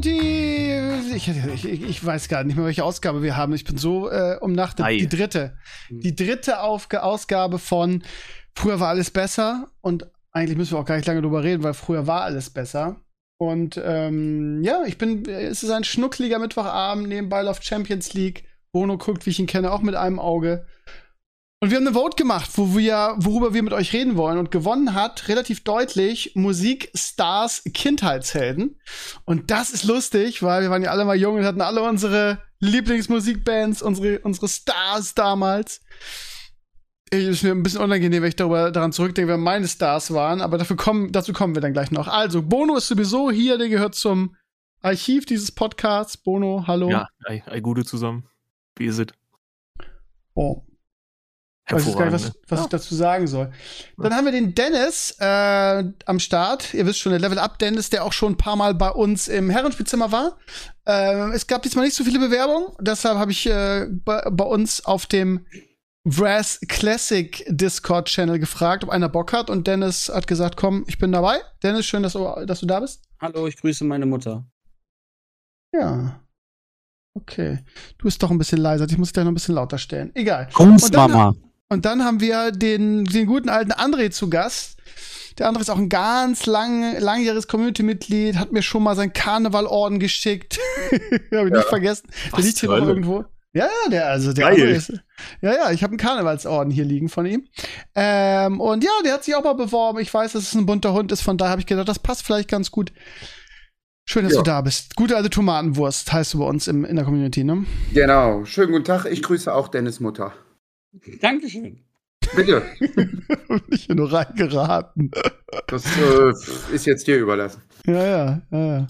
Community. Ich, ich, ich, weiß gar nicht mehr, welche Ausgabe wir haben. Ich bin so äh, umnachtet. Die dritte. Die dritte Aufge Ausgabe von Früher war alles besser. Und eigentlich müssen wir auch gar nicht lange drüber reden, weil früher war alles besser. Und ähm, ja, ich bin, es ist ein schnuckliger Mittwochabend, nebenbei läuft Champions League. Bono guckt, wie ich ihn kenne, auch mit einem Auge. Und wir haben eine Vote gemacht, wo wir, worüber wir mit euch reden wollen. Und gewonnen hat relativ deutlich Musikstars Kindheitshelden. Und das ist lustig, weil wir waren ja alle mal jung und hatten alle unsere Lieblingsmusikbands, unsere, unsere Stars damals. Es ist mir ein bisschen unangenehm, wenn ich darüber daran zurückdenke, wer meine Stars waren, aber dafür kommen, dazu kommen wir dann gleich noch. Also, Bono ist sowieso hier, der gehört zum Archiv dieses Podcasts. Bono, hallo. Ja, ei, ei gute zusammen. Wie ist es? Oh, weiß ich gar nicht, was, was ja. ich dazu sagen soll. Dann haben wir den Dennis äh, am Start. Ihr wisst schon, der Level Up Dennis, der auch schon ein paar Mal bei uns im Herrenspielzimmer war. Äh, es gab diesmal nicht so viele Bewerbungen, deshalb habe ich äh, bei, bei, uns auf dem Brass Classic Discord Channel gefragt, ob einer Bock hat. Und Dennis hat gesagt, komm, ich bin dabei. Dennis, schön, dass du, dass du da bist. Hallo, ich grüße meine Mutter. Ja. Okay. Du bist doch ein bisschen leiser. Ich muss dich noch ein bisschen lauter stellen. Egal. Kommst, Mama. Und dann haben wir den, den guten alten André zu Gast. Der andere ist auch ein ganz lang, langjähriges Community-Mitglied, hat mir schon mal seinen Karnevalorden geschickt. habe ich ja. nicht vergessen. Der liegt hier noch irgendwo. Ja, ja, der, also der Geil. ist. Ja, ja, ich habe einen Karnevalsorden hier liegen von ihm. Ähm, und ja, der hat sich auch mal beworben. Ich weiß, dass es ein bunter Hund ist, von daher habe ich gedacht, das passt vielleicht ganz gut. Schön, dass ja. du da bist. Gute alte Tomatenwurst heißt du bei uns im, in der Community, ne? Genau. Schönen guten Tag. Ich grüße auch Dennis Mutter. Dankeschön. Bitte. ich hier nur reingeraten. Das äh, ist jetzt dir überlassen. Ja, ja, ja, ja.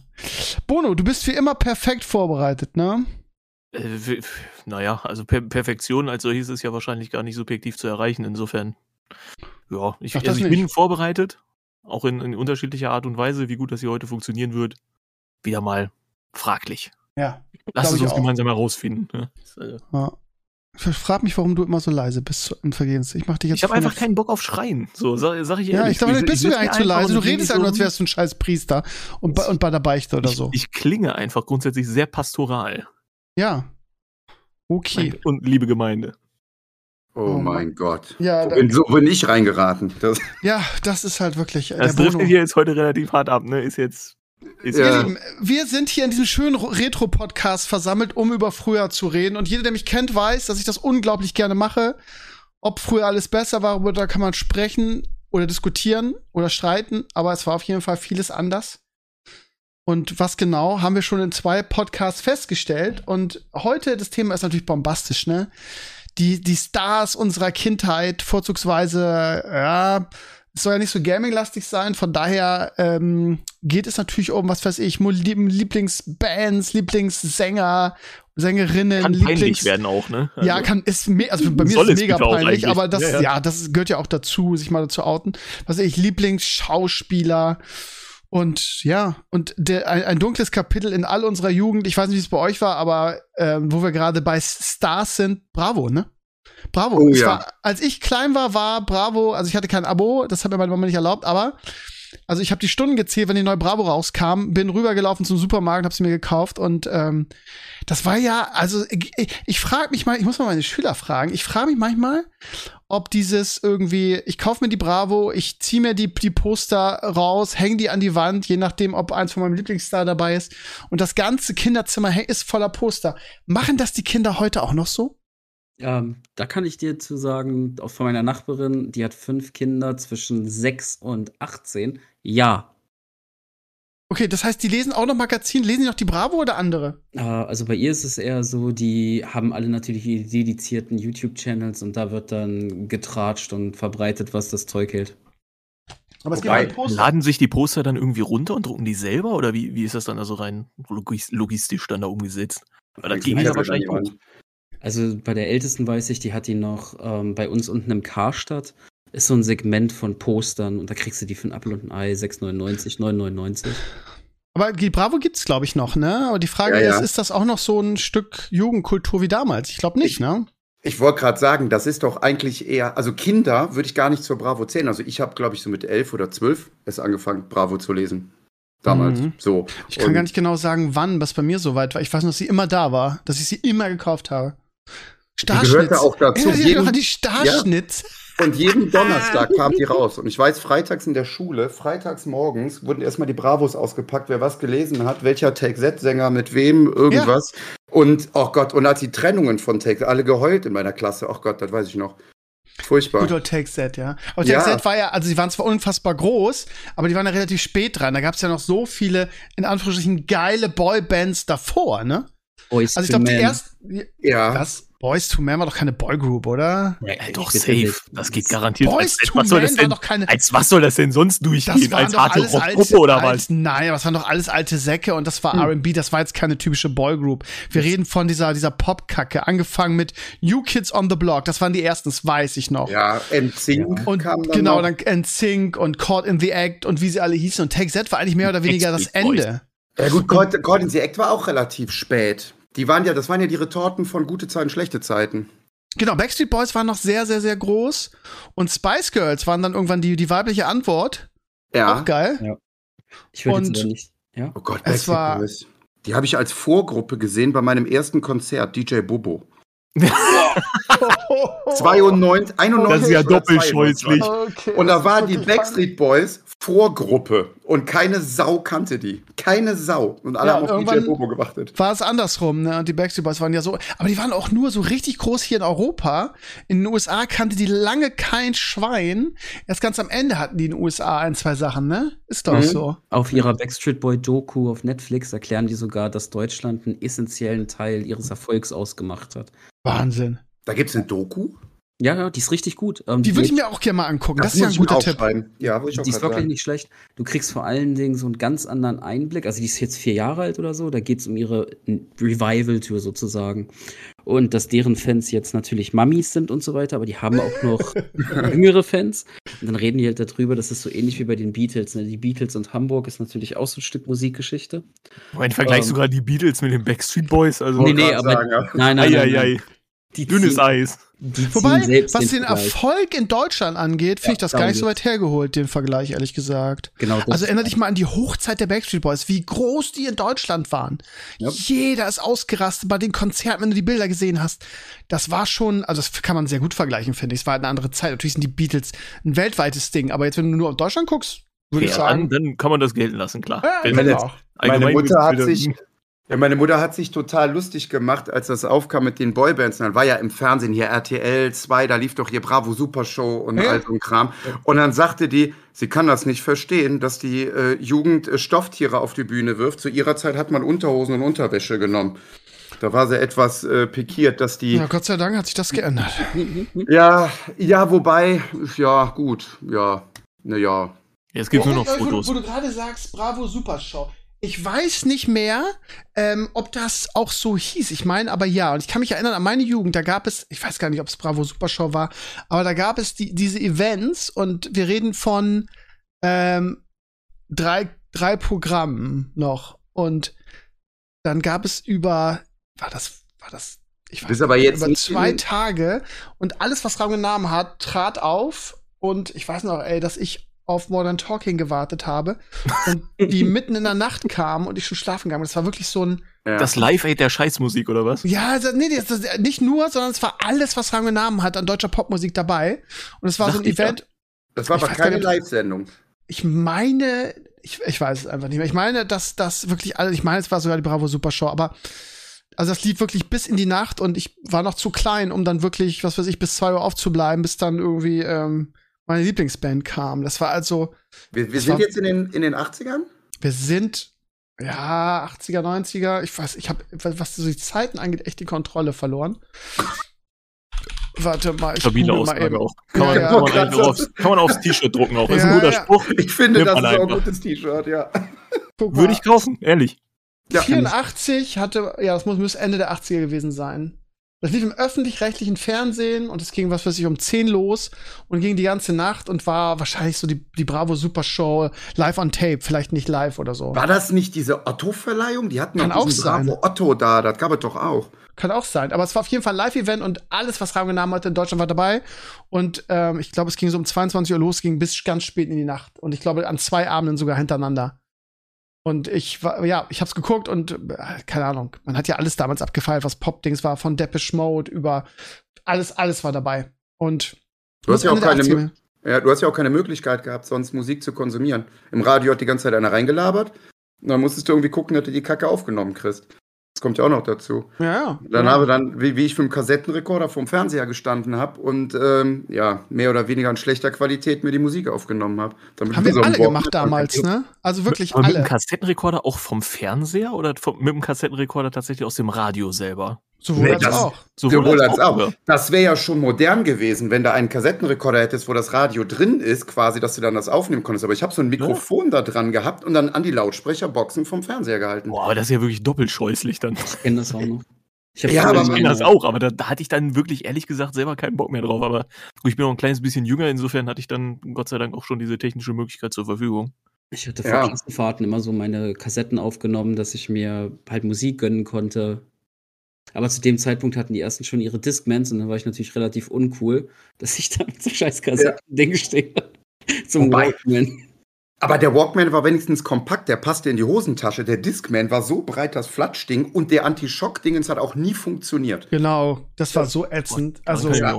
Bono, du bist wie immer perfekt vorbereitet, ne? Äh, naja, also per Perfektion als solches ist ja wahrscheinlich gar nicht subjektiv zu erreichen. Insofern, ja, ich, also ich bin vorbereitet, auch in, in, unterschiedlicher Art und Weise. Wie gut das hier heute funktionieren wird, wieder mal fraglich. Ja. Lass es uns gemeinsam herausfinden. Ne? Ja. Ich frage mich, warum du immer so leise bist im Vergehens. Ich mach dich jetzt. Ich habe einfach keinen Bock auf Schreien. So, sag, sag ich ehrlich. Ja, ich glaube, bist du ja eigentlich zu leise. Du redest ja nur, als wärst du ein scheiß Priester und, bei, und bei der Beichte oder ich, so. Ich klinge einfach grundsätzlich sehr pastoral. Ja. Okay. Und liebe Gemeinde. Oh, oh mein Gott. Ja, so, bin, so bin ich reingeraten. Das ja, das ist halt wirklich. Äh, das trifft hier jetzt heute relativ hart ab, ne? Ist jetzt ja. Lieben, wir sind hier in diesem schönen Retro-Podcast versammelt, um über früher zu reden. Und jeder, der mich kennt, weiß, dass ich das unglaublich gerne mache. Ob früher alles besser war, da kann man sprechen oder diskutieren oder streiten, aber es war auf jeden Fall vieles anders. Und was genau, haben wir schon in zwei Podcasts festgestellt. Und heute, das Thema ist natürlich bombastisch, ne? Die, die Stars unserer Kindheit, vorzugsweise, ja, es soll ja nicht so gaming-lastig sein, von daher ähm, geht es natürlich um, was weiß ich, Lieblingsbands, Lieblingssänger, Sängerinnen, kann Lieblings peinlich werden auch, ne? Also ja, kann ist also bei mir ist es mega peinlich, aber das ja, ja. ja, das gehört ja auch dazu, sich mal dazu outen. Was weiß ich, Lieblingsschauspieler und ja, und der, ein, ein, dunkles Kapitel in all unserer Jugend, ich weiß nicht, wie es bei euch war, aber äh, wo wir gerade bei Stars sind, bravo, ne? Bravo. Oh, ja. war, als ich klein war, war Bravo, also ich hatte kein Abo, das hat mir meine Mama nicht erlaubt, aber also ich habe die Stunden gezählt, wenn die neue Bravo rauskam, bin rübergelaufen zum Supermarkt, habe sie mir gekauft und ähm, das war ja, also ich, ich frage mich mal, ich muss mal meine Schüler fragen, ich frage mich manchmal, ob dieses irgendwie, ich kaufe mir die Bravo, ich ziehe mir die, die Poster raus, hänge die an die Wand, je nachdem, ob eins von meinem Lieblingsstar dabei ist und das ganze Kinderzimmer ist voller Poster. Machen das die Kinder heute auch noch so? Ähm, da kann ich dir zu sagen, auch von meiner Nachbarin, die hat fünf Kinder zwischen 6 und 18. Ja. Okay, das heißt, die lesen auch noch Magazin, lesen die noch die Bravo oder andere? Äh, also bei ihr ist es eher so, die haben alle natürlich die dedizierten YouTube-Channels und da wird dann getratscht und verbreitet, was das Zeug hält. Aber es Wobei, gibt laden sich die Poster dann irgendwie runter und drucken die selber oder wie, wie ist das dann also rein logistisch dann da umgesetzt? Weil das ging ja wahrscheinlich auch. Also bei der ältesten weiß ich, die hat die noch ähm, bei uns unten im Karstadt. Ist so ein Segment von Postern und da kriegst du die für ein Apfel und ein Ei 6,99, 9,99. Aber die Bravo gibt's, glaube ich, noch, ne? Aber die Frage ja, ja. ist, ist das auch noch so ein Stück Jugendkultur wie damals? Ich glaube nicht, ich, ne? Ich wollte gerade sagen, das ist doch eigentlich eher, also Kinder würde ich gar nicht zur Bravo zählen. Also ich habe, glaube ich, so mit elf oder zwölf erst angefangen, Bravo zu lesen. damals. Mhm. So. Ich kann und gar nicht genau sagen, wann, was bei mir so weit war. Ich weiß nur, dass sie immer da war, dass ich sie immer gekauft habe. Starschnitz. Die gehörte auch dazu. Erinnert jeden, die Starschnitz. Ja. Und jeden Donnerstag kam die raus. Und ich weiß, freitags in der Schule, freitags morgens wurden erstmal die Bravos ausgepackt, wer was gelesen hat, welcher Take-Z-Sänger mit wem, irgendwas. Ja. Und, oh Gott, und als die Trennungen von Take, alle geheult in meiner Klasse. Oh Gott, das weiß ich noch. Furchtbar. Good old Take Set, ja. Aber Take ja. Set war ja, also die waren zwar unfassbar groß, aber die waren ja relativ spät dran. Da gab es ja noch so viele, in Anführungsstrichen, geile Boybands davor, ne? Boys also ich glaube, die ersten. Ja. Was? Boys to Men war doch keine Boygroup, oder? Ja, doch, safe. Das geht garantiert. Boys als, to was soll das denn, doch keine. Als was soll das denn sonst durchgehen? als harte Rockgruppe oder was? Nein, das waren doch alles alte Säcke und das war hm. RB, das war jetzt keine typische Boygroup. Wir das reden von dieser, dieser Pop-Kacke, angefangen mit You Kids on the Block, das waren die ersten, das weiß ich noch. Ja, NSYNC und kam dann Genau, noch. dann NSYNC und Caught in the Act und wie sie alle hießen. Und Take Z war eigentlich mehr oder weniger das Ende. Ja gut, in the Act war auch relativ spät. Die waren ja, das waren ja die Retorten von gute Zeiten, schlechte Zeiten. Genau, Backstreet Boys waren noch sehr, sehr, sehr groß. Und Spice Girls waren dann irgendwann die, die weibliche Antwort. Ja. Auch geil. Ja. Ich würde jetzt nicht. Ja. Oh Gott, Backstreet war, Boys. Die habe ich als Vorgruppe gesehen bei meinem ersten Konzert, DJ Bobo. 92, 91 das ist ja doppelt scheußlich. Okay, und da war die Backstreet Boys Vorgruppe und keine Sau kannte die. Keine Sau. Und alle ja, haben auf DJ Bobo gewartet. War es andersrum, ne? Und die Backstreet Boys waren ja so, aber die waren auch nur so richtig groß hier in Europa. In den USA kannte die lange kein Schwein. Erst ganz am Ende hatten die in den USA ein, zwei Sachen, ne? Ist doch mhm. so. Auf ihrer Backstreet Boy Doku auf Netflix erklären die sogar, dass Deutschland einen essentiellen Teil ihres Erfolgs ausgemacht hat. Wahnsinn. Da gibt es eine Doku? Ja, ja, die ist richtig gut. Ähm, die, würde ich mir auch gerne mal angucken. Das, das ist ja ein guter Tipp. Ja, ich auch die ist wirklich sagen. nicht schlecht. Du kriegst vor allen Dingen so einen ganz anderen Einblick. Also die ist jetzt vier Jahre alt oder so. Da geht es um ihre Revival-Tour sozusagen. Und dass deren Fans jetzt natürlich Mummies sind und so weiter, aber die haben auch noch jüngere Fans. Und dann reden die halt darüber, das ist so ähnlich wie bei den Beatles. Ne? Die Beatles und Hamburg ist natürlich auch so ein Stück Musikgeschichte. Moment, vergleichst ähm, du gerade die Beatles mit den Backstreet Boys? Also nee, nee, aber. Sagen, ja. Nein, nein, nein, nein, nein. Die Dünnes ziehen, Eis. Wobei, was den Erfolg in Deutschland angeht, finde ja, ich das gar nicht so weit hergeholt, den Vergleich, ehrlich gesagt. Genau. Also erinnere dich mal an die Hochzeit der Backstreet Boys, wie groß die in Deutschland waren. Ja. Jeder ist ausgerastet bei den Konzerten, wenn du die Bilder gesehen hast. Das war schon, also das kann man sehr gut vergleichen, finde ich. Es war halt eine andere Zeit. Natürlich sind die Beatles ein weltweites Ding, aber jetzt, wenn du nur auf Deutschland guckst, würde ja, ich sagen. Dann, dann, kann man das gelten lassen, klar. Ja, meine, meine Mutter hat sich ja, meine Mutter hat sich total lustig gemacht, als das aufkam mit den Boybands. Dann war ja im Fernsehen hier RTL 2, da lief doch hier Bravo Super Show und ja. all so ein Kram. Und dann sagte die, sie kann das nicht verstehen, dass die äh, Jugend äh, Stofftiere auf die Bühne wirft. Zu ihrer Zeit hat man Unterhosen und Unterwäsche genommen. Da war sie etwas äh, pikiert, dass die. Ja, Gott sei Dank hat sich das geändert. ja, ja, wobei, ja, gut, ja, naja. Jetzt gibt es nur noch Fotos. Wo, wo du gerade sagst, Bravo Super Show. Ich weiß nicht mehr, ähm, ob das auch so hieß. Ich meine aber ja. Und ich kann mich erinnern an meine Jugend. Da gab es, ich weiß gar nicht, ob es Bravo Supershow war, aber da gab es die, diese Events und wir reden von ähm, drei, drei Programmen noch. Und dann gab es über, war das, war das, ich weiß aber jetzt über zwei Tage und alles, was Raum Namen hat, trat auf. Und ich weiß noch, ey, dass ich auf Modern Talking gewartet habe und die mitten in der Nacht kam und ich schon schlafen gegangen. Das war wirklich so ein. Ja. Das Live-Aid der Scheißmusik, oder was? Ja, also, nee, das, das, nicht nur, sondern es war alles, was Rang und Namen hat an deutscher Popmusik dabei. Und es war Sag so ein Event. Ja. Das war aber keine Live-Sendung. Ich meine, ich, ich weiß es einfach nicht mehr. Ich meine, dass das wirklich alle, ich meine, es war sogar die Bravo Super Show, aber also das lief wirklich bis in die Nacht und ich war noch zu klein, um dann wirklich, was weiß ich, bis zwei Uhr aufzubleiben, bis dann irgendwie ähm, meine Lieblingsband kam. Das war also. Wir, wir sind war, jetzt in den, in den 80ern? Wir sind, ja, 80er, 90er. Ich weiß, ich habe, was so die Zeiten angeht, echt die Kontrolle verloren. Warte mal, ich Stabile Aussage auch. Kann man, ja, kann, man aufs, kann man aufs T-Shirt drucken auch. Das ist ein guter Spruch. Ich finde, das ist auch ein gutes T-Shirt, ja. Würde ich kaufen, ehrlich. Ja, 84 hatte, ja, das muss, muss Ende der 80er gewesen sein. Das lief im öffentlich-rechtlichen Fernsehen und es ging, was weiß ich, um 10 los und ging die ganze Nacht und war wahrscheinlich so die, die Bravo Super Show live on tape, vielleicht nicht live oder so. War das nicht diese Otto-Verleihung? Die hatten Kann auch sein. Bravo Otto da, das gab es doch auch. Kann auch sein, aber es war auf jeden Fall ein Live-Event und alles, was Raum genommen hatte in Deutschland war dabei. Und ähm, ich glaube, es ging so um 22 Uhr los, ging bis ganz spät in die Nacht. Und ich glaube, an zwei Abenden sogar hintereinander. Und ich war, ja, ich hab's geguckt und äh, keine Ahnung, man hat ja alles damals abgefeiert, was Pop-Dings war, von Depeche Mode über alles, alles war dabei. Und du hast ja auch keine, ja, du hast ja auch keine Möglichkeit gehabt, sonst Musik zu konsumieren. Im Radio hat die ganze Zeit einer reingelabert. Und dann musstest du irgendwie gucken, dass du die Kacke aufgenommen kriegst. Das kommt ja auch noch dazu. Ja, ja. Dann ja. habe dann, wie, wie ich für einen Kassettenrekorder vorm Fernseher gestanden habe und ähm, ja, mehr oder weniger in schlechter Qualität mir die Musik aufgenommen habe. Haben wir so alle gemacht damals, ne? Also wirklich Aber alle. Mit dem Kassettenrekorder auch vom Fernseher oder vom, mit dem Kassettenrekorder tatsächlich aus dem Radio selber? Sowohl nee, als das, auch. Sowohl, sowohl als, als, auch. auch. Das wäre ja schon modern gewesen, wenn da einen Kassettenrekorder hättest, wo das Radio drin ist, quasi, dass du dann das aufnehmen konntest. Aber ich habe so ein Mikrofon ja. da dran gehabt und dann an die Lautsprecherboxen vom Fernseher gehalten. Boah, aber das ist ja wirklich doppelt scheußlich dann. Ich kenne das auch noch. Ich ja, aber ich kenne das auch, aber da, da, hatte ich dann wirklich ehrlich gesagt selber keinen Bock mehr drauf. Aber ich bin noch ein kleines bisschen jünger, insofern hatte ich dann Gott sei Dank auch schon diese technische Möglichkeit zur Verfügung. Ich hatte vor ja. Klassenfahrten immer so meine Kassetten aufgenommen, dass ich mir halt Musik gönnen konnte. Aber zu dem Zeitpunkt hatten die ersten schon ihre Discmans und dann war ich natürlich relativ uncool, dass ich da mit so scheiß Kassetten-Ding ja. stehe. Zum Wobei, Walkman. Aber der Walkman war wenigstens kompakt, der passte in die Hosentasche. Der Discman war so breit, das Flatschding und der Anti-Shock-Dingens hat auch nie funktioniert. Genau, das war so ätzend. Also, ja.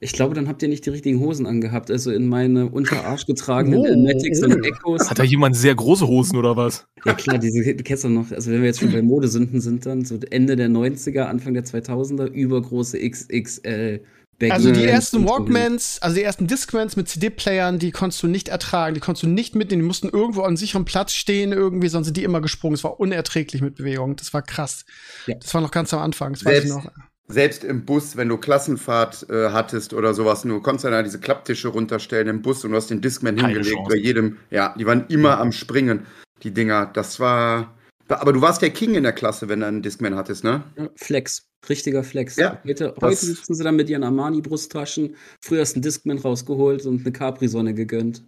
Ich glaube, dann habt ihr nicht die richtigen Hosen angehabt. Also in meine Unterarsch getragenen oh. Elmatics und Echos. Hat da jemand sehr große Hosen oder was? Ja klar, diese du kennst du noch. Also wenn wir jetzt schon bei Modesünden sind, dann so Ende der 90er, Anfang der 2000er, übergroße XXL. Baggy also die ersten Walkmans, also die ersten Discmans mit CD-Playern, die konntest du nicht ertragen, die konntest du nicht mitnehmen, die mussten irgendwo an sicherem Platz stehen irgendwie, sonst sind die immer gesprungen. Es war unerträglich mit Bewegung, das war krass. Ja. Das war noch ganz am Anfang, das Selbst, weiß ich noch selbst im Bus, wenn du Klassenfahrt äh, hattest oder sowas, du konntest dann diese Klapptische runterstellen im Bus und du hast den Discman Keine hingelegt Chance. bei jedem. Ja, die waren immer am Springen, die Dinger. Das war. Aber du warst der King in der Klasse, wenn du einen Discman hattest, ne? Flex, richtiger Flex. Ja, heute, heute sitzen sie dann mit ihren Armani-Brusttaschen. Früher hast du einen Discman rausgeholt und eine Capri-Sonne gegönnt.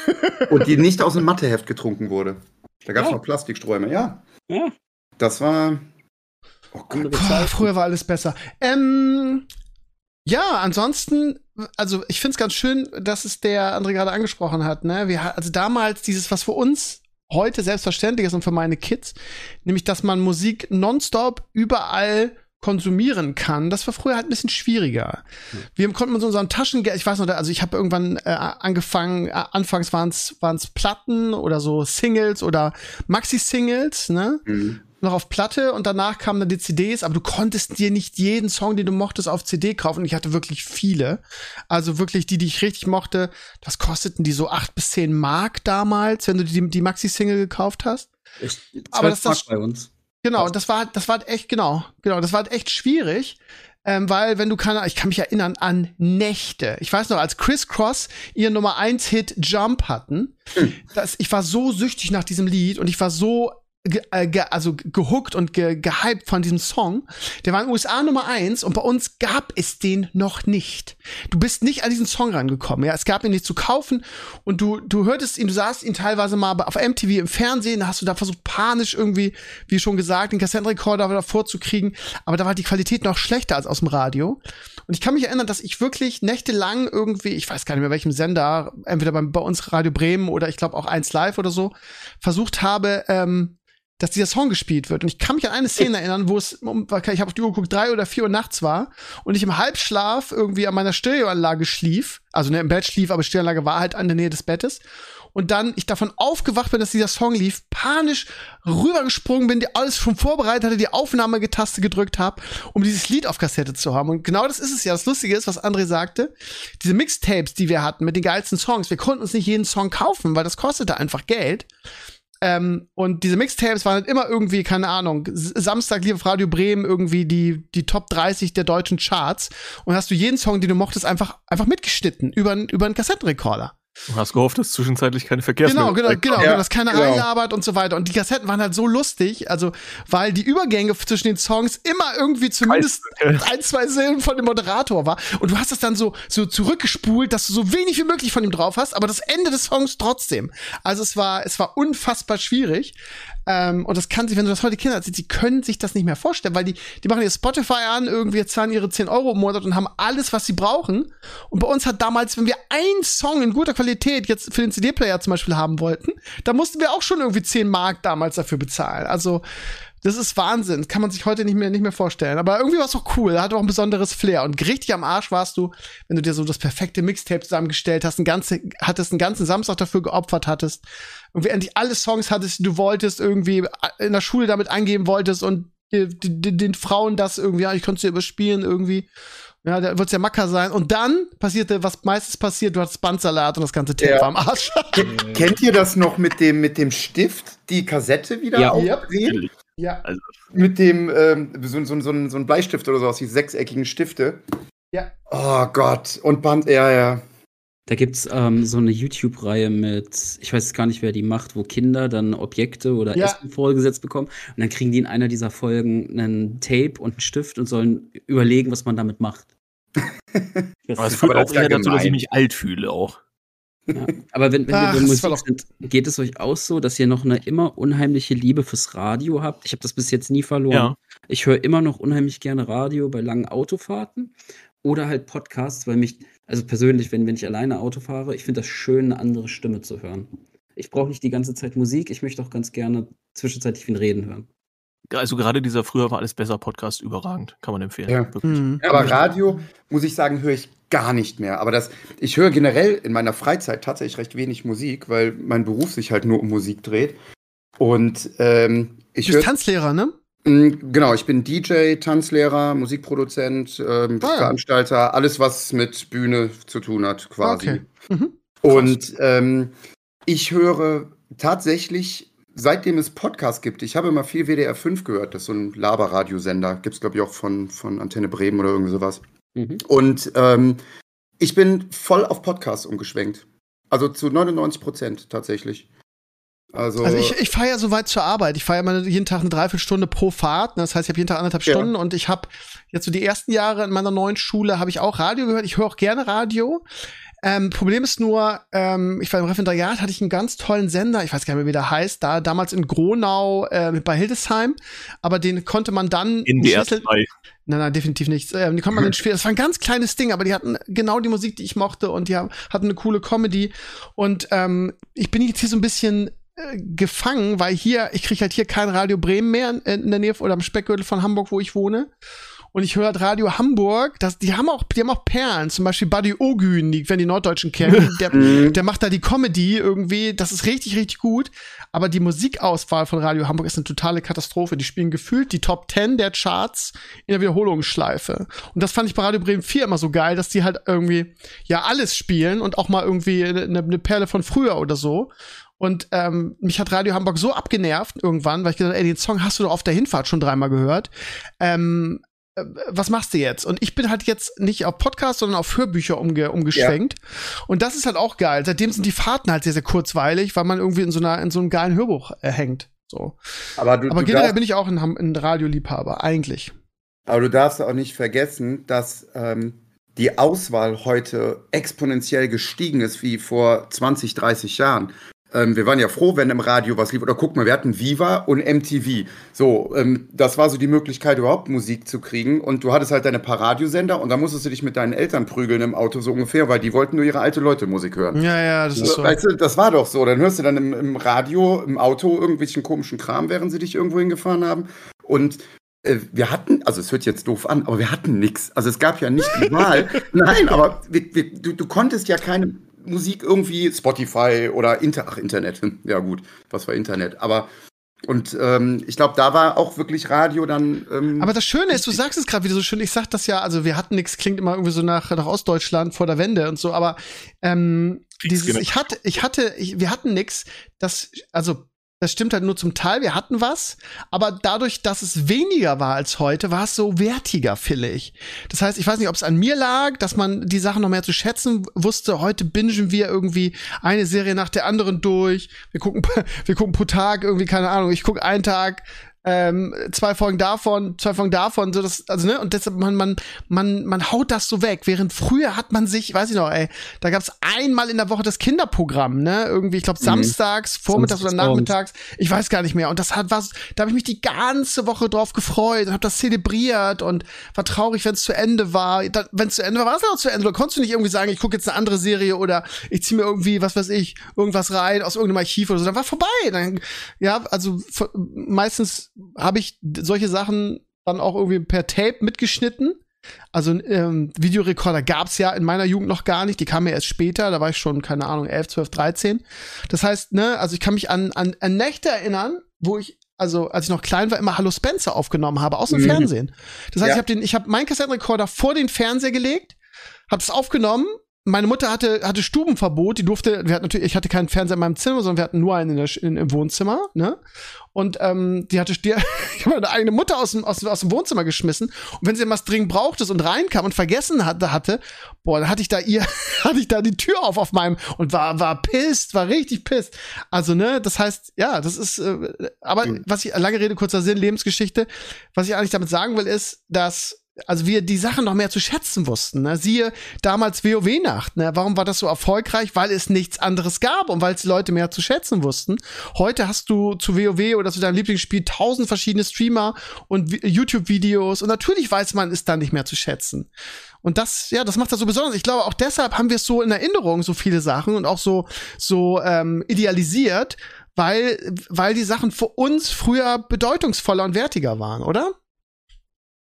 und die nicht aus dem Matheheft getrunken wurde. Da gab es ja. noch Plastiksträume, ja. Ja. Das war, Oh Boah, früher war alles besser. Ähm, ja, ansonsten, also ich finde es ganz schön, dass es der André gerade angesprochen hat. Ne? Wir, also damals dieses, was für uns heute selbstverständlich ist und für meine Kids, nämlich, dass man Musik nonstop überall konsumieren kann, das war früher halt ein bisschen schwieriger. Mhm. Wir konnten mit unserem Taschengeld, ich weiß noch, also ich habe irgendwann äh, angefangen, äh, anfangs waren es Platten oder so Singles oder Maxi-Singles, ne? Mhm noch auf Platte und danach kamen dann die CDs, aber du konntest dir nicht jeden Song, den du mochtest, auf CD kaufen. Ich hatte wirklich viele. Also wirklich die, die ich richtig mochte, das kosteten die so acht bis zehn Mark damals, wenn du die, die Maxi-Single gekauft hast. Ich, aber das, das bei uns. Genau, und das war, das war echt, genau, genau, das war echt schwierig. Ähm, weil wenn du keine, ich kann mich erinnern an Nächte. Ich weiß noch, als Chris Cross ihren Nummer 1 Hit Jump hatten, hm. das, ich war so süchtig nach diesem Lied und ich war so ge, äh, ge, also gehuckt und ge, gehypt von diesem Song. Der war in den USA Nummer eins und bei uns gab es den noch nicht. Du bist nicht an diesen Song rangekommen. Ja, es gab ihn nicht zu kaufen und du du hörtest ihn, du sahst ihn teilweise mal auf MTV im Fernsehen, da hast du da versucht panisch irgendwie, wie schon gesagt, den Kassettenrekorder davor zu kriegen, aber da war die Qualität noch schlechter als aus dem Radio. Und ich kann mich erinnern, dass ich wirklich nächtelang irgendwie, ich weiß gar nicht mehr welchem Sender, entweder beim, bei uns Radio Bremen oder ich glaube auch 1 Live oder so, versucht habe, ähm, dass dieser Song gespielt wird. Und ich kann mich an eine Szene erinnern, wo es, ich habe auf die Uhr geguckt, drei oder vier Uhr nachts war und ich im Halbschlaf irgendwie an meiner Stereoanlage schlief. Also ne, im Bett schlief, aber Stereoanlage war halt an der Nähe des Bettes. Und dann ich davon aufgewacht bin, dass dieser Song lief, panisch rübergesprungen bin, die alles schon vorbereitet hatte, die Aufnahmetaste gedrückt habe, um dieses Lied auf Kassette zu haben. Und genau das ist es ja. Das Lustige ist, was André sagte, diese Mixtapes, die wir hatten mit den geilsten Songs, wir konnten uns nicht jeden Song kaufen, weil das kostete einfach Geld. Ähm, und diese Mixtapes waren halt immer irgendwie, keine Ahnung, Samstag lief Radio Bremen irgendwie die, die Top 30 der deutschen Charts. Und hast du jeden Song, den du mochtest, einfach, einfach mitgeschnitten über, über einen Kassettenrekorder. Du hast gehofft, dass zwischenzeitlich keine Verkehrsmittel Genau, genau, genau, ja, dass keiner genau. reinlabert und so weiter. Und die Kassetten waren halt so lustig, also, weil die Übergänge zwischen den Songs immer irgendwie zumindest ein, zwei Silben von dem Moderator war. Und du hast es dann so, so zurückgespult, dass du so wenig wie möglich von ihm drauf hast, aber das Ende des Songs trotzdem. Also es war, es war unfassbar schwierig. Ähm, und das kann sich, wenn du das heute Kinder siehst, die können sich das nicht mehr vorstellen, weil die, die machen ihr Spotify an, irgendwie zahlen ihre 10 Euro im Monat und haben alles, was sie brauchen. Und bei uns hat damals, wenn wir einen Song in guter Qualität jetzt für den CD-Player zum Beispiel haben wollten, da mussten wir auch schon irgendwie 10 Mark damals dafür bezahlen. Also, das ist Wahnsinn. Kann man sich heute nicht mehr, nicht mehr vorstellen. Aber irgendwie war es auch cool. Er hat auch ein besonderes Flair. Und richtig am Arsch warst du, wenn du dir so das perfekte Mixtape zusammengestellt hast, ein ganze, hattest einen ganzen Samstag dafür geopfert hattest. Irgendwie endlich alle Songs hattest, die du wolltest, irgendwie in der Schule damit eingeben wolltest und den Frauen das irgendwie, ja, ich konnte es dir überspielen irgendwie. Ja, da wird es ja Macker sein. Und dann passierte, was meistens passiert, du hattest Bandsalat und das ganze Tape ja. war am Arsch. Kennt ihr das noch mit dem, mit dem Stift, die Kassette wieder ja. aufdrehen? Ja. Also. Mit dem, ähm, so, so, so, so ein Bleistift oder so aus, die sechseckigen Stifte. Ja. Oh Gott. Und Band, ja, ja. Da gibt es ähm, so eine YouTube-Reihe mit, ich weiß gar nicht, wer die macht, wo Kinder dann Objekte oder ja. Essen vorgesetzt bekommen. Und dann kriegen die in einer dieser Folgen einen Tape und einen Stift und sollen überlegen, was man damit macht. das aber führt auch eher dazu, dass ich mich alt fühle auch. Ja, aber wenn, wenn Ach, wir bei Musik sind, geht es euch auch so, dass ihr noch eine immer unheimliche Liebe fürs Radio habt? Ich habe das bis jetzt nie verloren. Ja. Ich höre immer noch unheimlich gerne Radio bei langen Autofahrten oder halt Podcasts, weil mich, also persönlich, wenn, wenn ich alleine Auto fahre, ich finde das schön, eine andere Stimme zu hören. Ich brauche nicht die ganze Zeit Musik, ich möchte auch ganz gerne zwischenzeitlich viel Reden hören. Also gerade dieser früher war alles besser Podcast überragend, kann man empfehlen. Ja. Mhm. Aber Radio, muss ich sagen, höre ich gar nicht mehr. Aber das, ich höre generell in meiner Freizeit tatsächlich recht wenig Musik, weil mein Beruf sich halt nur um Musik dreht. Und ähm, ich Du bist Tanzlehrer, ne? Mm, genau, ich bin DJ, Tanzlehrer, Musikproduzent, ähm, ah, ja. Veranstalter, alles, was mit Bühne zu tun hat, quasi. Okay. Mhm. Und ähm, ich höre tatsächlich seitdem es Podcasts gibt, ich habe immer viel WDR 5 gehört, das ist so ein Laberradiosender, gibt es glaube ich auch von, von Antenne Bremen oder irgendwie sowas. Mhm. Und ähm, ich bin voll auf Podcasts umgeschwenkt. Also zu 99 Prozent tatsächlich. Also, also ich, ich fahre ja so weit zur Arbeit. Ich fahre ja jeden Tag eine Dreiviertelstunde pro Fahrt. Das heißt, ich habe jeden Tag anderthalb ja. Stunden und ich habe jetzt so die ersten Jahre in meiner neuen Schule habe ich auch Radio gehört. Ich höre auch gerne Radio. Ähm, Problem ist nur, ähm, ich war im Referendariat, hatte ich einen ganz tollen Sender, ich weiß gar nicht mehr, wie der heißt, da damals in Gronau äh, bei Hildesheim, aber den konnte man dann ersten drei. Nein, nein, definitiv nicht. Ähm, die konnte man dann schwer. Das war ein ganz kleines Ding, aber die hatten genau die Musik, die ich mochte und die haben, hatten eine coole Comedy. Und ähm, ich bin jetzt hier so ein bisschen äh, gefangen, weil hier, ich kriege halt hier kein Radio Bremen mehr in, in der Nähe oder am Speckgürtel von Hamburg, wo ich wohne und ich höre halt Radio Hamburg, das, die haben auch, die haben auch Perlen, zum Beispiel Buddy Ogün, die, wenn die Norddeutschen kennen, der, mhm. der macht da die Comedy irgendwie, das ist richtig, richtig gut, aber die Musikauswahl von Radio Hamburg ist eine totale Katastrophe. Die spielen gefühlt die Top 10 der Charts in der Wiederholungsschleife. Und das fand ich bei Radio Bremen 4 immer so geil, dass die halt irgendwie, ja, alles spielen und auch mal irgendwie eine, eine Perle von früher oder so. Und ähm, mich hat Radio Hamburg so abgenervt irgendwann, weil ich gedacht, ey, den Song hast du doch auf der Hinfahrt schon dreimal gehört. Ähm, äh, was machst du jetzt? Und ich bin halt jetzt nicht auf Podcast, sondern auf Hörbücher umge umgeschwenkt. Ja. Und das ist halt auch geil. Seitdem sind die Fahrten halt sehr, sehr kurzweilig, weil man irgendwie in so, einer, in so einem geilen Hörbuch äh, hängt. So. Aber, du, aber du generell bin ich auch ein, ein Radioliebhaber, eigentlich. Aber du darfst auch nicht vergessen, dass ähm, die Auswahl heute exponentiell gestiegen ist wie vor 20, 30 Jahren. Ähm, wir waren ja froh, wenn im Radio was lief. Oder guck mal, wir hatten Viva und MTV. So, ähm, das war so die Möglichkeit, überhaupt Musik zu kriegen. Und du hattest halt deine paar Radiosender und da musstest du dich mit deinen Eltern prügeln im Auto so ungefähr, weil die wollten nur ihre alte Leute Musik hören. Ja, ja, das ist so. Weißt du, das war doch so. Dann hörst du dann im, im Radio, im Auto irgendwelchen komischen Kram, während sie dich irgendwo hingefahren haben. Und äh, wir hatten, also es hört jetzt doof an, aber wir hatten nichts. Also es gab ja nicht die Wahl. Nein, aber wir, wir, du, du konntest ja keine Musik irgendwie Spotify oder Inter Ach, Internet. Ja, gut, was war Internet? Aber und ähm, ich glaube, da war auch wirklich Radio dann. Ähm, Aber das Schöne ist, du sagst es gerade wieder so schön. Ich sag das ja, also wir hatten nichts, klingt immer irgendwie so nach, nach Ostdeutschland vor der Wende und so. Aber ähm, dieses, ich hatte, ich hatte, ich, wir hatten nichts. Das, also das stimmt halt nur zum Teil. Wir hatten was, aber dadurch, dass es weniger war als heute, war es so wertiger, finde ich. Das heißt, ich weiß nicht, ob es an mir lag, dass man die Sachen noch mehr zu schätzen wusste. Heute bingen wir irgendwie eine Serie nach der anderen durch. Wir gucken, wir gucken pro Tag irgendwie, keine Ahnung, ich gucke einen Tag ähm, zwei Folgen davon, zwei Folgen davon, so das, also ne, und deshalb man man man man haut das so weg. Während früher hat man sich, weiß ich noch, ey, da gab's einmal in der Woche das Kinderprogramm, ne, irgendwie, ich glaube mhm. samstags, vormittags oder nachmittags, ich weiß gar nicht mehr. Und das hat was, da habe ich mich die ganze Woche drauf gefreut und habe das zelebriert und war traurig, wenn es zu Ende war. Wenn es zu Ende war, war es auch zu Ende. Da konntest du nicht irgendwie sagen, ich gucke jetzt eine andere Serie oder ich ziehe mir irgendwie, was weiß ich, irgendwas rein aus irgendeinem Archiv oder so. Dann war vorbei. Dann, ja, also meistens habe ich solche Sachen dann auch irgendwie per Tape mitgeschnitten. Also ähm, Videorekorder gab's ja in meiner Jugend noch gar nicht, die kamen ja erst später, da war ich schon, keine Ahnung, 11, 12, 13. Das heißt, ne, also ich kann mich an, an, an Nächte erinnern, wo ich also als ich noch klein war, immer Hallo Spencer aufgenommen habe aus dem mhm. Fernsehen. Das heißt, ja. ich habe den, ich habe meinen Kassettenrekorder vor den Fernseher gelegt, habe es aufgenommen meine Mutter hatte, hatte Stubenverbot, die durfte, wir hatten natürlich, ich hatte keinen Fernseher in meinem Zimmer, sondern wir hatten nur einen in der, in, im Wohnzimmer, ne? Und ähm, die hatte, die, ich habe meine eigene Mutter aus dem, aus, aus dem Wohnzimmer geschmissen. Und wenn sie was dringend brauchte und reinkam und vergessen hatte, hatte, boah, dann hatte ich da ihr, hatte ich da die Tür auf auf meinem und war, war pisst, war richtig pisst. Also, ne, das heißt, ja, das ist, äh, aber mhm. was ich, lange Rede, kurzer Sinn, Lebensgeschichte, was ich eigentlich damit sagen will, ist, dass also wir die Sachen noch mehr zu schätzen wussten. Ne? Siehe damals WoW-Nacht. Ne? Warum war das so erfolgreich? Weil es nichts anderes gab und weil es die Leute mehr zu schätzen wussten. Heute hast du zu WoW oder zu deinem Lieblingsspiel tausend verschiedene Streamer und YouTube-Videos und natürlich weiß man es dann nicht mehr zu schätzen. Und das, ja, das macht das so besonders. Ich glaube, auch deshalb haben wir es so in Erinnerung, so viele Sachen und auch so, so ähm, idealisiert, weil, weil die Sachen für uns früher bedeutungsvoller und wertiger waren, oder?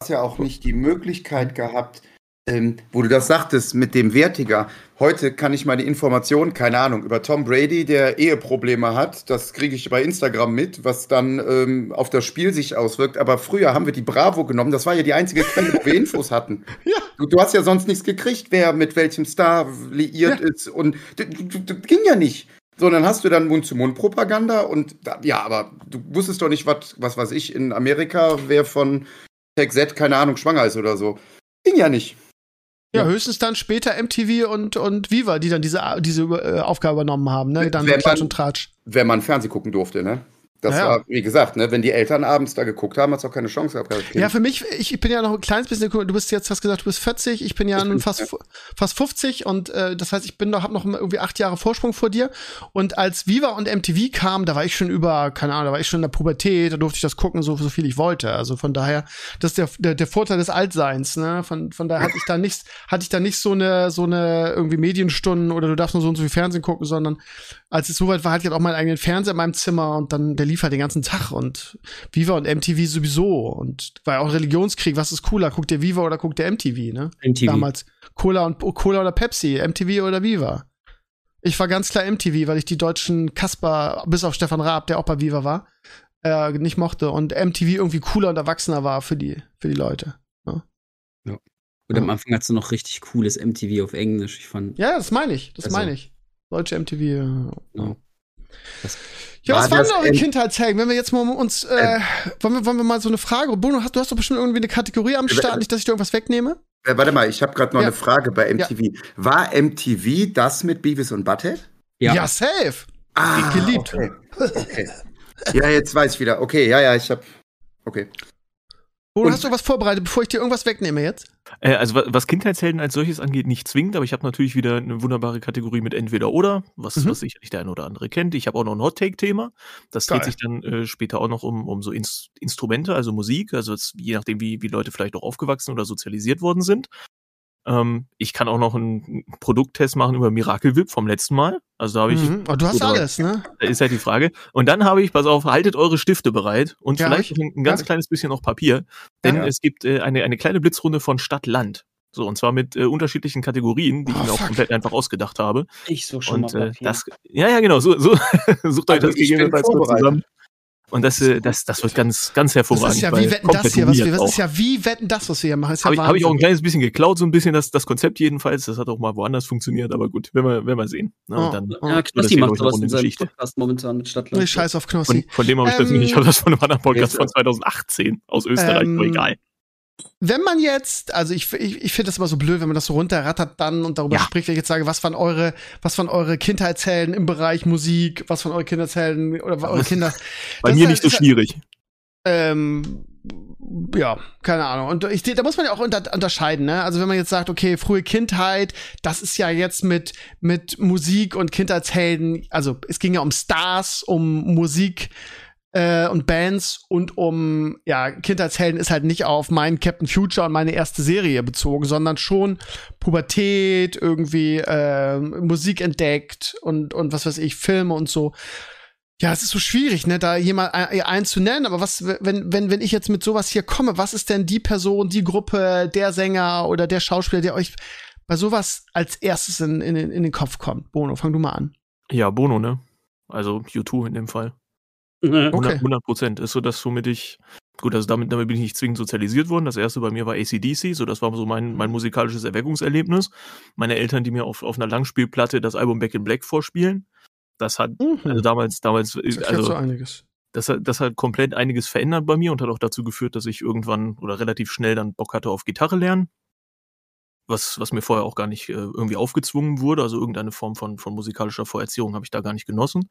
Hast ja auch nicht die Möglichkeit gehabt, ähm, wo du das sagtest mit dem Wertiger. Heute kann ich meine Informationen, keine Ahnung, über Tom Brady, der Eheprobleme hat, das kriege ich bei Instagram mit, was dann ähm, auf das Spiel sich auswirkt. Aber früher haben wir die Bravo genommen, das war ja die einzige Quelle, wo wir Infos hatten. Ja. Du, du, hast ja sonst nichts gekriegt, wer mit welchem Star liiert ja. ist. Und das ging ja nicht. So, dann hast du dann Mund-zu-Mund-Propaganda und ja, aber du wusstest doch nicht, was, was weiß ich, in Amerika, wer von Tech Z, keine Ahnung, schwanger ist oder so. Ging ja nicht. Ja, ja, höchstens dann später MTV und, und Viva, die dann diese, diese äh, Aufgabe übernommen haben, ne? Dann wenn Klatsch man, und Tratsch. Wenn man Fernsehen gucken durfte, ne? Das ja, war, wie gesagt, ne, wenn die Eltern abends da geguckt haben, hat es auch keine Chance gehabt. Ja, für mich, ich bin ja noch ein kleines bisschen, du bist jetzt, hast gesagt, du bist 40, ich bin ja nun fast, ja. fast 50 und äh, das heißt, ich bin noch, hab noch irgendwie acht Jahre Vorsprung vor dir. Und als Viva und MTV kamen, da war ich schon über, keine Ahnung, da war ich schon in der Pubertät, da durfte ich das gucken, so, so viel ich wollte. Also von daher, das ist der, der, der Vorteil des Altseins, ne? Von, von daher hatte ich da nichts, hatte ich da nicht so eine, so eine irgendwie Medienstunden oder du darfst nur so und so viel Fernsehen gucken, sondern als es soweit war, hatte ich halt auch meinen eigenen Fernseher in meinem Zimmer und dann, der lief halt den ganzen Tag und Viva und MTV sowieso und war ja auch Religionskrieg, was ist cooler, guckt der Viva oder guckt der MTV, ne? MTV. Damals Cola und Cola oder Pepsi, MTV oder Viva. Ich war ganz klar MTV, weil ich die deutschen Kasper, bis auf Stefan Raab, der auch bei Viva war, äh, nicht mochte und MTV irgendwie cooler und erwachsener war für die, für die Leute. Ne? Ja. Und am Anfang hast du noch richtig cooles MTV auf Englisch. Ich fand. Ja, das meine ich. Das also, meine ich. Deutsche MTV. Ja. Ja, was waren eure Kindheitshelden? Wenn wir jetzt mal uns, äh, äh, wollen, wir, wollen wir mal so eine Frage, Bruno, hast, du hast doch bestimmt irgendwie eine Kategorie am Start, nicht, dass ich dir irgendwas wegnehme? Äh, warte mal, ich habe gerade noch ja. eine Frage bei MTV. Ja. War MTV das mit Beavis und Butthead? Ja, ja safe. Ah, geliebt. Okay. okay. ja, jetzt weiß ich wieder. Okay, ja, ja, ich habe. Okay. Bruno, hast du was vorbereitet, bevor ich dir irgendwas wegnehme jetzt? Äh, also was Kindheitshelden als solches angeht, nicht zwingend, aber ich habe natürlich wieder eine wunderbare Kategorie mit entweder oder, was, mhm. was sicherlich der eine oder andere kennt. Ich habe auch noch ein Hot-Take-Thema. Das Geil. dreht sich dann äh, später auch noch um, um so Inst Instrumente, also Musik, also jetzt, je nachdem, wie, wie Leute vielleicht auch aufgewachsen oder sozialisiert worden sind. Ähm, ich kann auch noch einen Produkttest machen über Miracle Whip vom letzten Mal. Also da habe ich. Mhm. Oh, du hast alles, ne? Da ist halt die Frage. Und dann habe ich, pass auf, haltet eure Stifte bereit und ja, vielleicht ein, ein ganz kleines bisschen noch Papier. Denn ja. es gibt äh, eine, eine kleine Blitzrunde von Stadt-Land. So, und zwar mit äh, unterschiedlichen Kategorien, die oh, ich mir fuck. auch komplett einfach ausgedacht habe. Ich suche schon und, mal Papier. Äh, das, ja, ja, genau, so, so sucht euch also das gegebenenfalls zusammen. Und das, äh, das, das wird ganz, ganz hervorragend. Das ist ja wie wetten das hier, was wir, das ist ja wie wetten das, was wir hier machen. Ja Habe ich, hab ich auch ein kleines bisschen geklaut, so ein bisschen das, das Konzept jedenfalls. Das hat auch mal woanders funktioniert, aber gut, werden wir, werden wir sehen. Na, ne? oh, dann, ja, Knossi macht sowas in seinem Podcast momentan mit Stadtland. Nee, scheiß auf Knossi. Von, von dem habe ich ähm, das nicht, ich habe das von einem anderen Podcast von 2018 aus Österreich, ähm, aber egal wenn man jetzt, also ich, ich, ich finde das immer so blöd, wenn man das so runterrattert dann und darüber ja. spricht, wenn ich jetzt sage, was waren eure, was waren eure Kindheitshelden im Bereich Musik, was waren eure Kindheitshelden oder eure Kinder. Bei mir nicht so schwierig. ähm, ja, keine Ahnung. Und ich, da muss man ja auch unter, unterscheiden, ne? Also wenn man jetzt sagt, okay, frühe Kindheit, das ist ja jetzt mit, mit Musik und Kindheitshelden, also es ging ja um Stars, um Musik äh, und Bands und um, ja, Kindheitshelden ist halt nicht auf meinen Captain Future und meine erste Serie bezogen, sondern schon Pubertät, irgendwie äh, Musik entdeckt und, und was weiß ich, Filme und so. Ja, es ist so schwierig, ne, da jemand einen zu nennen, aber was, wenn, wenn, wenn ich jetzt mit sowas hier komme, was ist denn die Person, die Gruppe, der Sänger oder der Schauspieler, der euch bei sowas als erstes in, in, in den Kopf kommt? Bono, fang du mal an. Ja, Bono, ne? Also U2 in dem Fall. Okay. 100 Prozent ist so das, womit ich, gut, also damit, damit bin ich nicht zwingend sozialisiert worden. Das erste bei mir war ACDC, so das war so mein, mein musikalisches Erweckungserlebnis. Meine Eltern, die mir auf, auf einer Langspielplatte das Album Back in Black vorspielen. Das hat mhm. also damals, damals, das also so einiges. Das hat, das hat komplett einiges verändert bei mir und hat auch dazu geführt, dass ich irgendwann oder relativ schnell dann Bock hatte auf Gitarre lernen. Was, was mir vorher auch gar nicht äh, irgendwie aufgezwungen wurde, also irgendeine Form von, von musikalischer Vorerziehung habe ich da gar nicht genossen.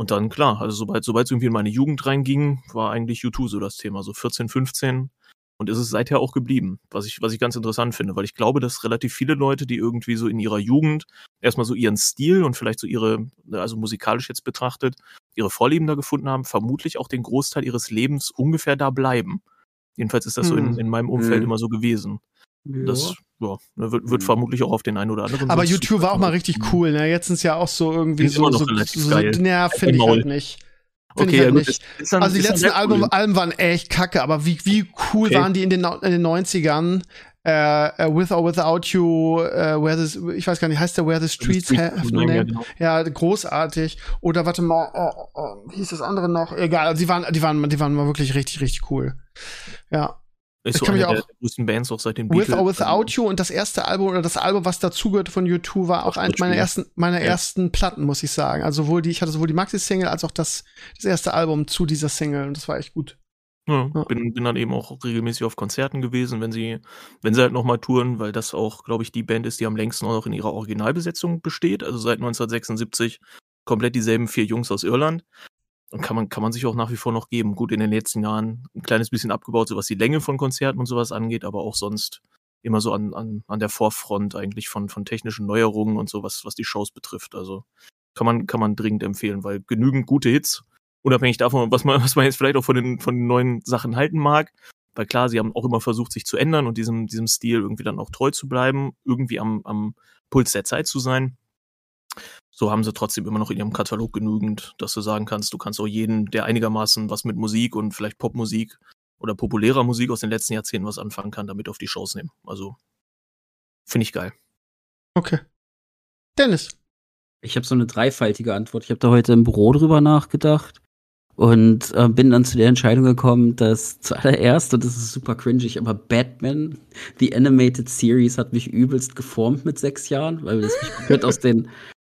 Und dann, klar, also sobald, sobald es irgendwie in meine Jugend reinging, war eigentlich U2 so das Thema, so 14, 15, und ist es seither auch geblieben, was ich, was ich ganz interessant finde, weil ich glaube, dass relativ viele Leute, die irgendwie so in ihrer Jugend erstmal so ihren Stil und vielleicht so ihre, also musikalisch jetzt betrachtet, ihre Vorlieben da gefunden haben, vermutlich auch den Großteil ihres Lebens ungefähr da bleiben. Jedenfalls ist das hm. so in, hm. in meinem Umfeld hm. immer so gewesen. Ja. Das ja, wird, wird, hm. vermutlich auch auf den einen oder anderen. Aber YouTube war auch mal richtig cool, ne? Jetzt sind es ja auch so irgendwie so. Immer noch so, relativ so, geil. Ja, finde ich halt nicht. Okay, ja, halt gut. Dann, also die letzten Alben, cool. Alben waren echt kacke, aber wie, wie cool okay. waren die in den, in den 90ern? Äh, uh, With or Without You, uh, Where the, ich weiß gar nicht, heißt der Where the Streets, the Streets have no name? Ja, genau. ja, großartig. Oder warte mal, uh, uh, wie hieß das andere noch? Egal, also die waren, die waren, die waren mal wirklich richtig, richtig cool. Ja. Ist so eine der, der größten Bands auch seit dem With or Without You und das erste Album oder das Album, was dazugehört von U2, war auch eines meiner ersten, meiner ja. ersten Platten, muss ich sagen. Also sowohl die, ich hatte sowohl die Maxi-Single als auch das, das erste Album zu dieser Single und das war echt gut. Ja, ja. Bin, bin dann eben auch regelmäßig auf Konzerten gewesen, wenn sie, wenn sie halt nochmal touren, weil das auch, glaube ich, die Band ist, die am längsten auch noch in ihrer Originalbesetzung besteht. Also seit 1976 komplett dieselben vier Jungs aus Irland. Kann man, kann man sich auch nach wie vor noch geben. Gut, in den letzten Jahren ein kleines bisschen abgebaut, so was die Länge von Konzerten und sowas angeht, aber auch sonst immer so an, an, an der Vorfront eigentlich von, von technischen Neuerungen und so, was, was die Shows betrifft. Also kann man, kann man dringend empfehlen, weil genügend gute Hits, unabhängig davon, was man, was man jetzt vielleicht auch von den, von den neuen Sachen halten mag. Weil klar, sie haben auch immer versucht, sich zu ändern und diesem, diesem Stil irgendwie dann auch treu zu bleiben, irgendwie am, am Puls der Zeit zu sein so haben sie trotzdem immer noch in ihrem Katalog genügend, dass du sagen kannst, du kannst auch jeden, der einigermaßen was mit Musik und vielleicht Popmusik oder populärer Musik aus den letzten Jahrzehnten was anfangen kann, damit auf die Shows nehmen. Also finde ich geil. Okay. Dennis. Ich habe so eine dreifaltige Antwort. Ich habe da heute im Büro drüber nachgedacht und äh, bin dann zu der Entscheidung gekommen, dass zuallererst, und das ist super cringig, aber Batman, The Animated Series, hat mich übelst geformt mit sechs Jahren, weil das mich komplett aus den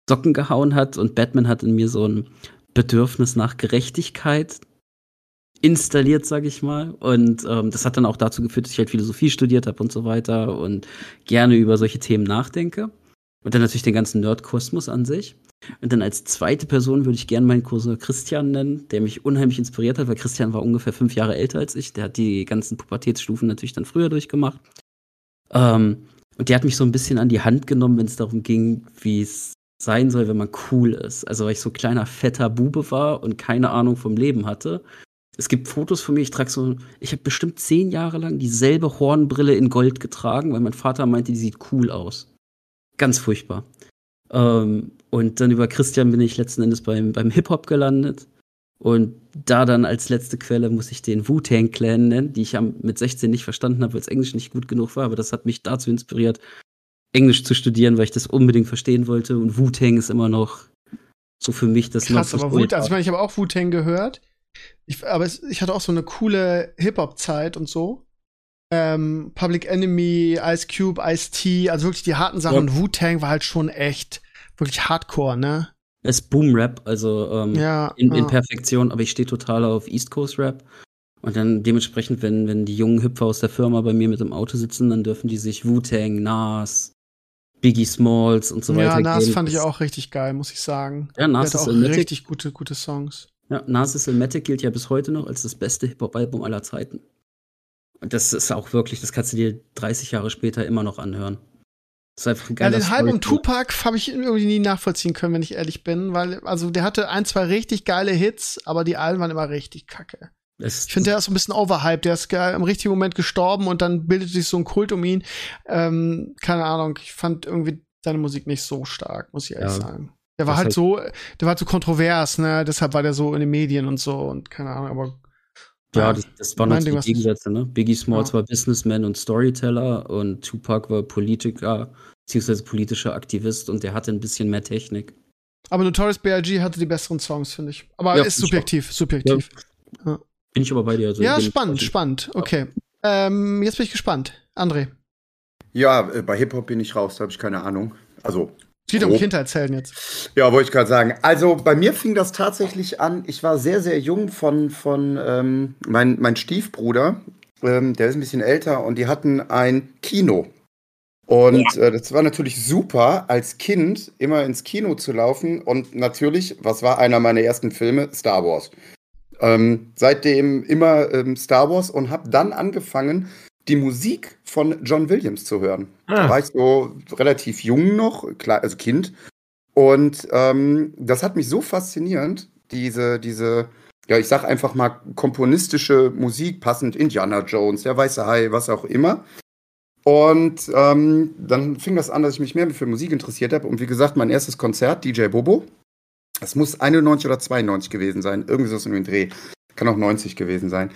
Socken gehauen hat und Batman hat in mir so ein Bedürfnis nach Gerechtigkeit installiert, sag ich mal. Und ähm, das hat dann auch dazu geführt, dass ich halt Philosophie studiert habe und so weiter und gerne über solche Themen nachdenke. Und dann natürlich den ganzen Nerdkosmos an sich. Und dann als zweite Person würde ich gerne meinen Cousin Christian nennen, der mich unheimlich inspiriert hat, weil Christian war ungefähr fünf Jahre älter als ich. Der hat die ganzen Pubertätsstufen natürlich dann früher durchgemacht. Ähm, und der hat mich so ein bisschen an die Hand genommen, wenn es darum ging, wie es sein soll, wenn man cool ist. Also weil ich so kleiner, fetter Bube war und keine Ahnung vom Leben hatte. Es gibt Fotos von mir, ich trage so, ich habe bestimmt zehn Jahre lang dieselbe Hornbrille in Gold getragen, weil mein Vater meinte, die sieht cool aus. Ganz furchtbar. Ähm, und dann über Christian bin ich letzten Endes beim, beim Hip-Hop gelandet. Und da dann als letzte Quelle muss ich den Wu-Tang Clan nennen, die ich mit 16 nicht verstanden habe, weil es Englisch nicht gut genug war, aber das hat mich dazu inspiriert, Englisch zu studieren, weil ich das unbedingt verstehen wollte. Und Wu-Tang ist immer noch so für mich das Krass, aber Wu, also ich meine, ich habe auch Wu-Tang gehört. Ich, aber es, ich hatte auch so eine coole Hip-Hop-Zeit und so. Ähm, Public Enemy, Ice Cube, Ice T, also wirklich die harten Sachen. Ja. Und Wu-Tang war halt schon echt wirklich Hardcore, ne? Es ist Boom-Rap, also ähm, ja, in, in ja. Perfektion, aber ich stehe total auf East Coast Rap. Und dann dementsprechend, wenn, wenn die jungen Hüpfer aus der Firma bei mir mit im Auto sitzen, dann dürfen die sich Wu-Tang, Nas, Biggie Smalls und so weiter. Ja, Nas geben. fand ich auch richtig geil, muss ich sagen. Ja, Nas ist auch richtig gute, gute Songs. Ja, Narcissismatic gilt ja bis heute noch als das beste Hip-Hop-Album aller Zeiten. Und das ist auch wirklich, das kannst du dir 30 Jahre später immer noch anhören. Das ist einfach ein ja, den Album Tupac habe ich irgendwie nie nachvollziehen können, wenn ich ehrlich bin, weil, also der hatte ein, zwei richtig geile Hits, aber die Alben waren immer richtig kacke. Es ich finde, der ist so ein bisschen overhyped. Der ist im richtigen Moment gestorben und dann bildet sich so ein Kult um ihn. Ähm, keine Ahnung. Ich fand irgendwie seine Musik nicht so stark, muss ich ehrlich ja. sagen. Der war halt, halt so, der war halt so kontrovers, ne? Deshalb war der so in den Medien und so und keine Ahnung, aber. Ja, das, das waren natürlich die Gegensätze, ne? Biggie Smalls ja. war Businessman und Storyteller und Tupac war Politiker, beziehungsweise politischer Aktivist und der hatte ein bisschen mehr Technik. Aber Notorious B.I.G. hatte die besseren Songs, finde ich. Aber ja, ist subjektiv, subjektiv. Ja. Bin ich aber bei dir. Also ja, spannend, spannend. Okay. Ähm, jetzt bin ich gespannt. André. Ja, äh, bei Hip-Hop bin ich raus, da habe ich keine Ahnung. Also es geht um Kindheitshelden jetzt. Ja, wollte ich gerade sagen. Also bei mir fing das tatsächlich an. Ich war sehr, sehr jung von, von ähm, mein, mein Stiefbruder, ähm, der ist ein bisschen älter und die hatten ein Kino. Und äh, das war natürlich super, als Kind immer ins Kino zu laufen. Und natürlich, was war einer meiner ersten Filme? Star Wars. Ähm, seitdem immer ähm, Star Wars und habe dann angefangen, die Musik von John Williams zu hören. Ah. Da war ich so relativ jung noch, klar, also Kind. Und ähm, das hat mich so faszinierend, diese, diese, ja, ich sag einfach mal komponistische Musik, passend Indiana Jones, der Weiße Hai, was auch immer. Und ähm, dann fing das an, dass ich mich mehr für Musik interessiert habe. Und wie gesagt, mein erstes Konzert, DJ Bobo, das muss 91 oder 92 gewesen sein, irgendwie so in dem Dreh. Kann auch 90 gewesen sein.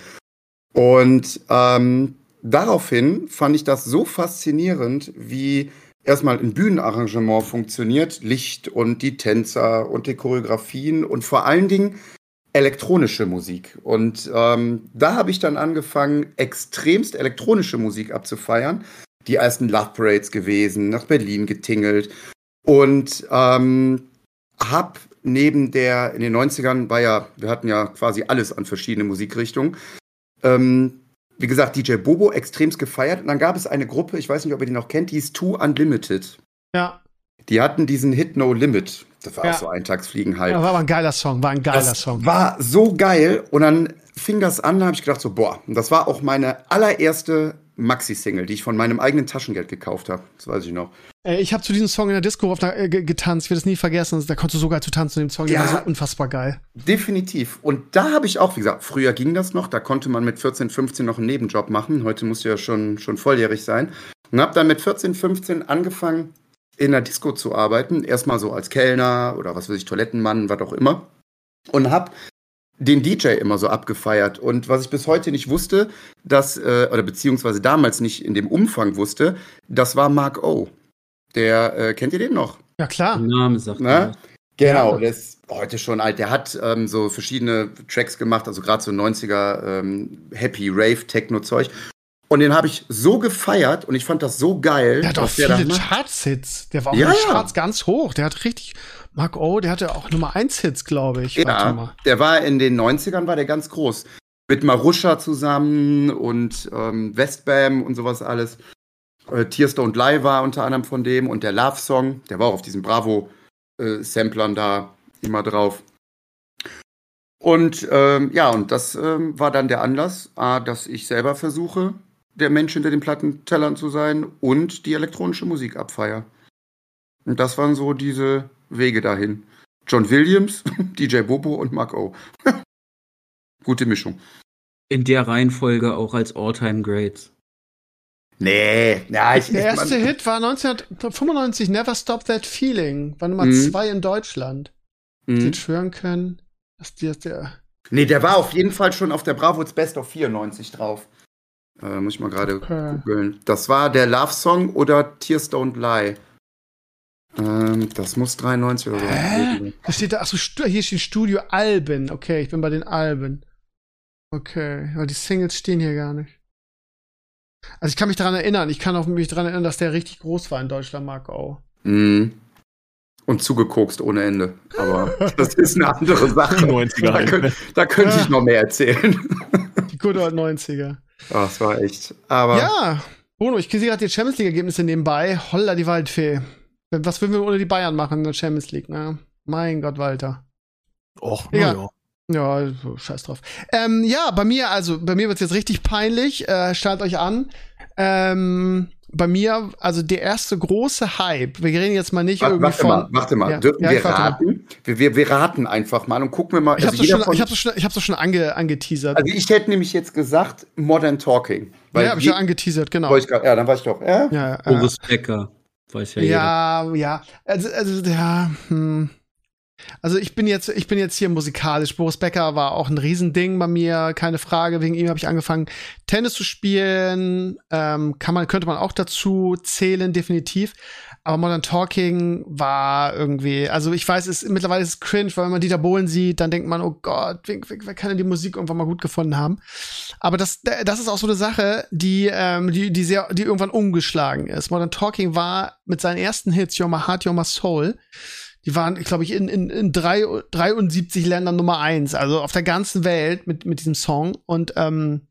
Und ähm, daraufhin fand ich das so faszinierend, wie erstmal ein Bühnenarrangement funktioniert, Licht und die Tänzer und die Choreografien und vor allen Dingen elektronische Musik. Und ähm, da habe ich dann angefangen, extremst elektronische Musik abzufeiern. Die ersten Love Parades gewesen, nach Berlin getingelt und ähm, habe neben der, in den 90ern war ja, wir hatten ja quasi alles an verschiedene Musikrichtungen, ähm, wie gesagt, DJ Bobo extremst gefeiert. Und dann gab es eine Gruppe, ich weiß nicht, ob ihr die noch kennt, die ist Too Unlimited. Ja. Die hatten diesen Hit No Limit. Das war ja. auch so Eintagsfliegen halt. Ja, war aber ein geiler Song, war ein geiler das Song. War so geil. Und dann fing das an, da habe ich gedacht so, boah, das war auch meine allererste Maxi-Single, die ich von meinem eigenen Taschengeld gekauft habe. Das weiß ich noch. Äh, ich habe zu diesem Song in der Disco auf der, äh, getanzt. Ich werde es nie vergessen. Da konntest du so geil zu tanzen in dem Song. Der ja, war so unfassbar geil. Definitiv. Und da habe ich auch, wie gesagt, früher ging das noch. Da konnte man mit 14, 15 noch einen Nebenjob machen. Heute muss ja schon, schon volljährig sein. Und habe dann mit 14, 15 angefangen, in der Disco zu arbeiten. Erstmal so als Kellner oder was weiß ich, Toilettenmann, was auch immer. Und habe den DJ immer so abgefeiert. Und was ich bis heute nicht wusste, dass, äh, oder beziehungsweise damals nicht in dem Umfang wusste, das war Mark O. Der, äh, kennt ihr den noch? Ja, klar. Der Name sagt Na? Genau, ja. der ist heute schon alt. Der hat ähm, so verschiedene Tracks gemacht, also gerade so 90er ähm, Happy Rave Techno-Zeug. Und den habe ich so gefeiert und ich fand das so geil. Der hat auch viele Charts-Hits. Der war auch ja. in den Charts ganz hoch. Der hat richtig Mark O, der hatte auch Nummer 1 Hits, glaube ich. Ja, der war in den 90ern war der ganz groß. Mit Marusha zusammen und ähm, Westbam und sowas alles. Äh, Don't Lie war unter anderem von dem und der Love Song, der war auch auf diesen Bravo-Samplern äh, da immer drauf. Und ähm, ja, und das ähm, war dann der Anlass, A, dass ich selber versuche, der Mensch hinter den Plattentellern zu sein und die elektronische Musik abfeier. Und das waren so diese Wege dahin. John Williams, DJ Bobo und Mark O. Gute Mischung. In der Reihenfolge auch als All-Time Greats. Nee, ja, ich, Der erste ich, Hit war 1995, Never Stop That Feeling. War Nummer mhm. zwei in Deutschland. Mhm. Sie schwören können, dass die, der. Nee, der war auf jeden Fall schon auf der Bravo's Best of 94 drauf. Äh, muss ich mal gerade okay. googeln. Das war der Love Song oder Tears Don't Lie. Ähm, das muss 93 oder so. Hä? Da steht da, achso, hier steht Studio Alben. Okay, ich bin bei den Alben. Okay, aber die Singles stehen hier gar nicht. Also ich kann mich daran erinnern, ich kann auch mich daran erinnern, dass der richtig groß war in Deutschland, Marco. Mhm. Und zugekokst ohne Ende. Aber das ist eine andere Sache. 90er da, könnt, da könnte ja. ich noch mehr erzählen. Die gute 90er. Ach, das war echt. Aber ja, Bruno, ich sehe gerade die Champions League-Ergebnisse nebenbei. Holla die Waldfee. Was würden wir ohne die Bayern machen in der Champions League, ne? Mein Gott, Walter. Och, ja. Ja, scheiß drauf. Ähm, ja, bei mir, also bei mir wird's jetzt richtig peinlich. Äh, schaut euch an. Ähm, bei mir, also der erste große Hype, wir reden jetzt mal nicht warte, irgendwie warte von... Mal, warte mal, ja, dürfen ja, wir raten? Wir, wir, wir, raten einfach mal und gucken wir mal. Ich also habe es schon, schon, ich schon ange, angeteasert. Also ich hätte nämlich jetzt gesagt Modern Talking. Weil ja, habe ich ja angeteasert, genau. Ich grad, ja, dann war ich doch. Ja, ja, Boris Becker, weiß ja Ja, jeder. ja, also, also ja, hm. Also ich bin jetzt, ich bin jetzt hier musikalisch. Boris Becker war auch ein Riesending bei mir, keine Frage. Wegen ihm habe ich angefangen, Tennis zu spielen. Ähm, kann man, könnte man auch dazu zählen, definitiv. Aber Modern Talking war irgendwie, also ich weiß, es mittlerweile ist es cringe, weil wenn man Dieter Bohlen sieht, dann denkt man, oh Gott, wer, wer kann denn die Musik irgendwann mal gut gefunden haben? Aber das, das ist auch so eine Sache, die, ähm, die, die sehr, die irgendwann umgeschlagen ist. Modern Talking war mit seinen ersten Hits, Your My Heart, Your My Soul, die waren, glaube ich, in, in, in drei, 73 Ländern Nummer eins, also auf der ganzen Welt mit, mit diesem Song. Und ähm,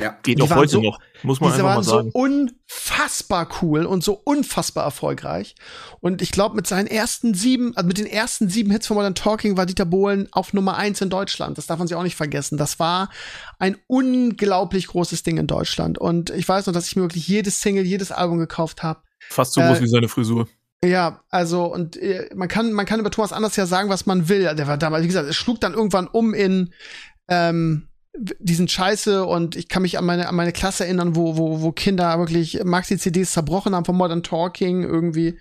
ja, geht auch heute so, noch, muss man einfach mal sagen. so unfassbar cool und so unfassbar erfolgreich. Und ich glaube, mit seinen ersten sieben, also mit den ersten sieben Hits von Modern Talking war Dieter Bohlen auf Nummer eins in Deutschland. Das darf man sich auch nicht vergessen. Das war ein unglaublich großes Ding in Deutschland. Und ich weiß noch, dass ich mir wirklich jedes Single, jedes Album gekauft habe. Fast so äh, groß wie seine Frisur. Ja, also und äh, man kann man kann über Thomas Anders ja sagen, was man will. Der war damals, wie gesagt, es schlug dann irgendwann um in ähm, diesen Scheiße und ich kann mich an meine an meine Klasse erinnern, wo wo wo Kinder wirklich Maxi CDs zerbrochen haben von Modern Talking irgendwie,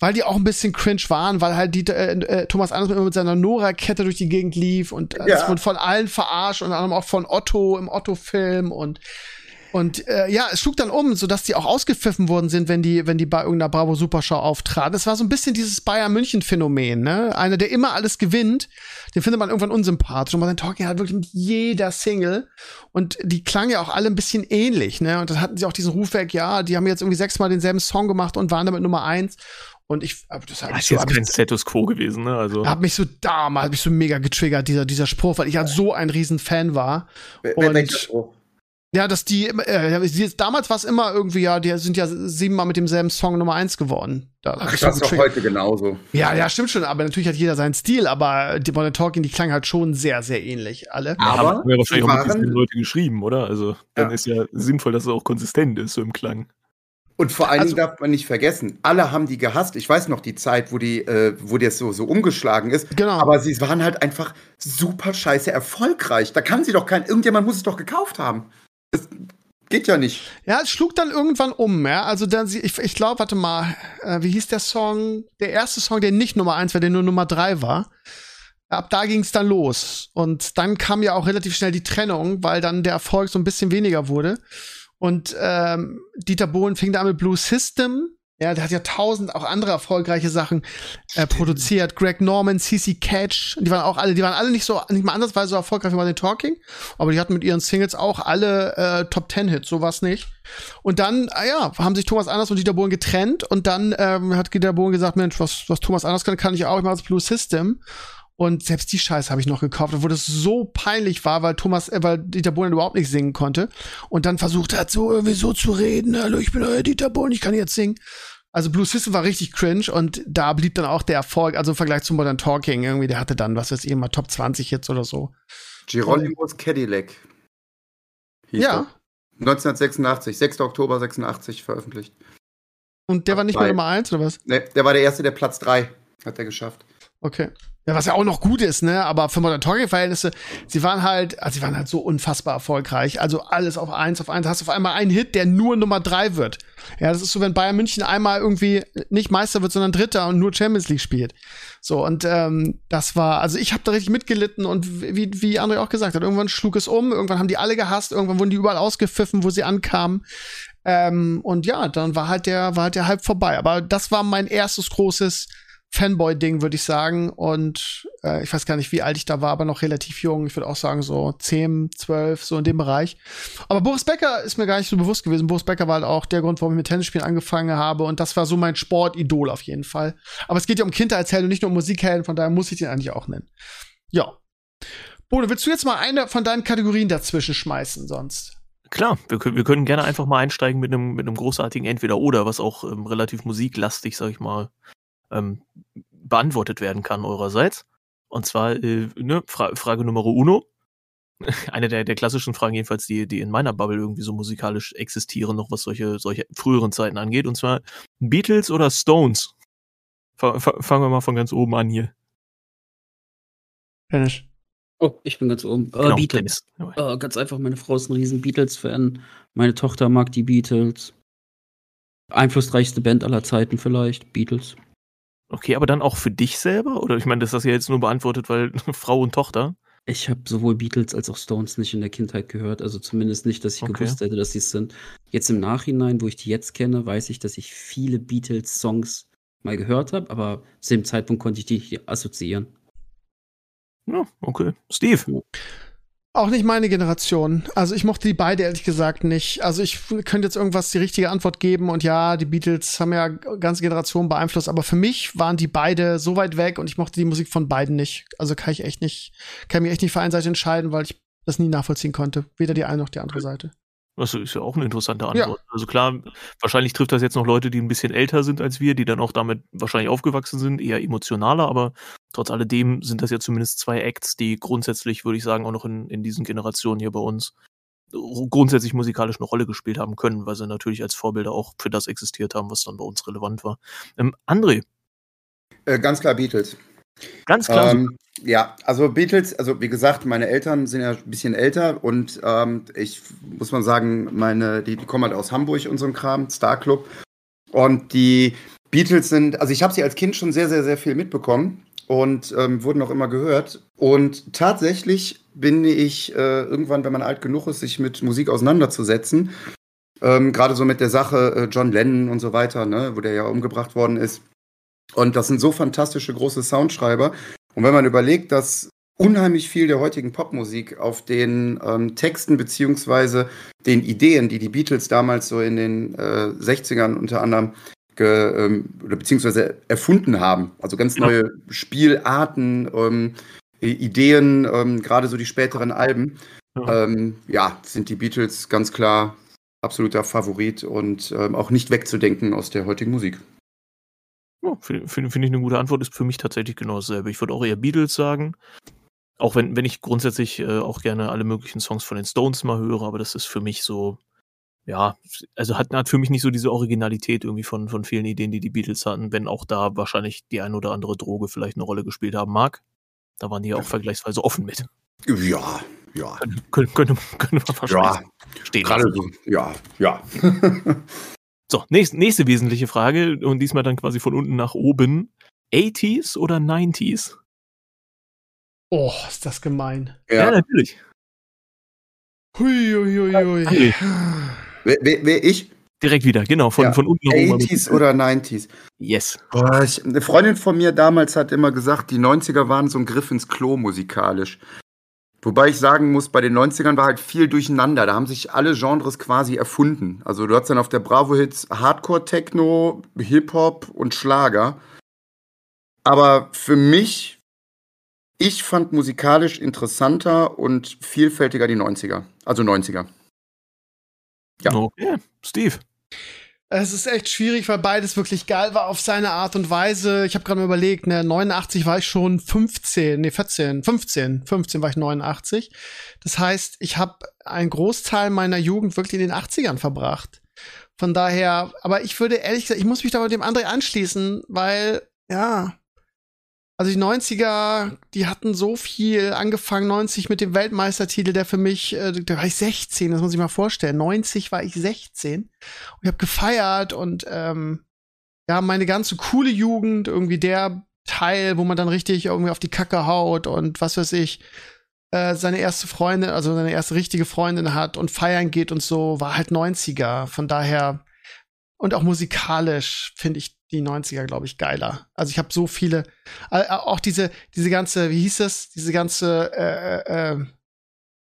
weil die auch ein bisschen cringe waren, weil halt die äh, äh, Thomas Anders mit seiner Nora Kette durch die Gegend lief und äh, ja. es wurde von allen verarscht und anderem auch von Otto im Otto Film und und äh, ja, es schlug dann um, sodass die auch ausgepfiffen worden sind, wenn die, wenn die bei irgendeiner Bravo Supershow auftraten. Es war so ein bisschen dieses Bayern München Phänomen, ne? Einer, der immer alles gewinnt, den findet man irgendwann unsympathisch. Und man Talking hat wirklich mit jeder Single. Und die klangen ja auch alle ein bisschen ähnlich, ne? Und dann hatten sie auch diesen Ruf weg, ja, die haben jetzt irgendwie sechsmal denselben Song gemacht und waren damit Nummer eins. Und ich, das hat mich so, jetzt kein ich, Status Quo gewesen, ne? Also. Hat mich so damals, hat mich so mega getriggert, dieser, dieser Spruch, weil ich halt so ein riesen Fan war. Und, Spruch? Ja, dass die, äh, damals war es immer irgendwie, ja, die sind ja siebenmal mit demselben Song Nummer eins geworden. Da Ach, das ist doch heute genauso. Ja, ja, stimmt schon, aber natürlich hat jeder seinen Stil, aber die Modern Talking, die klangen halt schon sehr, sehr ähnlich, alle. Aber haben wir wahrscheinlich auch mit Leute geschrieben, oder? Also, dann ja. ist ja sinnvoll, dass es auch konsistent ist, so im Klang. Und vor allen Dingen also, darf man nicht vergessen, alle haben die gehasst. Ich weiß noch die Zeit, wo die, äh, wo das so, so umgeschlagen ist. Genau. Aber sie waren halt einfach super scheiße erfolgreich. Da kann sie doch kein, irgendjemand muss es doch gekauft haben. Das geht ja nicht. Ja, es schlug dann irgendwann um, ja. Also dann, ich, ich glaube, warte mal, äh, wie hieß der Song? Der erste Song, der nicht Nummer eins war, der nur Nummer drei war. Ab da ging es dann los. Und dann kam ja auch relativ schnell die Trennung, weil dann der Erfolg so ein bisschen weniger wurde. Und ähm, Dieter Bohlen fing da mit Blue System ja, der hat ja tausend auch andere erfolgreiche Sachen äh, produziert. Greg Norman, CC Catch, die waren auch alle, die waren alle nicht so, nicht mal andersweise so erfolgreich wie bei den Talking, aber die hatten mit ihren Singles auch alle äh, Top Ten Hits, sowas nicht. Und dann, ah ja, haben sich Thomas Anders und Dieter Bohlen getrennt und dann ähm, hat Dieter Bohlen gesagt, Mensch, was, was Thomas Anders kann, kann ich auch, ich mache das Blue System. Und selbst die Scheiße habe ich noch gekauft, obwohl das so peinlich war, weil Thomas, äh, weil Dieter Bohlen überhaupt nicht singen konnte. Und dann versucht hat, so irgendwie so zu reden. Hallo, ich bin euer Dieter Bohlen, ich kann jetzt singen. Also Blue System war richtig cringe und da blieb dann auch der Erfolg, also im Vergleich zu Modern Talking, irgendwie, der hatte dann, was weiß ich, immer Top 20 jetzt oder so. Geronimo's Cadillac. ja. Der. 1986, 6. Oktober 86 veröffentlicht. Und der war nicht mehr Nummer 1 oder was? Nee, der war der erste, der Platz 3 hat er geschafft. Okay. Ja, was ja auch noch gut ist, ne? Aber für Modern Talking Verhältnisse, sie waren halt, also sie waren halt so unfassbar erfolgreich. Also alles auf eins, auf eins. Hast auf einmal einen Hit, der nur Nummer drei wird. Ja, das ist so, wenn Bayern München einmal irgendwie nicht Meister wird, sondern Dritter und nur Champions League spielt. So, und ähm, das war, also ich habe da richtig mitgelitten und wie, wie André auch gesagt hat, irgendwann schlug es um, irgendwann haben die alle gehasst, irgendwann wurden die überall ausgepfiffen, wo sie ankamen. Ähm, und ja, dann war halt der, war halt der Hype vorbei. Aber das war mein erstes großes Fanboy-Ding, würde ich sagen. Und äh, ich weiß gar nicht, wie alt ich da war, aber noch relativ jung. Ich würde auch sagen, so 10, 12, so in dem Bereich. Aber Boris Becker ist mir gar nicht so bewusst gewesen. Boris Becker war halt auch der Grund, warum ich mit Tennisspielen angefangen habe. Und das war so mein Sportidol auf jeden Fall. Aber es geht ja um Kindheitshelden und nicht nur um Musikhelden, von daher muss ich den eigentlich auch nennen. Ja. Bodo, willst du jetzt mal eine von deinen Kategorien dazwischen schmeißen sonst? Klar, wir, wir können gerne einfach mal einsteigen mit einem, mit einem großartigen Entweder-Oder, was auch ähm, relativ musiklastig, sag ich mal, ähm, beantwortet werden kann eurerseits. Und zwar, äh, ne, Fra Frage Nummer uno. Eine der, der klassischen Fragen, jedenfalls, die, die in meiner Bubble irgendwie so musikalisch existieren, noch was solche, solche früheren Zeiten angeht. Und zwar Beatles oder Stones? F fangen wir mal von ganz oben an hier. Finish. Oh, ich bin ganz oben. Oh, genau, Beatles. Oh, ganz einfach, meine Frau ist ein riesen Beatles-Fan. Meine Tochter mag die Beatles. Einflussreichste Band aller Zeiten vielleicht, Beatles. Okay, aber dann auch für dich selber? Oder ich meine, das hast du ja jetzt nur beantwortet, weil Frau und Tochter. Ich habe sowohl Beatles als auch Stones nicht in der Kindheit gehört. Also zumindest nicht, dass ich okay. gewusst hätte, dass sie es sind. Jetzt im Nachhinein, wo ich die jetzt kenne, weiß ich, dass ich viele Beatles-Songs mal gehört habe, aber zu dem Zeitpunkt konnte ich die assoziieren. Ja, okay. Steve. Auch nicht meine Generation. Also ich mochte die beide ehrlich gesagt nicht. Also ich könnte jetzt irgendwas die richtige Antwort geben und ja, die Beatles haben ja ganze Generationen beeinflusst, aber für mich waren die beide so weit weg und ich mochte die Musik von beiden nicht. Also kann ich echt nicht, kann mich echt nicht für eine Seite entscheiden, weil ich das nie nachvollziehen konnte. Weder die eine noch die andere Seite. Das ist ja auch eine interessante Antwort. Ja. Also klar, wahrscheinlich trifft das jetzt noch Leute, die ein bisschen älter sind als wir, die dann auch damit wahrscheinlich aufgewachsen sind, eher emotionaler, aber trotz alledem sind das ja zumindest zwei Acts, die grundsätzlich, würde ich sagen, auch noch in, in diesen Generationen hier bei uns grundsätzlich musikalisch eine Rolle gespielt haben können, weil sie natürlich als Vorbilder auch für das existiert haben, was dann bei uns relevant war. Ähm, André. Äh, ganz klar Beatles. Ganz klar. Ähm, ja, also Beatles, also wie gesagt, meine Eltern sind ja ein bisschen älter und ähm, ich muss mal sagen, meine, die, die kommen halt aus Hamburg und so Kram, Star Club. Und die Beatles sind, also ich habe sie als Kind schon sehr, sehr, sehr viel mitbekommen und ähm, wurden auch immer gehört. Und tatsächlich bin ich äh, irgendwann, wenn man alt genug ist, sich mit Musik auseinanderzusetzen, ähm, gerade so mit der Sache äh, John Lennon und so weiter, ne, wo der ja umgebracht worden ist. Und das sind so fantastische große Soundschreiber. Und wenn man überlegt, dass unheimlich viel der heutigen Popmusik auf den ähm, Texten beziehungsweise den Ideen, die die Beatles damals so in den äh, 60ern unter anderem ge, ähm, oder beziehungsweise erfunden haben, also ganz neue ja. Spielarten, ähm, Ideen, ähm, gerade so die späteren Alben, ja. Ähm, ja. sind die Beatles ganz klar absoluter Favorit und ähm, auch nicht wegzudenken aus der heutigen Musik. Ja, Finde find, find ich eine gute Antwort, ist für mich tatsächlich genau dasselbe. Ich würde auch eher Beatles sagen. Auch wenn, wenn ich grundsätzlich äh, auch gerne alle möglichen Songs von den Stones mal höre, aber das ist für mich so, ja, also hat, hat für mich nicht so diese Originalität irgendwie von, von vielen Ideen, die die Beatles hatten, wenn auch da wahrscheinlich die ein oder andere Droge vielleicht eine Rolle gespielt haben mag. Da waren die ja auch vergleichsweise offen mit. Ja, ja. Könnte, könnte, könnte man wahrscheinlich ja, stehen. Gerade so, ja, ja. So, nächste, nächste wesentliche Frage und diesmal dann quasi von unten nach oben. 80s oder 90s? Oh, ist das gemein. Ja, ja natürlich. Hui, hui, hui, hui. Wer, wer, wer, ich? Direkt wieder, genau, von, ja. von unten nach oben. 80s oder 90s? Yes. Boah, ich, eine Freundin von mir damals hat immer gesagt, die 90er waren so ein Griff ins Klo musikalisch. Wobei ich sagen muss, bei den 90ern war halt viel durcheinander. Da haben sich alle Genres quasi erfunden. Also du hast dann auf der Bravo-Hits Hardcore-Techno, Hip-Hop und Schlager. Aber für mich, ich fand musikalisch interessanter und vielfältiger die 90er. Also 90er. Ja. Okay, Steve. Es ist echt schwierig, weil beides wirklich geil war auf seine Art und Weise. Ich habe gerade mal überlegt, ne, 89 war ich schon 15, nee, 14, 15, 15 war ich 89. Das heißt, ich habe einen Großteil meiner Jugend wirklich in den 80ern verbracht. Von daher, aber ich würde ehrlich gesagt, ich muss mich da mit dem André anschließen, weil, ja, also die 90er, die hatten so viel angefangen, 90 mit dem Weltmeistertitel, der für mich, äh, da war ich 16, das muss ich mal vorstellen. 90 war ich 16 und ich habe gefeiert und ähm, ja, meine ganze coole Jugend, irgendwie der Teil, wo man dann richtig irgendwie auf die Kacke haut und was weiß ich, äh, seine erste Freundin, also seine erste richtige Freundin hat und feiern geht und so, war halt 90er. Von daher, und auch musikalisch finde ich die 90er, glaube ich, geiler. Also ich habe so viele, äh, äh, auch diese, diese ganze, wie hieß das, diese ganze, äh, äh, äh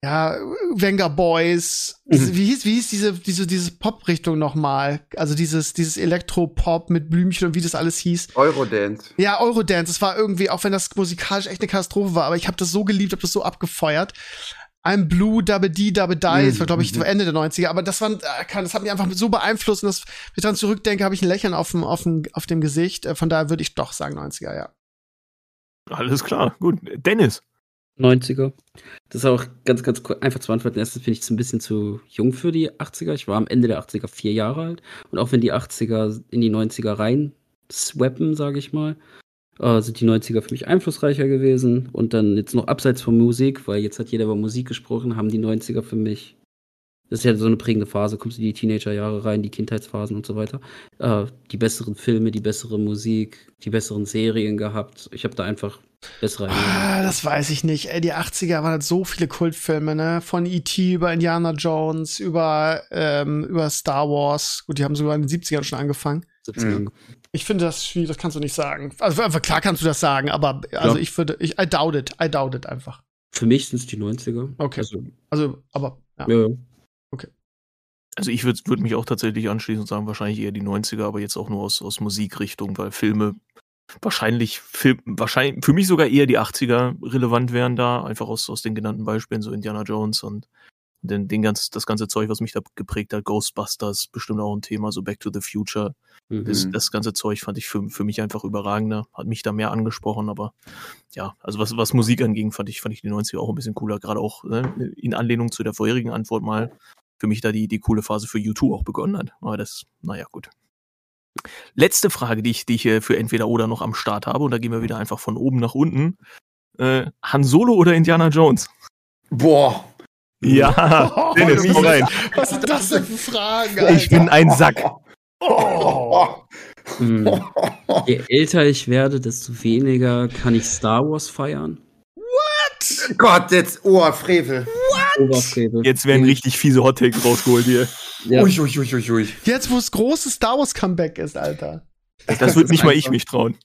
ja, Wenger Boys, mhm. wie hieß, wie hieß diese, diese, diese Pop-Richtung nochmal? Also dieses, dieses Elektro-Pop mit Blümchen und wie das alles hieß. Eurodance. Ja, Eurodance. Das war irgendwie, auch wenn das musikalisch echt eine Katastrophe war, aber ich habe das so geliebt, habe das so abgefeuert. I'm Blue, Dabbe D, Dabbe Die, das war, glaube ich, mhm. Ende der 90er, aber das war, äh, das hat mich einfach so beeinflusst und das, wenn ich dann zurückdenke, habe ich ein Lächeln auf dem, auf dem, auf dem Gesicht. Äh, von daher würde ich doch sagen 90er, ja. Alles klar, gut. Dennis. 90er. Das ist auch ganz, ganz einfach zu antworten. Erstens finde ich es ein bisschen zu jung für die 80er. Ich war am Ende der 80er vier Jahre alt. Und auch wenn die 80er in die 90er rein swappen, sage ich mal, äh, sind die 90er für mich einflussreicher gewesen. Und dann jetzt noch abseits von Musik, weil jetzt hat jeder über Musik gesprochen, haben die 90er für mich das ist ja so eine prägende Phase, kommst du in die Teenagerjahre rein, die Kindheitsphasen und so weiter. Äh, die besseren Filme, die bessere Musik, die besseren Serien gehabt. Ich habe da einfach bessere ah, Das weiß ich nicht. Ey, die 80er waren halt so viele Kultfilme, ne? Von E.T. über Indiana Jones, über, ähm, über Star Wars. Gut, die haben sogar in den 70ern schon angefangen. 70ern. Mhm. Ich finde das schwierig, das kannst du nicht sagen. Also klar kannst du das sagen, aber also ja. ich würde, ich, I doubt it, I doubt it einfach. Für mich sind es die 90er. Okay. Also, also aber ja. ja. Okay. Also ich würde würd mich auch tatsächlich anschließen und sagen, wahrscheinlich eher die 90er, aber jetzt auch nur aus, aus Musikrichtung, weil Filme wahrscheinlich, Film, wahrscheinlich für mich sogar eher die 80er relevant wären da, einfach aus, aus den genannten Beispielen, so Indiana Jones und den, den ganz, das ganze Zeug, was mich da geprägt hat, Ghostbusters, bestimmt auch ein Thema, so Back to the Future. Mhm. Das, das ganze Zeug fand ich für, für mich einfach überragender, hat mich da mehr angesprochen, aber ja, also was, was Musik anging, fand ich, fand ich die 90er auch ein bisschen cooler, gerade auch ne, in Anlehnung zu der vorherigen Antwort mal, für mich da die, die coole Phase für U2 auch begonnen hat. Aber das, naja, gut. Letzte Frage, die ich, die ich für entweder oder noch am Start habe, und da gehen wir wieder einfach von oben nach unten. Äh, Han Solo oder Indiana Jones? Boah. Ja, oh, Dennis, komm rein. Was ist das denn für Fragen? Alter? Ich bin ein Sack. Oh. Hm. Je älter ich werde, desto weniger kann ich Star Wars feiern. What? Gott, jetzt Oberfrevel. What? Oberfrevel. Jetzt werden richtig fiese Hot Takes rausgeholt hier. Ja. Ui, ui, ui, ui. Jetzt, wo das große Star Wars Comeback ist, Alter. Das, das wird nicht mal ich mich trauen.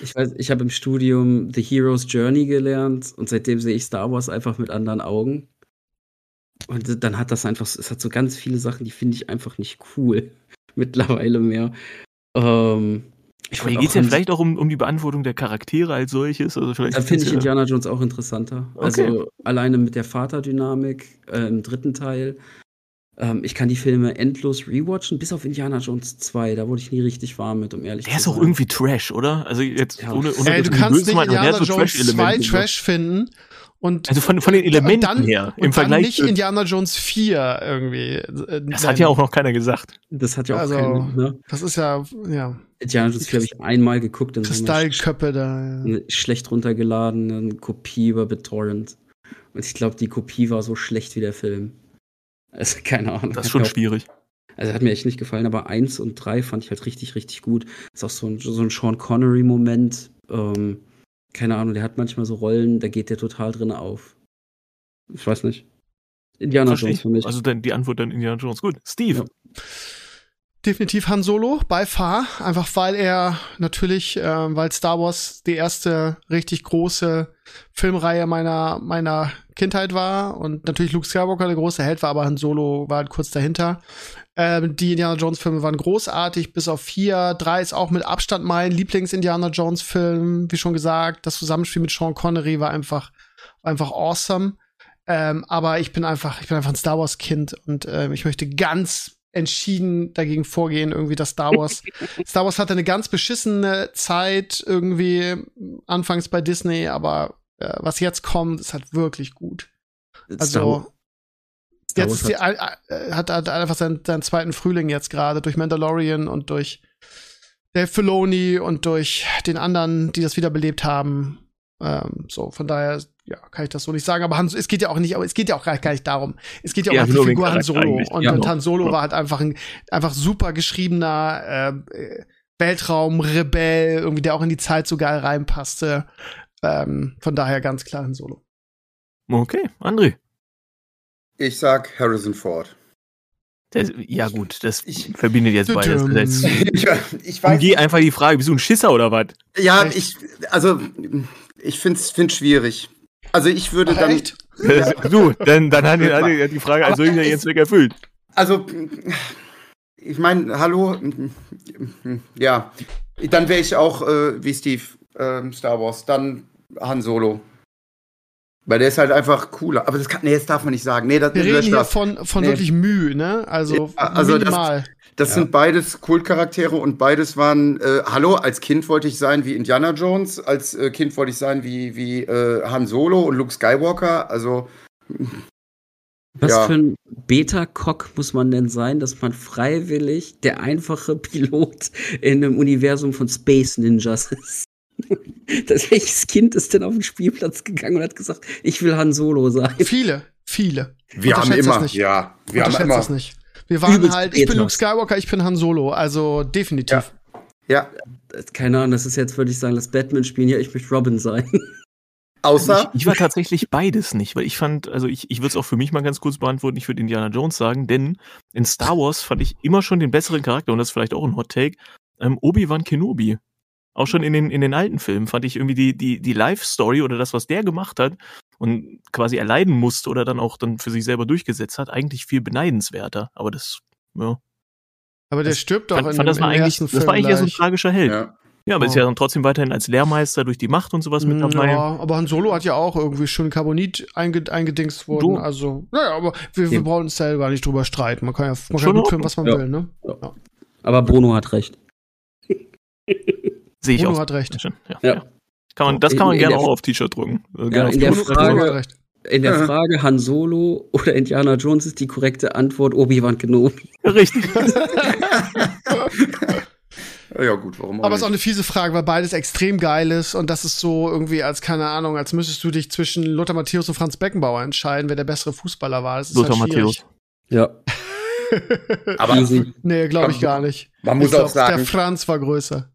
Ich weiß, ich habe im Studium The Hero's Journey gelernt und seitdem sehe ich Star Wars einfach mit anderen Augen. Und dann hat das einfach, es hat so ganz viele Sachen, die finde ich einfach nicht cool mittlerweile mehr. Ähm, ich Aber hier geht es ja vielleicht auch um, um die Beantwortung der Charaktere als solches. Also vielleicht da finde ich ja Indiana Jones auch interessanter. Okay. Also alleine mit der Vaterdynamik äh, im dritten Teil. Ähm, ich kann die Filme endlos rewatchen, bis auf Indiana Jones 2. Da wurde ich nie richtig warm mit, um ehrlich der zu sein. Der ist auch irgendwie Trash, oder? Also jetzt ja. ohne, ohne Ey, du kannst nicht Indiana Jones 2 Trash finden und also von, von den Elementen dann, her im Vergleich nicht Indiana Jones 4 irgendwie. Das hat ja auch noch keiner gesagt. Das hat ja auch also, keiner, ne? Das ist ja, ja. Indiana Jones 4 habe ich einmal geguckt. Kristallköppe da. Ja. Eine schlecht runtergeladene Kopie über BitTorrent. Und ich glaube, die Kopie war so schlecht wie der Film. Also, keine Ahnung. Das ist schon schwierig. Also hat mir echt nicht gefallen, aber 1 und 3 fand ich halt richtig, richtig gut. ist auch so ein, so ein Sean Connery-Moment. Ähm, keine Ahnung, der hat manchmal so Rollen, da geht der total drin auf. Ich weiß nicht. Indiana Versteh Jones für mich. Also dann die Antwort dann Indiana Jones. Gut. Steve. Ja. Definitiv Han Solo bei Far, einfach weil er natürlich, äh, weil Star Wars die erste richtig große Filmreihe meiner meiner Kindheit war und natürlich Luke Skywalker der große Held war, aber Han Solo war halt kurz dahinter. Ähm, die Indiana Jones Filme waren großartig, bis auf vier. Drei ist auch mit Abstand mein Lieblings-Indiana Jones Film. Wie schon gesagt, das Zusammenspiel mit Sean Connery war einfach, einfach awesome. Ähm, aber ich bin einfach, ich bin einfach ein Star Wars Kind und ähm, ich möchte ganz entschieden dagegen vorgehen, irgendwie, dass Star Wars, Star Wars hatte eine ganz beschissene Zeit irgendwie anfangs bei Disney, aber äh, was jetzt kommt, ist halt wirklich gut. Also, jetzt ist die, äh, hat, hat einfach seinen, seinen zweiten Frühling jetzt gerade durch Mandalorian und durch Dave Filoni und durch den anderen, die das wiederbelebt haben. Ähm, so, von daher, ja, kann ich das so nicht sagen. Aber Han, es geht ja auch nicht, aber es geht ja auch gar, gar nicht darum. Es geht ja auch ja, um die Figur Han Solo. Und, ja, und Han Solo ja. war halt einfach ein einfach super geschriebener äh, Weltraumrebell, irgendwie, der auch in die Zeit so geil reinpasste. Ähm, von daher ganz klar Han Solo. Okay, André. Ich sag Harrison Ford. Das, ja, gut, das ich, verbindet jetzt beides. Das, ich, ich weiß. Geh einfach die Frage, bist du ein Schisser oder was? Ja, ich, also, ich finde es schwierig. Also, ich würde Ach, dann. Echt? du, dann, dann hat die, die Frage also ich jetzt weg erfüllt. Also, ich meine, hallo, ja, dann wäre ich auch äh, wie Steve, äh, Star Wars, dann Han Solo. Weil der ist halt einfach cooler. Aber das kann, nee, das darf man nicht sagen. Nee, das, Wir reden hier von, von nee. wirklich Mühe, ne? Also, ja, also minimal. Das, das ja. sind beides Kultcharaktere und beides waren, äh, hallo, als Kind wollte ich sein wie Indiana Jones, als äh, Kind wollte ich sein wie, wie äh, Han Solo und Luke Skywalker. Also. Was ja. für ein Beta-Cock muss man denn sein, dass man freiwillig der einfache Pilot in einem Universum von Space Ninjas ist? das, welches Kind ist denn auf den Spielplatz gegangen und hat gesagt, ich will Han Solo sein? Viele, viele. Wir haben immer, ja, wir haben immer. Das nicht. Wir waren Übelst halt, ich bin Luke Skywalker, ich bin Han Solo, also definitiv. Ja. ja. Keine Ahnung, das ist jetzt, würde ich sagen, das Batman-Spielen, ja, ich möchte Robin sein. Außer. Ich, ich, war tatsächlich beides nicht, weil ich fand, also ich, ich würde es auch für mich mal ganz kurz beantworten, ich würde Indiana Jones sagen, denn in Star Wars fand ich immer schon den besseren Charakter, und das ist vielleicht auch ein Hot Take, ähm, Obi-Wan Kenobi. Auch schon in den, in den alten Filmen fand ich irgendwie die, die, die Life-Story oder das, was der gemacht hat und quasi erleiden musste oder dann auch dann für sich selber durchgesetzt hat, eigentlich viel beneidenswerter. Aber das, ja. Aber der das stirbt doch fand, in fand das, war eigentlich, das war eigentlich eher so ein tragischer Held. Ja. Ja, aber oh. ist ja dann trotzdem weiterhin als Lehrmeister durch die Macht und sowas mit dabei. Ja, aber Han Solo hat ja auch irgendwie schon Carbonit einge eingedingst worden. Du. Also, naja, aber wir, wir brauchen uns selber nicht drüber streiten. Man kann ja, man kann gut filmen, was man ja. will, ne? Ja. Aber Bruno hat recht. Sehe ich Bruno auch. hat recht. Ja. ja. Kann man, das kann man in, gerne auch auf T-Shirt drucken. Also ja, in, der Frage, in der Frage Han Solo oder Indiana Jones ist die korrekte Antwort Obi-Wan Kenobi. Richtig. ja, gut, warum auch Aber es ist auch eine fiese Frage, weil beides extrem geil ist und das ist so irgendwie als, keine Ahnung, als müsstest du dich zwischen Lothar Matthäus und Franz Beckenbauer entscheiden, wer der bessere Fußballer war. Das ist Lothar halt Matthäus. Ja. Aber nee, glaube ich gar nicht. Man muss ich auch sagen, der Franz war größer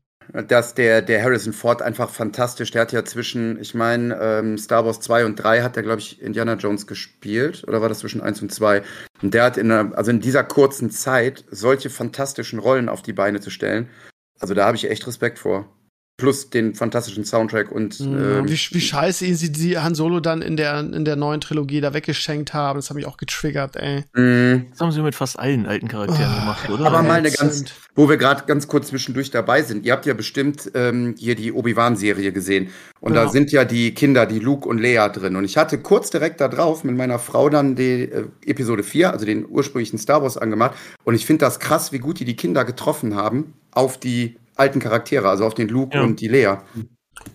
dass der, der Harrison Ford einfach fantastisch, der hat ja zwischen, ich meine, ähm, Star Wars 2 und 3 hat der, glaube ich, Indiana Jones gespielt, oder war das zwischen 1 und 2? Und der hat in einer, also in dieser kurzen Zeit solche fantastischen Rollen auf die Beine zu stellen. Also da habe ich echt Respekt vor plus den fantastischen Soundtrack und ähm, wie, wie scheiße ihn sie die Han Solo dann in der in der neuen Trilogie da weggeschenkt haben, das habe ich auch getriggert, ey. Mm. Das haben sie mit fast allen alten Charakteren oh, gemacht, oder? Aber mal eine ganz, wo wir gerade ganz kurz zwischendurch dabei sind. Ihr habt ja bestimmt ähm, hier die Obi-Wan-Serie gesehen und ja. da sind ja die Kinder, die Luke und Leia drin. Und ich hatte kurz direkt da drauf mit meiner Frau dann die äh, Episode 4, also den ursprünglichen Star Wars angemacht. Und ich finde das krass, wie gut die die Kinder getroffen haben auf die alten Charaktere, also auf den Luke ja. und die Lea.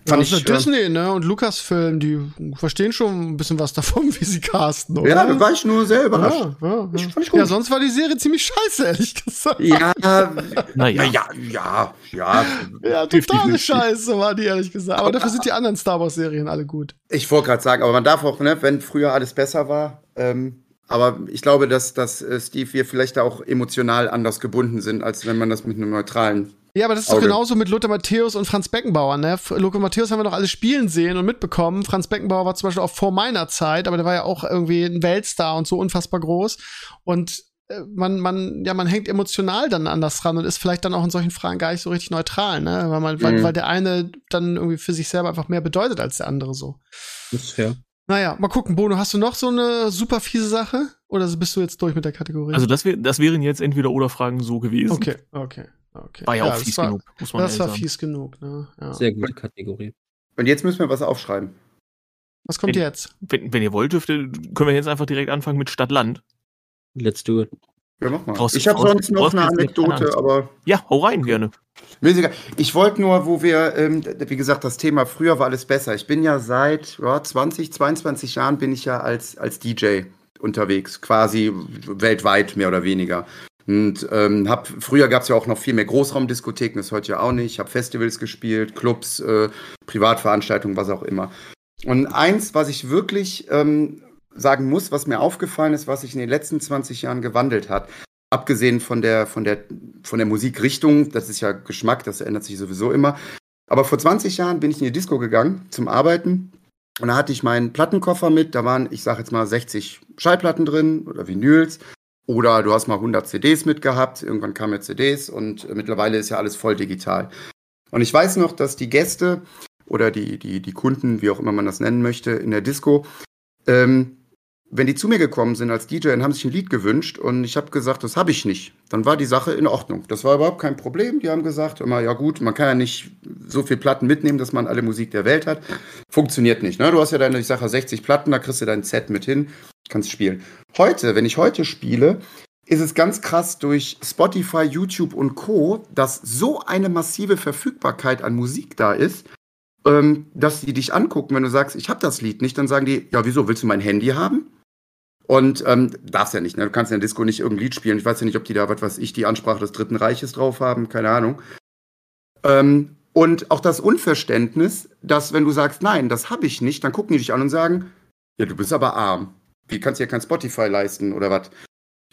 Fand ja, ich, Disney, äh, ne? Und Lucasfilm, die verstehen schon ein bisschen was davon, wie sie casten, oder? Ja, da war ich nur sehr überrascht. Ja, ja, ich, fand ich gut. ja, sonst war die Serie ziemlich scheiße, ehrlich gesagt. Ja, naja, ja, ja, ja. Ja, totale Scheiße war die, ehrlich gesagt. Aber dafür sind die anderen Star Wars-Serien alle gut. Ich wollte gerade sagen, aber man darf auch, ne, wenn früher alles besser war, ähm, aber ich glaube, dass, dass äh, Steve, wir vielleicht da auch emotional anders gebunden sind, als wenn man das mit einem neutralen ja, aber das ist doch genauso mit Lothar Matthäus und Franz Beckenbauer, ne? Lothar Matthäus haben wir doch alle spielen sehen und mitbekommen. Franz Beckenbauer war zum Beispiel auch vor meiner Zeit, aber der war ja auch irgendwie ein Weltstar und so unfassbar groß. Und äh, man, man, ja, man hängt emotional dann anders dran und ist vielleicht dann auch in solchen Fragen gar nicht so richtig neutral, ne? Weil, man, mhm. weil, weil der eine dann irgendwie für sich selber einfach mehr bedeutet als der andere so. Das ist fair. Naja, mal gucken, Bono, hast du noch so eine super fiese Sache? Oder bist du jetzt durch mit der Kategorie? Also das, wär, das wären jetzt entweder oder Fragen so gewesen. Okay, okay. Okay. War ja, ja auch fies war, genug, muss man Das war sagen. fies genug, ne? Ja. Sehr gute Kategorie. Und jetzt müssen wir was aufschreiben. Was kommt wenn, jetzt? Wenn, wenn, ihr wollt, dürft ihr, können wir jetzt einfach direkt anfangen mit Stadt-Land. Let's do it. Ja, mach mal. Raus, ich habe sonst noch eine Anekdote, aber. Ja, hau rein, gerne. Ich wollte nur, wo wir, ähm, wie gesagt, das Thema früher war alles besser. Ich bin ja seit ja, 20, 22 Jahren bin ich ja als, als DJ unterwegs, quasi weltweit mehr oder weniger. Und ähm, hab, früher gab es ja auch noch viel mehr Großraumdiskotheken, das heute ja auch nicht. Ich habe Festivals gespielt, Clubs, äh, Privatveranstaltungen, was auch immer. Und eins, was ich wirklich ähm, sagen muss, was mir aufgefallen ist, was sich in den letzten 20 Jahren gewandelt hat, abgesehen von der, von der, von der Musikrichtung, das ist ja Geschmack, das ändert sich sowieso immer. Aber vor 20 Jahren bin ich in die Disco gegangen zum Arbeiten und da hatte ich meinen Plattenkoffer mit, da waren, ich sag jetzt mal, 60 Schallplatten drin oder Vinyls oder du hast mal 100 CDs mitgehabt, irgendwann kamen ja CDs und mittlerweile ist ja alles voll digital. Und ich weiß noch, dass die Gäste oder die, die, die Kunden, wie auch immer man das nennen möchte, in der Disco, ähm, wenn die zu mir gekommen sind als DJ und haben sich ein Lied gewünscht und ich habe gesagt, das habe ich nicht, dann war die Sache in Ordnung. Das war überhaupt kein Problem. Die haben gesagt, immer, ja gut, man kann ja nicht so viel Platten mitnehmen, dass man alle Musik der Welt hat. Funktioniert nicht. Ne? Du hast ja deine, ich sage 60 Platten, da kriegst du dein Set mit hin, kannst spielen. Heute, wenn ich heute spiele, ist es ganz krass durch Spotify, YouTube und Co., dass so eine massive Verfügbarkeit an Musik da ist, ähm, dass die dich angucken, wenn du sagst, ich habe das Lied nicht, dann sagen die, ja, wieso, willst du mein Handy haben? Und ähm, darfst ja nicht, ne? Du kannst in der Disco nicht irgendein Lied spielen. Ich weiß ja nicht, ob die da, was weiß ich, die Ansprache des Dritten Reiches drauf haben, keine Ahnung. Ähm, und auch das Unverständnis, dass wenn du sagst, nein, das habe ich nicht, dann gucken die dich an und sagen, ja, du bist aber arm. Wie kannst du ja kein Spotify leisten oder was?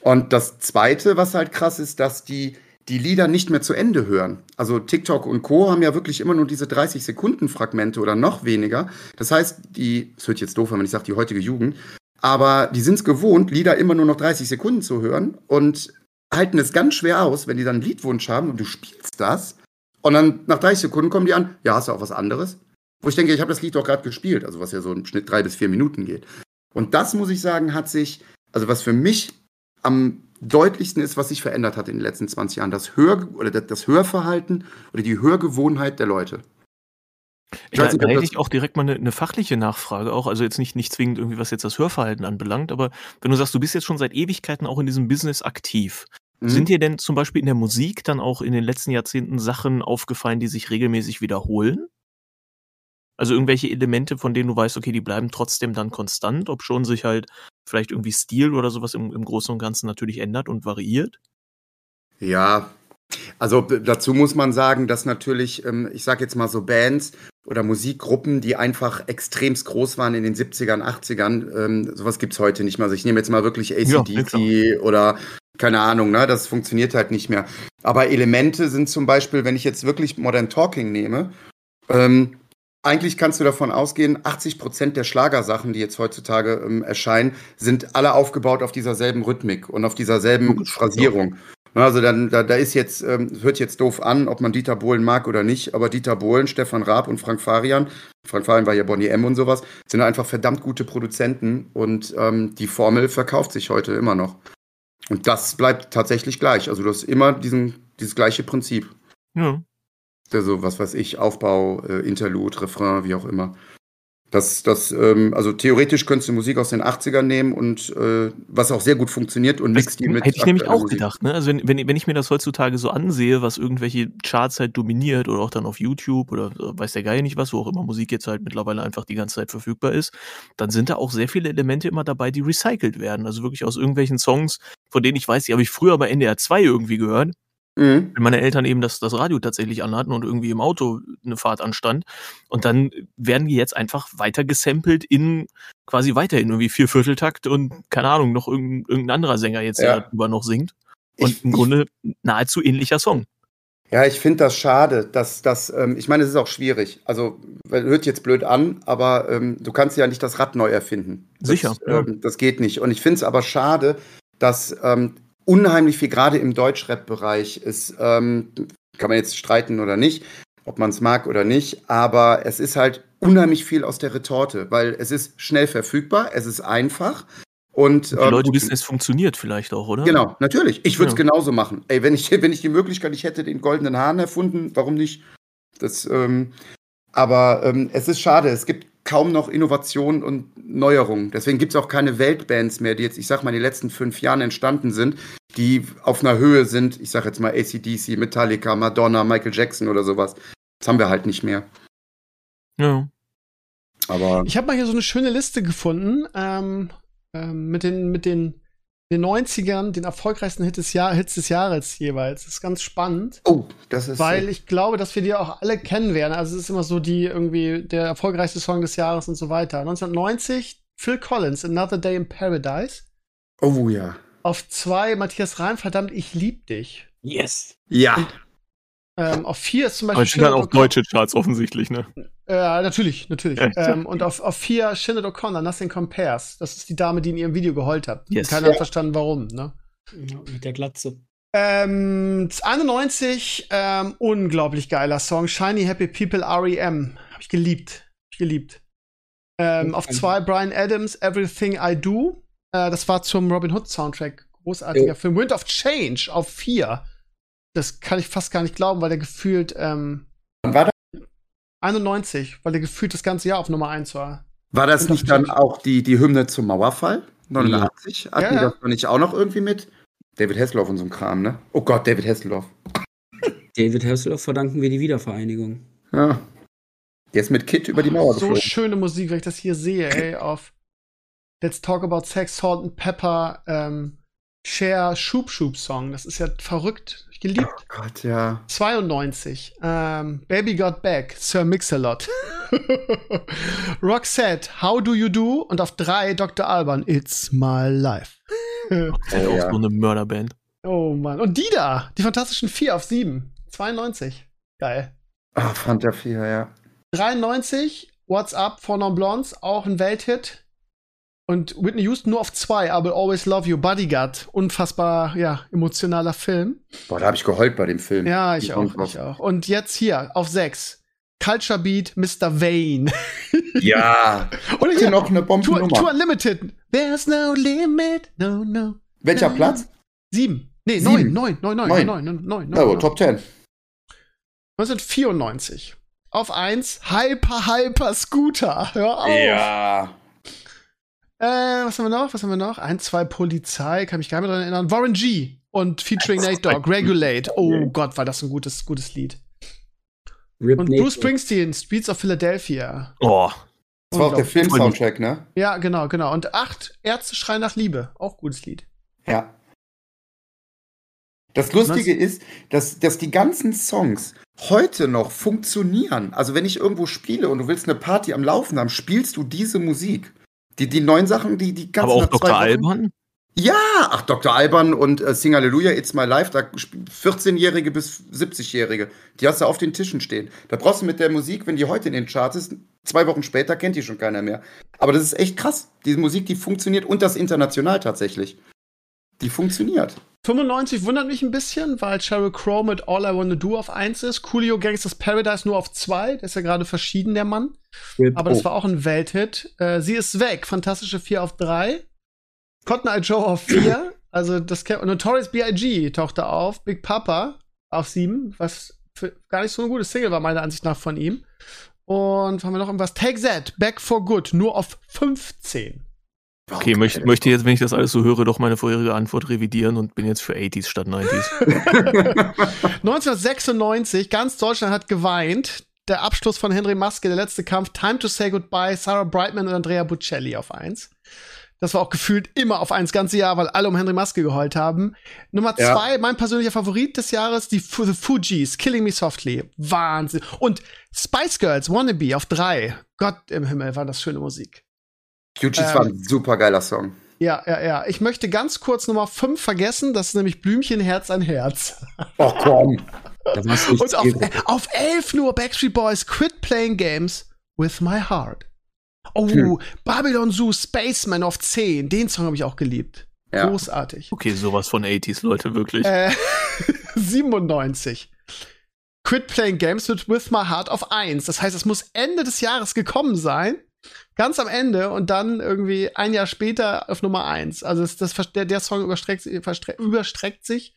Und das Zweite, was halt krass ist, dass die die Lieder nicht mehr zu Ende hören. Also TikTok und Co. haben ja wirklich immer nur diese 30 Sekunden Fragmente oder noch weniger. Das heißt, die, es hört jetzt doof, wenn ich sage, die heutige Jugend, aber die sind es gewohnt, Lieder immer nur noch 30 Sekunden zu hören und halten es ganz schwer aus, wenn die dann einen Liedwunsch haben und du spielst das und dann nach 30 Sekunden kommen die an, ja, hast du auch was anderes? Wo ich denke, ich habe das Lied doch gerade gespielt, also was ja so im Schnitt drei bis vier Minuten geht. Und das, muss ich sagen, hat sich, also was für mich am deutlichsten ist, was sich verändert hat in den letzten 20 Jahren, das Hör- oder das Hörverhalten oder die Hörgewohnheit der Leute. Ich da, da hätte ich auch direkt mal eine, eine, fachliche Nachfrage auch, also jetzt nicht, nicht zwingend irgendwie, was jetzt das Hörverhalten anbelangt, aber wenn du sagst, du bist jetzt schon seit Ewigkeiten auch in diesem Business aktiv, mhm. sind dir denn zum Beispiel in der Musik dann auch in den letzten Jahrzehnten Sachen aufgefallen, die sich regelmäßig wiederholen? Also irgendwelche Elemente, von denen du weißt, okay, die bleiben trotzdem dann konstant, ob schon sich halt vielleicht irgendwie Stil oder sowas im, im Großen und Ganzen natürlich ändert und variiert? Ja, also dazu muss man sagen, dass natürlich, ähm, ich sage jetzt mal so Bands oder Musikgruppen, die einfach extremst groß waren in den 70ern, 80ern. Ähm, sowas gibt's heute nicht mehr. Also ich nehme jetzt mal wirklich ACDC ja, oder keine Ahnung, ne? Das funktioniert halt nicht mehr. Aber Elemente sind zum Beispiel, wenn ich jetzt wirklich Modern Talking nehme, ähm, eigentlich kannst du davon ausgehen, 80 Prozent der Schlagersachen, die jetzt heutzutage ähm, erscheinen, sind alle aufgebaut auf dieser selben Rhythmik und auf dieser selben Phrasierung. Also dann, da, da ist jetzt, ähm, hört jetzt doof an, ob man Dieter Bohlen mag oder nicht, aber Dieter Bohlen, Stefan Raab und Frank Farian, Frank Farian war ja Bonnie M und sowas, sind einfach verdammt gute Produzenten und ähm, die Formel verkauft sich heute immer noch. Und das bleibt tatsächlich gleich. Also du hast immer diesen, dieses gleiche Prinzip. Ja. Also, was weiß ich, Aufbau, äh, Interlude, Refrain, wie auch immer. Das, das, ähm, also theoretisch könntest du Musik aus den 80ern nehmen und äh, was auch sehr gut funktioniert und mixt die mit. Hätte ich nämlich auch Musik. gedacht, ne? Also wenn, wenn, wenn ich mir das heutzutage so ansehe, was irgendwelche Charts halt dominiert oder auch dann auf YouTube oder weiß der Geil nicht was, wo auch immer Musik jetzt halt mittlerweile einfach die ganze Zeit verfügbar ist, dann sind da auch sehr viele Elemente immer dabei, die recycelt werden. Also wirklich aus irgendwelchen Songs, von denen ich weiß, die habe ich früher bei NDR 2 irgendwie gehört Mhm. Wenn meine Eltern eben das, das Radio tatsächlich anhatten und irgendwie im Auto eine Fahrt anstand. Und dann werden die jetzt einfach weiter gesampelt in quasi weiterhin irgendwie Viervierteltakt und keine Ahnung, noch irgendein, irgendein anderer Sänger jetzt, der ja. darüber noch singt. Und ich, im Grunde nahezu ähnlicher Song. Ja, ich finde das schade, dass das, ähm, ich meine, es ist auch schwierig. Also, hört jetzt blöd an, aber ähm, du kannst ja nicht das Rad neu erfinden. Das, Sicher. Ja. Ähm, das geht nicht. Und ich finde es aber schade, dass ähm, unheimlich viel, gerade im Deutschrap-Bereich ist, ähm, kann man jetzt streiten oder nicht, ob man es mag oder nicht, aber es ist halt unheimlich viel aus der Retorte, weil es ist schnell verfügbar, es ist einfach. Und, die Leute ähm, wissen, es funktioniert vielleicht auch, oder? Genau, natürlich. Ich würde es ja. genauso machen. Ey, wenn ich, wenn ich die Möglichkeit, ich hätte den goldenen Hahn erfunden, warum nicht? Das, ähm, aber ähm, es ist schade. Es gibt kaum noch Innovation und Neuerungen. Deswegen gibt es auch keine Weltbands mehr, die jetzt, ich sag mal, in den letzten fünf Jahren entstanden sind, die auf einer Höhe sind, ich sag jetzt mal ACDC, Metallica, Madonna, Michael Jackson oder sowas. Das haben wir halt nicht mehr. Ja. Aber. Ich habe mal hier so eine schöne Liste gefunden ähm, ähm, mit den, mit den den 90ern den erfolgreichsten Hit des Jahr, Hits des Jahres jeweils. Das ist ganz spannend. Oh, das ist. Weil so. ich glaube, dass wir die auch alle kennen werden. Also es ist immer so die irgendwie der erfolgreichste Song des Jahres und so weiter. 1990 Phil Collins, Another Day in Paradise. Oh ja. Auf zwei Matthias Reim, verdammt, ich lieb dich. Yes. Ja. Und ähm, auf vier ist zum Beispiel. Aber steht dann auch deutsche Charts offensichtlich, ne? Ja, natürlich, natürlich. Ja, ähm, und auf, auf vier Shinnet O'Connor, Nothing Compares. Das ist die Dame, die in ihrem Video geheult hat. Yes. Keiner hat verstanden, warum, ne? Ja, mit der Glatze. Ähm, 91, ähm, unglaublich geiler Song. Shiny Happy People REM. Hab ich geliebt. Hab ich geliebt. Ähm, auf zwei Brian Adams, Everything I Do. Äh, das war zum Robin Hood Soundtrack. Großartiger. Film. Wind of Change auf 4. Das kann ich fast gar nicht glauben, weil der gefühlt. Ähm, Wann war das? 91, weil der gefühlt das ganze Jahr auf Nummer 1 war. War das nicht dann auch die, die Hymne zum Mauerfall? 89? Ja. Hatten ja, die das nicht auch noch irgendwie mit? David Hasselhoff und so Kram, ne? Oh Gott, David Hasselhoff. David Hasselhoff verdanken wir die Wiedervereinigung. Ja. Der ist mit Kit über die Mauer So geflogen. schöne Musik, wenn ich das hier sehe, ey, auf Let's Talk About Sex, Salt and Pepper, ähm, Share Shoop Shoop Song. Das ist ja verrückt. Geliebt. Oh Gott, ja. 92. Ähm, Baby Got Back, Sir Mix-a-Lot. Roxette, How Do You Do? Und auf drei Dr. Alban, It's My Life. Roxette oh, auch ja. so eine Mörderband. Oh Mann. Und die da, die Fantastischen Vier auf sieben. 92. Geil. Ah, Fanta 4, ja. 93, What's Up von Non Blondes, auch ein Welthit. Und Whitney Houston nur auf zwei, I Will Always Love you, Bodyguard. Unfassbar, ja, emotionaler Film. Boah, da habe ich geheult bei dem Film. Ja, ich, ich auch, ich auch. Und jetzt hier, auf sechs. Culture Beat, Mr. Vane. Ja. Oder hier noch eine Bombe. Tour, Tour Unlimited. There's no limit, no, no. Welcher no, Platz? Sieben. Nee, Sieben. neun, neun, neun, neun, neun, neun, neun. neun, oh, neun. Top Ten. 1994. Auf eins Hyper Hyper Scooter. Hör auf. Ja. Äh, was haben wir noch? Was haben wir noch? 1, 2 Polizei, kann mich gar nicht mehr daran erinnern. Warren G. Und featuring Nate Dogg, Regulate. Oh Gott, war das ein gutes, gutes Lied. Rip und Bruce Springsteen, Streets of Philadelphia. Oh. Das war auch der Film-Soundtrack, ne? Ja, genau, genau. Und 8 Ärzte schreien nach Liebe. Auch gutes Lied. Ja. Das Lustige ist, dass, dass die ganzen Songs heute noch funktionieren. Also wenn ich irgendwo spiele und du willst eine Party am Laufen haben, spielst du diese Musik. Die, die neuen Sachen, die, die ganzen. Aber auch Dr. Alban? Ja, ach, Dr. Alban und äh, Sing Hallelujah, It's My Life, da 14-Jährige bis 70-Jährige, die hast du auf den Tischen stehen. Da brauchst du mit der Musik, wenn die heute in den Charts ist, zwei Wochen später kennt die schon keiner mehr. Aber das ist echt krass. Diese Musik, die funktioniert und das international tatsächlich. Die funktioniert. 95 wundert mich ein bisschen, weil Sheryl Crow mit All I Wanna Do auf 1 ist. Coolio Gangsters Paradise nur auf 2. Der ist ja gerade verschieden, der Mann. Aber das war auch ein Welthit. Äh, sie ist weg. Fantastische 4 auf 3. Cotton Eye Joe auf 4. also das und Notorious B.I.G. tauchte auf. Big Papa auf 7, was gar nicht so ein gutes Single war, meiner Ansicht nach, von ihm. Und haben wir noch irgendwas? Take That, Back for Good, nur auf 15. Okay, möchte, möchte jetzt, wenn ich das alles so höre, doch meine vorherige Antwort revidieren und bin jetzt für 80s statt 90s. 1996, ganz Deutschland hat geweint. Der Abschluss von Henry Maske, der letzte Kampf, Time to Say Goodbye, Sarah Brightman und Andrea Bocelli auf 1. Das war auch gefühlt immer auf 1 ganze Jahr, weil alle um Henry Maske geheult haben. Nummer 2, ja. mein persönlicher Favorit des Jahres, die F The Fugees, Killing Me Softly. Wahnsinn. Und Spice Girls, Wannabe auf 3. Gott im Himmel, war das schöne Musik. Fugees ähm, war ein super geiler Song. Ja, ja, ja. Ich möchte ganz kurz Nummer 5 vergessen. Das ist nämlich Blümchen Herz an Herz. Ach komm. Und auf, auf 11 nur Backstreet Boys Quit Playing Games with My Heart. Oh, hm. Babylon Zoo Spaceman auf 10. Den Song habe ich auch geliebt. Ja. Großartig. Okay, sowas von 80s, Leute, wirklich. Äh, 97. Quit Playing Games with, with My Heart auf 1. Das heißt, es muss Ende des Jahres gekommen sein ganz am Ende und dann irgendwie ein Jahr später auf Nummer eins. Also das, das der, der Song überstreckt, überstreckt sich,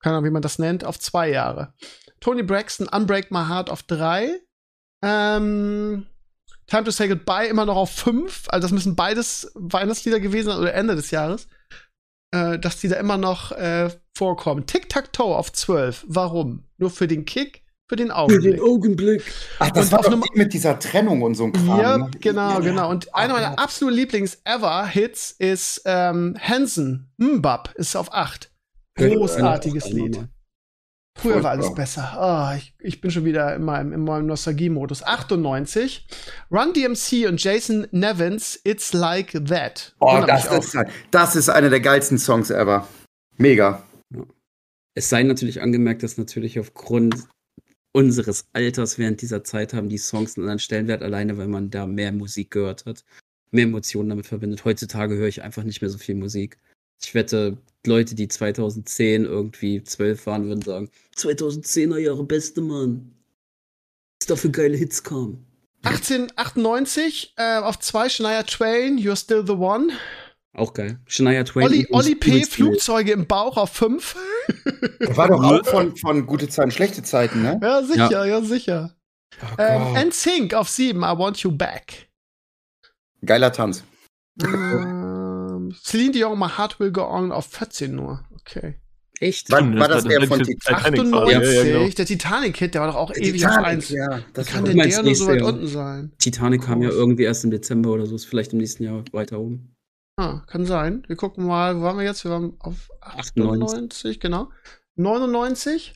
keine Ahnung, wie man das nennt, auf zwei Jahre. Tony Braxton, Unbreak My Heart auf drei. Ähm, Time to Say Goodbye immer noch auf fünf. Also das müssen beides Weihnachtslieder gewesen sein oder Ende des Jahres. Äh, dass die da immer noch äh, vorkommen. Tic-Tac-Toe auf zwölf. Warum? Nur für den Kick? Für den Augenblick. Für den Augenblick. Ach, das und war doch mit dieser Trennung und so ein Kram. Ja, ne? genau, ja, genau. Und einer meiner absoluten Lieblings-Ever-Hits ist ähm, Hansen. Mbab ist auf 8. Großartiges Lied. Früher war alles besser. Oh, ich, ich, bin schon wieder in meinem, in meinem Nostalgie-Modus. 98. Run DMC und Jason Nevins, It's Like That. Oh, das ist, das ist einer der geilsten Songs ever. Mega. Es sei natürlich angemerkt, dass natürlich aufgrund unseres Alters während dieser Zeit haben die Songs einen anderen Stellenwert, alleine weil man da mehr Musik gehört hat, mehr Emotionen damit verbindet. Heutzutage höre ich einfach nicht mehr so viel Musik. Ich wette, Leute, die 2010 irgendwie 12 waren, würden sagen, 2010er Jahre beste Mann. Was da für geile Hits kamen. 1898 äh, auf zwei Shania Twain, You're Still the One. Auch geil. Shania Twain. Olli, Olli P. Flugzeuge im Bauch auf 5. war doch auch von, von gute Zeiten, schlechte Zeiten, ne? Ja, sicher, ja, ja sicher. Oh ähm, NSYNC auf 7, I Want You Back. Geiler Tanz. Ähm, Celine Dion, My Heart Will Go On auf 14 nur. Okay. Echt? War, war das, das der von Titanic? 98, ja, ja, genau. der Titanic-Hit, der war doch auch der ewig Titanic, auf 1. Ja, das Wie kann denn der nur so weit unten sein? Titanic kam ja irgendwie erst im Dezember oder so, ist vielleicht im nächsten Jahr weiter oben. Ah, kann sein. Wir gucken mal, wo waren wir jetzt? Wir waren auf 98, 98. genau. 99.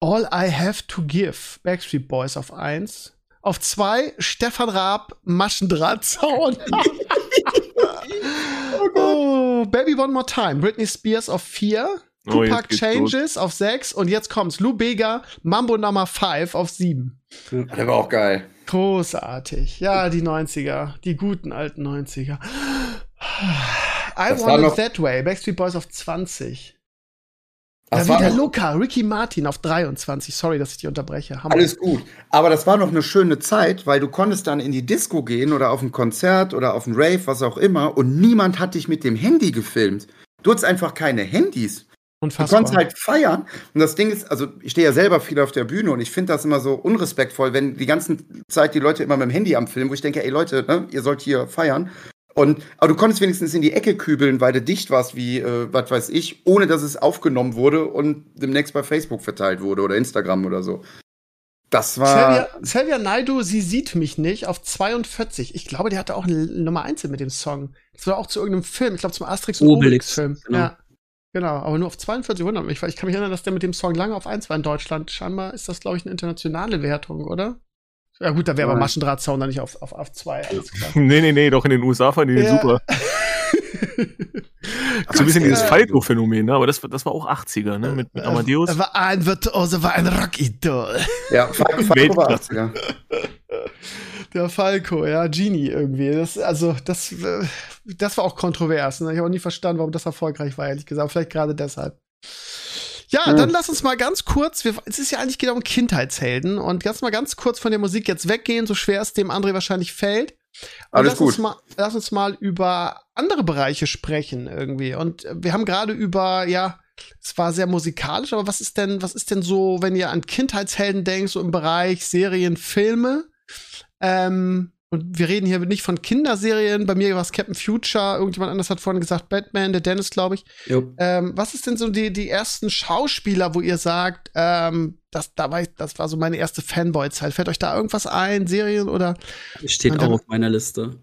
All I Have to Give, Backstreet Boys auf 1. Auf 2 Stefan Raab, Maschendrahtzaun. oh, oh, Baby One More Time, Britney Spears auf 4. Oh, Tupac Changes los. auf 6 und jetzt kommt's. Lou Bega, Mambo Nummer 5 auf 7. Der war auch geil. Großartig. Ja, die 90er. Die guten alten 90er. I das Want It That Way. Backstreet Boys auf 20. Das ja, wieder Luca, Ricky Martin auf 23. Sorry, dass ich dich unterbreche. Hammer. Alles gut. Aber das war noch eine schöne Zeit, weil du konntest dann in die Disco gehen oder auf ein Konzert oder auf ein Rave, was auch immer, und niemand hat dich mit dem Handy gefilmt. Du hattest einfach keine Handys. Unfassbar. Du konntest halt feiern. Und das Ding ist, also ich stehe ja selber viel auf der Bühne und ich finde das immer so unrespektvoll, wenn die ganze Zeit die Leute immer mit dem Handy am Film, wo ich denke, ey Leute, ne, ihr sollt hier feiern. Und, aber du konntest wenigstens in die Ecke kübeln, weil du dicht warst, wie, äh, was weiß ich, ohne dass es aufgenommen wurde und demnächst bei Facebook verteilt wurde oder Instagram oder so. Das war. Selvia Naidu, sie sieht mich nicht, auf 42. Ich glaube, der hatte auch eine Nummer 1 mit dem Song. Das war auch zu irgendeinem Film, ich glaube zum Asterix und Obelix-Film. Genau. Ja. Genau, aber nur auf 42 wundert mich, weil ich kann mich erinnern, dass der mit dem Song lange auf 1 war in Deutschland. Scheinbar ist das, glaube ich, eine internationale Wertung, oder? Ja gut, da wäre aber Maschendrahtzaun dann nicht auf, auf, auf 2, alles klar. nee, nee, nee, doch in den USA fand ich den ja. super. so ein bisschen dieses Falco-Phänomen, ne? aber das, das war auch 80er, ne? Mit, mit äh, Amadeus. Er war ein Virtuose, war ein Rockidol. Ja, Falco war 80er. Der Falco, ja, Genie irgendwie. Das, also, das, äh, das war auch kontrovers. Ne? Ich habe auch nie verstanden, warum das erfolgreich war, ehrlich gesagt. Vielleicht gerade deshalb. Ja, ja, dann lass uns mal ganz kurz, wir, es ist ja eigentlich genau um Kindheitshelden und ganz mal ganz kurz von der Musik jetzt weggehen, so schwer es dem André wahrscheinlich fällt. Und Alles lass gut. Uns mal, lass uns mal über andere Bereiche sprechen irgendwie. Und wir haben gerade über, ja, es war sehr musikalisch, aber was ist denn, was ist denn so, wenn ihr an Kindheitshelden denkt, so im Bereich Serien, Filme? Ähm, und wir reden hier nicht von Kinderserien. Bei mir war es Captain Future. Irgendjemand anders hat vorhin gesagt Batman, der Dennis, glaube ich. Ähm, was ist denn so die, die ersten Schauspieler, wo ihr sagt, ähm, das, da war ich, das war so meine erste Fanboy-Zeit? Fällt euch da irgendwas ein, Serien oder? Steht auch auf meiner Liste.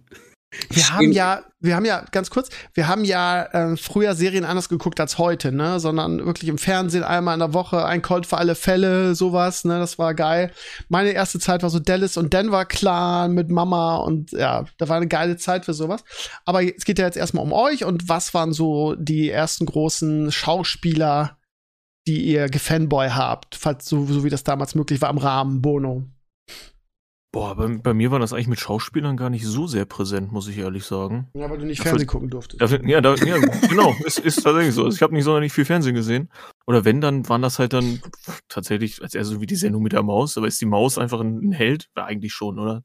Wir haben ja, wir haben ja, ganz kurz, wir haben ja äh, früher Serien anders geguckt als heute, ne? Sondern wirklich im Fernsehen einmal in der Woche, ein Colt für alle Fälle, sowas, ne? Das war geil. Meine erste Zeit war so Dallas und Denver Clan mit Mama und ja, da war eine geile Zeit für sowas. Aber es geht ja jetzt erstmal um euch und was waren so die ersten großen Schauspieler, die ihr gefanboy habt, falls so, so wie das damals möglich war im Rahmen Bono? Boah, bei, bei, mir war das eigentlich mit Schauspielern gar nicht so sehr präsent, muss ich ehrlich sagen. Ja, weil du nicht Fernsehen gucken durftest. Dafür, ja, da, ja, genau, ist, ist tatsächlich so. Also ich habe nicht sonderlich viel Fernsehen gesehen. Oder wenn, dann waren das halt dann tatsächlich, als eher so wie die Sendung mit der Maus. Aber ist die Maus einfach ein Held? Ja, eigentlich schon, oder?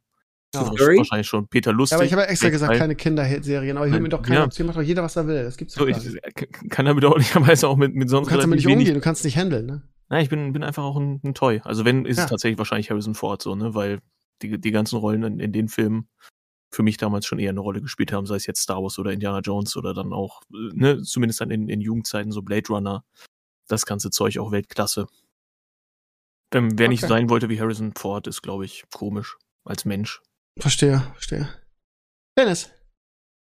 Ja. Wahrscheinlich schon. Peter Lustig. Ja, aber ich habe ja extra gesagt, keine Kinderserien, aber ich will mir doch keiner ja. macht doch jeder, was er will. Das gibt's doch so, ich, Kann damit auch nicht, auch mit, mit sonst Du kannst damit nicht umgehen, du kannst nicht handeln, ne? Nein, ich bin, bin einfach auch ein, ein Toy. Also wenn, ist ja. es tatsächlich wahrscheinlich Harrison Ford so, ne? Weil die, die ganzen Rollen in, in den Filmen für mich damals schon eher eine Rolle gespielt haben, sei es jetzt Star Wars oder Indiana Jones oder dann auch, ne, zumindest dann in, in Jugendzeiten so Blade Runner, das ganze Zeug auch Weltklasse. Ähm, wer okay. nicht sein wollte wie Harrison Ford, ist, glaube ich, komisch als Mensch. Verstehe, verstehe. Dennis.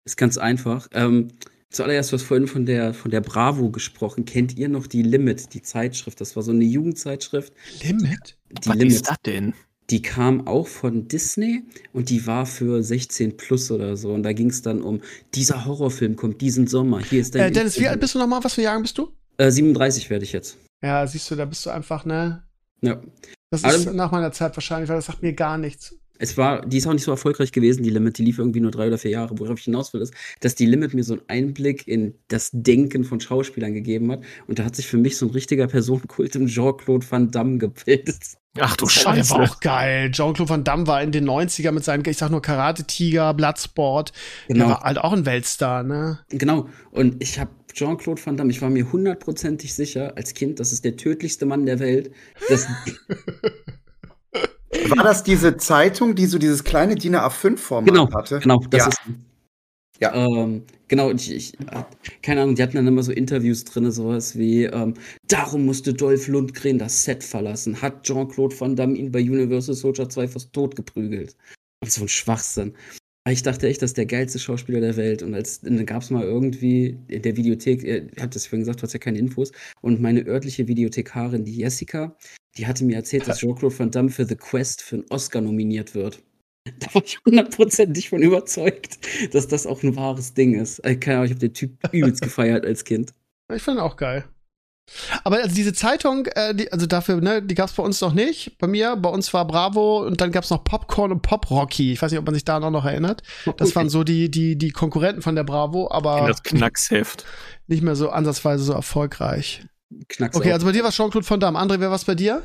Ist ganz einfach. Ähm, zuallererst, du hast vorhin von der, von der Bravo gesprochen. Kennt ihr noch die Limit, die Zeitschrift? Das war so eine Jugendzeitschrift. Limit? Die Was Limit. ist das denn? Die kam auch von Disney und die war für 16 plus oder so. Und da ging es dann um, dieser Horrorfilm kommt diesen Sommer. Hier ist dein. Äh, Dennis, wie alt bist du nochmal? Was für Jahren bist du? Äh, 37 werde ich jetzt. Ja, siehst du, da bist du einfach, ne? Ja. Das ist also, nach meiner Zeit wahrscheinlich, weil das sagt mir gar nichts. Es war, die ist auch nicht so erfolgreich gewesen, die Limit, die lief irgendwie nur drei oder vier Jahre. Worauf ich hinaus will, ist, dass die Limit mir so einen Einblick in das Denken von Schauspielern gegeben hat. Und da hat sich für mich so ein richtiger Personenkult im Jean-Claude Van Damme gebildet. Ach du Scheiße. Der war auch geil. Jean-Claude Van Damme war in den 90er mit seinen, ich sag nur Karate-Tiger, Bloodsport. Genau. Der war halt auch ein Weltstar, ne? Genau. Und ich habe Jean-Claude Van Damme, ich war mir hundertprozentig sicher als Kind, das ist der tödlichste Mann der Welt. Das War das diese Zeitung, die so dieses kleine DIN A5-Format genau, hatte? Genau, das ja. ist. Ja. Ähm, genau, ich, ich, keine Ahnung, die hatten dann immer so Interviews drin, sowas wie, ähm, darum musste Dolph Lundgren das Set verlassen, hat Jean-Claude Van Damme ihn bei Universal Soldier 2 fast tot geprügelt. Und so ein Schwachsinn. Ich dachte echt, das ist der geilste Schauspieler der Welt. Und als, dann gab es mal irgendwie in der Videothek, ihr habt das vorhin gesagt, du hast ja keine Infos. Und meine örtliche Videothekarin, die Jessica, die hatte mir erzählt, dass Jean-Claude Van Damme für The Quest für einen Oscar nominiert wird. Da war ich hundertprozentig von überzeugt, dass das auch ein wahres Ding ist. Äh, keine Ahnung, ich habe den Typ übelst gefeiert als Kind. Ich fand ihn auch geil. Aber also diese Zeitung, äh, die, also dafür, ne, die gab es bei uns noch nicht. Bei mir, bei uns war Bravo und dann gab es noch Popcorn und Pop Rocky. Ich weiß nicht, ob man sich da noch erinnert. Das waren so die, die, die Konkurrenten von der Bravo, aber. In das Knacksheft. Nicht mehr so ansatzweise so erfolgreich. Knacks okay, also bei dir war Jean-Claude Van Damme. André, wer was bei dir?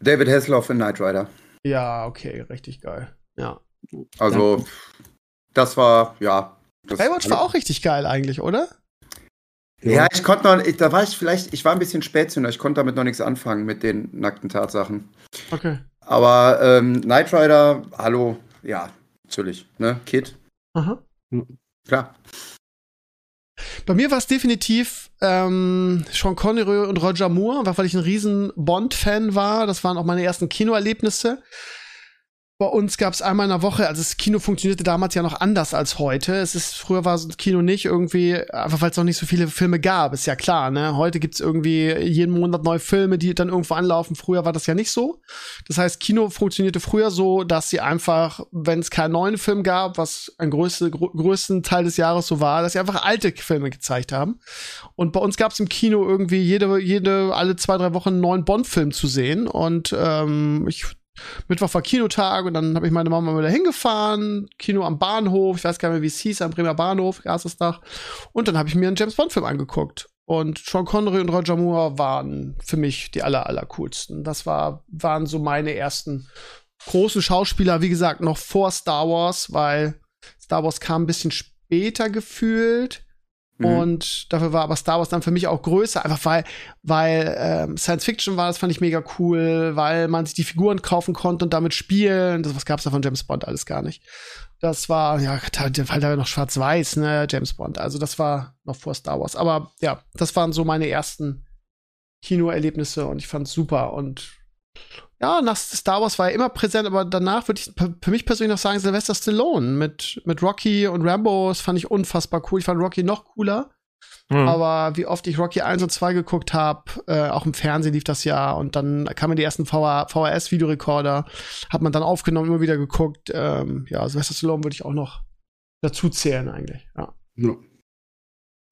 David Hasselhoff in Knight Rider. Ja, okay, richtig geil. Ja. Also, Danke. das war, ja. Das Baywatch war auch richtig geil eigentlich, oder? Ja, ich konnte noch, ich, da war ich vielleicht, ich war ein bisschen Spätzünder, ich konnte damit noch nichts anfangen mit den nackten Tatsachen. Okay. Aber ähm, Knight Rider, hallo, ja, natürlich, ne, Kid. Aha. Klar. Bei mir war es definitiv ähm, Sean Connery und Roger Moore, weil ich ein riesen Bond-Fan war. Das waren auch meine ersten Kinoerlebnisse. Bei uns gab es einmal in der Woche, also das Kino funktionierte damals ja noch anders als heute. Es ist, früher war das Kino nicht irgendwie, einfach weil es noch nicht so viele Filme gab, ist ja klar, ne? Heute gibt's irgendwie jeden Monat neue Filme, die dann irgendwo anlaufen. Früher war das ja nicht so. Das heißt, Kino funktionierte früher so, dass sie einfach, wenn es keinen neuen Film gab, was ein größte, grö größten Teil des Jahres so war, dass sie einfach alte Filme gezeigt haben. Und bei uns gab's im Kino irgendwie jede, jede, alle zwei, drei Wochen einen neuen Bond-Film zu sehen. Und ähm, ich Mittwoch war Kinotag und dann habe ich meine Mama wieder hingefahren, Kino am Bahnhof, ich weiß gar nicht mehr, wie es hieß, am Bremer Bahnhof, erstes. Und dann habe ich mir einen James Bond-Film angeguckt. Und Sean Connery und Roger Moore waren für mich die aller, aller coolsten. Das war, waren so meine ersten großen Schauspieler, wie gesagt, noch vor Star Wars, weil Star Wars kam ein bisschen später gefühlt. Mhm. Und dafür war aber Star Wars dann für mich auch größer, einfach weil, weil ähm, Science Fiction war, das fand ich mega cool, weil man sich die Figuren kaufen konnte und damit spielen. Das was gab's da von James Bond alles gar nicht. Das war, ja, weil da noch schwarz-weiß, ne, James Bond. Also das war noch vor Star Wars. Aber ja, das waren so meine ersten Kinoerlebnisse und ich fand's super. Und ja, nach Star Wars war er immer präsent, aber danach würde ich für mich persönlich noch sagen, Sylvester Stallone mit, mit Rocky und Rambo, das fand ich unfassbar cool. Ich fand Rocky noch cooler. Mhm. Aber wie oft ich Rocky 1 und 2 geguckt habe, äh, auch im Fernsehen lief das ja und dann kamen die ersten VHS-Videorekorder, hat man dann aufgenommen, immer wieder geguckt. Ähm, ja, Sylvester Stallone würde ich auch noch dazu zählen eigentlich. Ja. ja.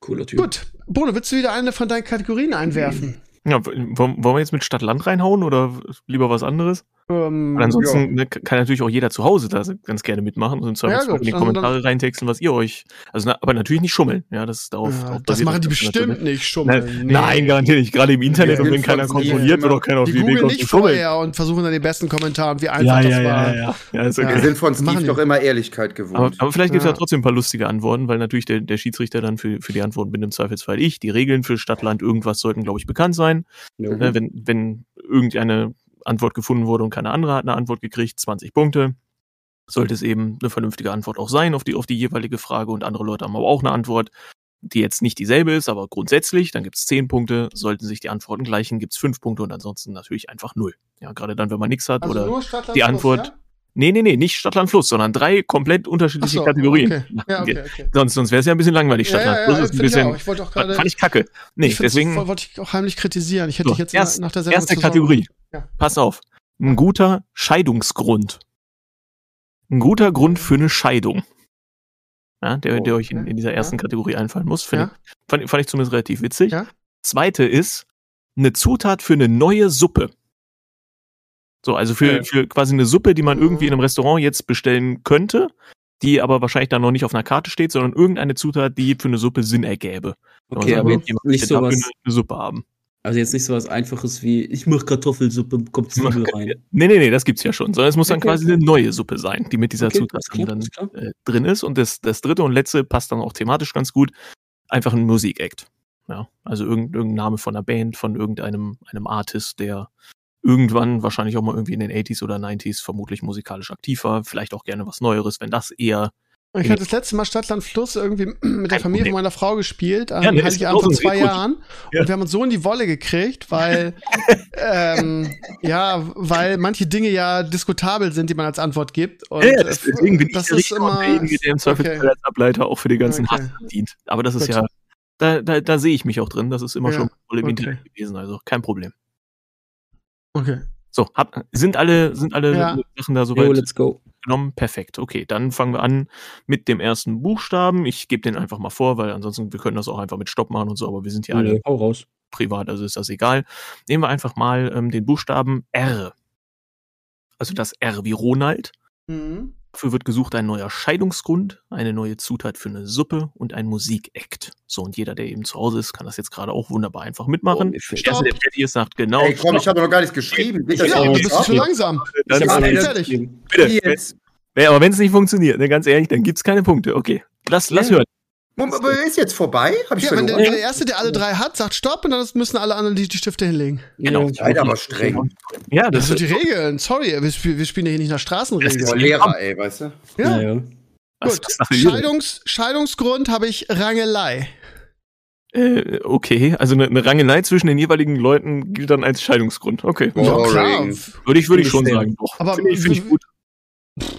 Cooler Typ. Gut. Bono, willst du wieder eine von deinen Kategorien einwerfen? Mhm. Ja, wollen wir jetzt mit Stadt-Land reinhauen oder lieber was anderes? Ähm, ansonsten ja. ne, kann natürlich auch jeder zu Hause da ganz gerne mitmachen und ja, in die Kommentare reintexten, was ihr euch. Also, na, aber natürlich nicht schummeln. Ja, das ist darauf. Ja, das machen die bestimmt nicht, schummeln. Nee. Nein, garantiert nicht. Gerade im Internet ja, und wenn keiner kontrolliert, wird auch keiner auf die, Idee kommen, nicht vorher und versuchen dann die besten Kommentare, wie einfach das war. Ja, ja, ist okay. Wir sind von Steve doch immer Ehrlichkeit gewohnt. Aber, aber vielleicht gibt es ja. trotzdem ein paar lustige Antworten, weil natürlich der, der Schiedsrichter dann für, für die Antworten bin im Zweifelsfall ich. Die Regeln für Stadtland irgendwas sollten, glaube ich, bekannt sein. Mhm. Wenn, wenn irgendeine Antwort gefunden wurde und keine andere hat eine Antwort gekriegt, 20 Punkte. Sollte es eben eine vernünftige Antwort auch sein auf die, auf die jeweilige Frage und andere Leute haben aber auch eine Antwort, die jetzt nicht dieselbe ist, aber grundsätzlich, dann gibt es 10 Punkte. Sollten sich die Antworten gleichen, gibt es 5 Punkte und ansonsten natürlich einfach 0. Ja, gerade dann, wenn man nichts hat also oder die Antwort. Ja? Nee, nee, nee, nicht Stadtland Fluss, sondern drei komplett unterschiedliche so, Kategorien. Okay. Ja, okay, okay. Sonst, sonst wäre es ja ein bisschen langweilig. Stadtland ja, ja, Fluss ist ein bisschen. Ich, ich grade, fand ich kacke. Nee, ich deswegen. wollte ich auch heimlich kritisieren. Ich hätte so, dich jetzt erst, nach der Sendung Erste Kategorie. Ja. Pass auf. Ein guter Scheidungsgrund. Ein guter Grund für eine Scheidung. Ja, der, der euch in, in dieser ersten Kategorie einfallen muss. Finde ich, fand, fand ich zumindest relativ witzig. Zweite ist eine Zutat für eine neue Suppe. So, also für, ja. für quasi eine Suppe, die man irgendwie in einem Restaurant jetzt bestellen könnte, die aber wahrscheinlich dann noch nicht auf einer Karte steht, sondern irgendeine Zutat, die für eine Suppe Sinn ergäbe. Okay, aber jetzt nicht sowas, eine Suppe haben. Also jetzt nicht so was Einfaches wie, ich mach Kartoffelsuppe, kommt Zwiebel rein. Nee, nee, nee, das gibt's ja schon. Sondern es muss dann okay. quasi eine neue Suppe sein, die mit dieser okay, Zutat dann äh, drin ist. Und das, das dritte und letzte passt dann auch thematisch ganz gut. Einfach ein Musikakt. Ja, also irgendein, irgendein Name von einer Band, von irgendeinem einem Artist, der irgendwann wahrscheinlich auch mal irgendwie in den 80s oder 90s vermutlich musikalisch aktiv war. Vielleicht auch gerne was Neueres, wenn das eher ich hatte das letzte Mal Stadtland Fluss irgendwie mit der Familie von meiner Frau gespielt, an ja, nee, Heiligabend vor zwei Jahren. Ja. Und wir haben uns so in die Wolle gekriegt, weil, ähm, ja, weil manche Dinge ja diskutabel sind, die man als Antwort gibt. Und ja, deswegen bin das ich der immer, derjenige, der im Zweifelsfall okay. als Ableiter auch für die ganzen okay. Hass dient. Aber das ist Gut. ja, da, da, da sehe ich mich auch drin. Das ist immer ja. schon voll im okay. Internet gewesen, also kein Problem. Okay. So, hab, sind alle, sind alle ja. Sachen da soweit? Yo, let's go genommen. Perfekt. Okay, dann fangen wir an mit dem ersten Buchstaben. Ich gebe den einfach mal vor, weil ansonsten wir können das auch einfach mit Stopp machen und so, aber wir sind ja alle nee, raus. privat, also ist das egal. Nehmen wir einfach mal ähm, den Buchstaben R. Also das R wie Ronald. Mhm. Dafür wird gesucht ein neuer Scheidungsgrund, eine neue Zutat für eine Suppe und ein Musikakt. So, und jeder, der eben zu Hause ist, kann das jetzt gerade auch wunderbar einfach mitmachen. Oh, erste, der fertig ist, sagt genau. Ey, komm, ich habe noch gar nichts geschrieben. Ja, ja du bist zu langsam. Dann ist es fertig. Bitte. Jetzt. Aber wenn es nicht funktioniert, ne, ganz ehrlich, dann gibt es keine Punkte. Okay, lass, lass hören. Aber ist jetzt vorbei? Hab ich ja, wenn der, der, Erste, der alle drei hat, sagt Stopp und dann müssen alle anderen die, die Stifte hinlegen. Genau. Ja, seid aber streng. Ja, das, das sind die Regeln. Sorry, wir, wir, spielen ja hier nicht nach Straßenregeln. Das ist Lehrer, ey, weißt du? Ja. ja, ja. Gut. Scheidungs, Scheidungsgrund habe ich Rangelei. Äh, okay, also eine, eine, Rangelei zwischen den jeweiligen Leuten gilt dann als Scheidungsgrund. Okay. Ja, klar. Würde ich, würde ich schon sagen. Doch. Aber finde ich, find ich gut.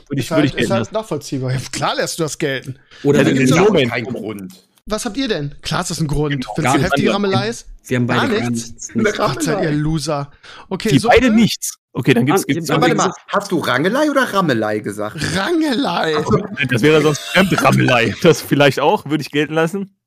Würde ich, würde ich ist halt nachvollziehbar. Ja, klar lässt du das gelten. Oder ja, wenn Moment kein Grund. Was habt ihr denn? Klar ist das ein Grund. Wenn es so heftige Rammelei ist? Wir haben beide gar nichts. Ach, seid ihr Loser. Okay, Die so beide viel? nichts. Okay, dann gibt's, gibt's Warte mal, hast du Rangelei oder Rammelei gesagt? Rangelei. Also, das wäre sonst Fremdrammelei. Das vielleicht auch, würde ich gelten lassen.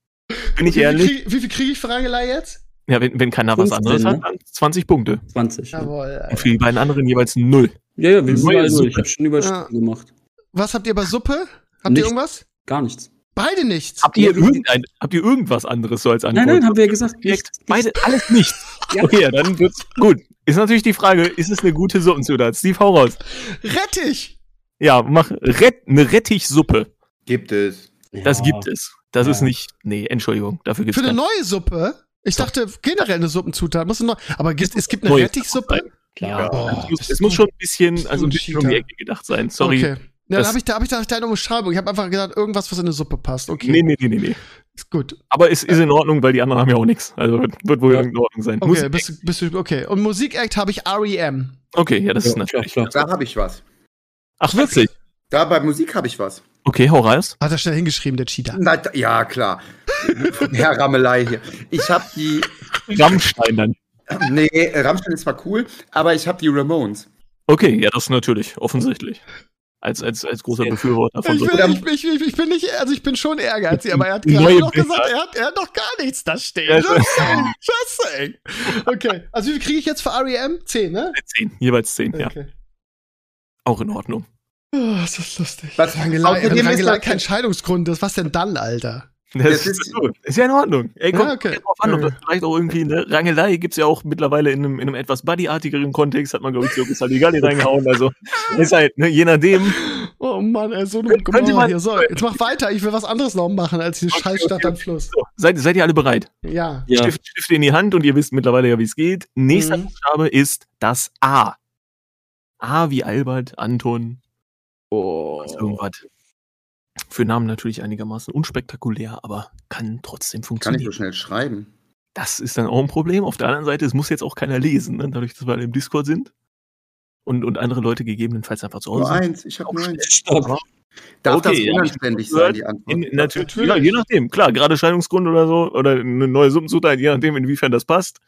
Bin ich ehrlich. Wie viel, wie viel kriege ich für Rangelei jetzt? Ja, wenn, wenn keiner 15, was anderes ne? hat, dann 20 Punkte. 20. Jawohl. Und für die beiden anderen jeweils 0. Ja, ja, wir sind alle null. Ich hab schon über ja. gemacht. Was habt ihr bei Suppe? Habt nichts. ihr irgendwas? Gar nichts. Beide nichts. Habt ihr, irgendein, habt ihr irgendwas anderes so als Antwort? Nein, nein, haben wir ja gesagt. Direkt. Beide, alles nichts. ja. Okay, dann wird's gut. Ist natürlich die Frage, ist es eine gute Suppenzutat? Steve, hau raus. Rettich! Ja, mach Rett, eine Rettichsuppe. Gibt es. Das ja. gibt es. Das ja. ist nicht. Nee, Entschuldigung. Dafür gibt's Für eine neue Suppe? Ich dachte generell eine Suppenzutat. Muss noch, aber es gibt eine Rettichsuppe? Klar. Oh, es, muss, schon ein bisschen, also ein bisschen um die Ecke gedacht sein. Sorry. Okay. Ja, dann habe ich da, hab ich da deine Umschreibung. Ich habe einfach gedacht, irgendwas, was in eine Suppe passt. Okay. Nee, nee, nee, nee, nee. Ist gut. Aber es ist in Ordnung, weil die anderen haben ja auch nichts. Also wird wohl ja. in Ordnung sein. Okay, bist, bist du, okay. Und Musikact habe ich REM. Okay, ja, das ja, ist natürlich. Klar, Da habe ich was. Ach, wirklich? Da bei Musik habe ich was. Okay, hau raus. Hat er schnell hingeschrieben, der Cheater. Na, ja, klar. Herr Rammelei hier. Ich habe die. Rammstein dann. Nee, Rammstein ist zwar cool, aber ich habe die Ramones. Okay, ja, das natürlich, offensichtlich. Als, als, als großer Befürworter von ich so. Bin, ich, ich, ich, bin nicht, also ich bin schon ehrgeizig, aber er hat gerade noch gesagt, er hat, er hat noch gar nichts da stehen. Ja, just saying, just saying. Okay, also wie viel kriege ich jetzt für REM? Zehn, ne? Zehn, jeweils zehn, okay. ja. Auch in Ordnung. Oh, das ist lustig. Was, Rangelei, Rangelei kein Scheidungsgrund ist, was denn dann, Alter? Das, das ist, ist, ja in Ordnung. Ey, kommt ja, okay. drauf an, okay. vielleicht auch irgendwie eine Rangelei gibt es ja auch mittlerweile in einem, in einem etwas buddyartigeren Kontext, hat man, glaube ich, so Saligalli reingehauen. Also, ist halt, ne, je nachdem. Oh Mann, ey, so eine Könnte man hier. So, jetzt mach weiter, ich will was anderes noch machen als die okay, Scheißstadt am Fluss. So, seid, seid ihr alle bereit? Ja. ja. Stift, Stifte in die Hand und ihr wisst mittlerweile ja, wie es geht. Nächster mhm. Buchstabe ist das A. A wie Albert, Anton. Oh. irgendwas. Für Namen natürlich einigermaßen unspektakulär, aber kann trotzdem funktionieren. Kann ich so schnell schreiben? Das ist dann auch ein Problem. Auf der anderen Seite, es muss jetzt auch keiner lesen, ne? dadurch, dass wir alle im Discord sind. Und, und andere Leute gegebenenfalls einfach zu Hause nur eins, ich habe nur eins. Stopp. Darf okay, das unanständig ja, sein, die Antwort? In, natürlich, ja, je nachdem, klar, gerade Scheidungsgrund oder so, oder eine neue Suppenzutat, je nachdem, inwiefern das passt.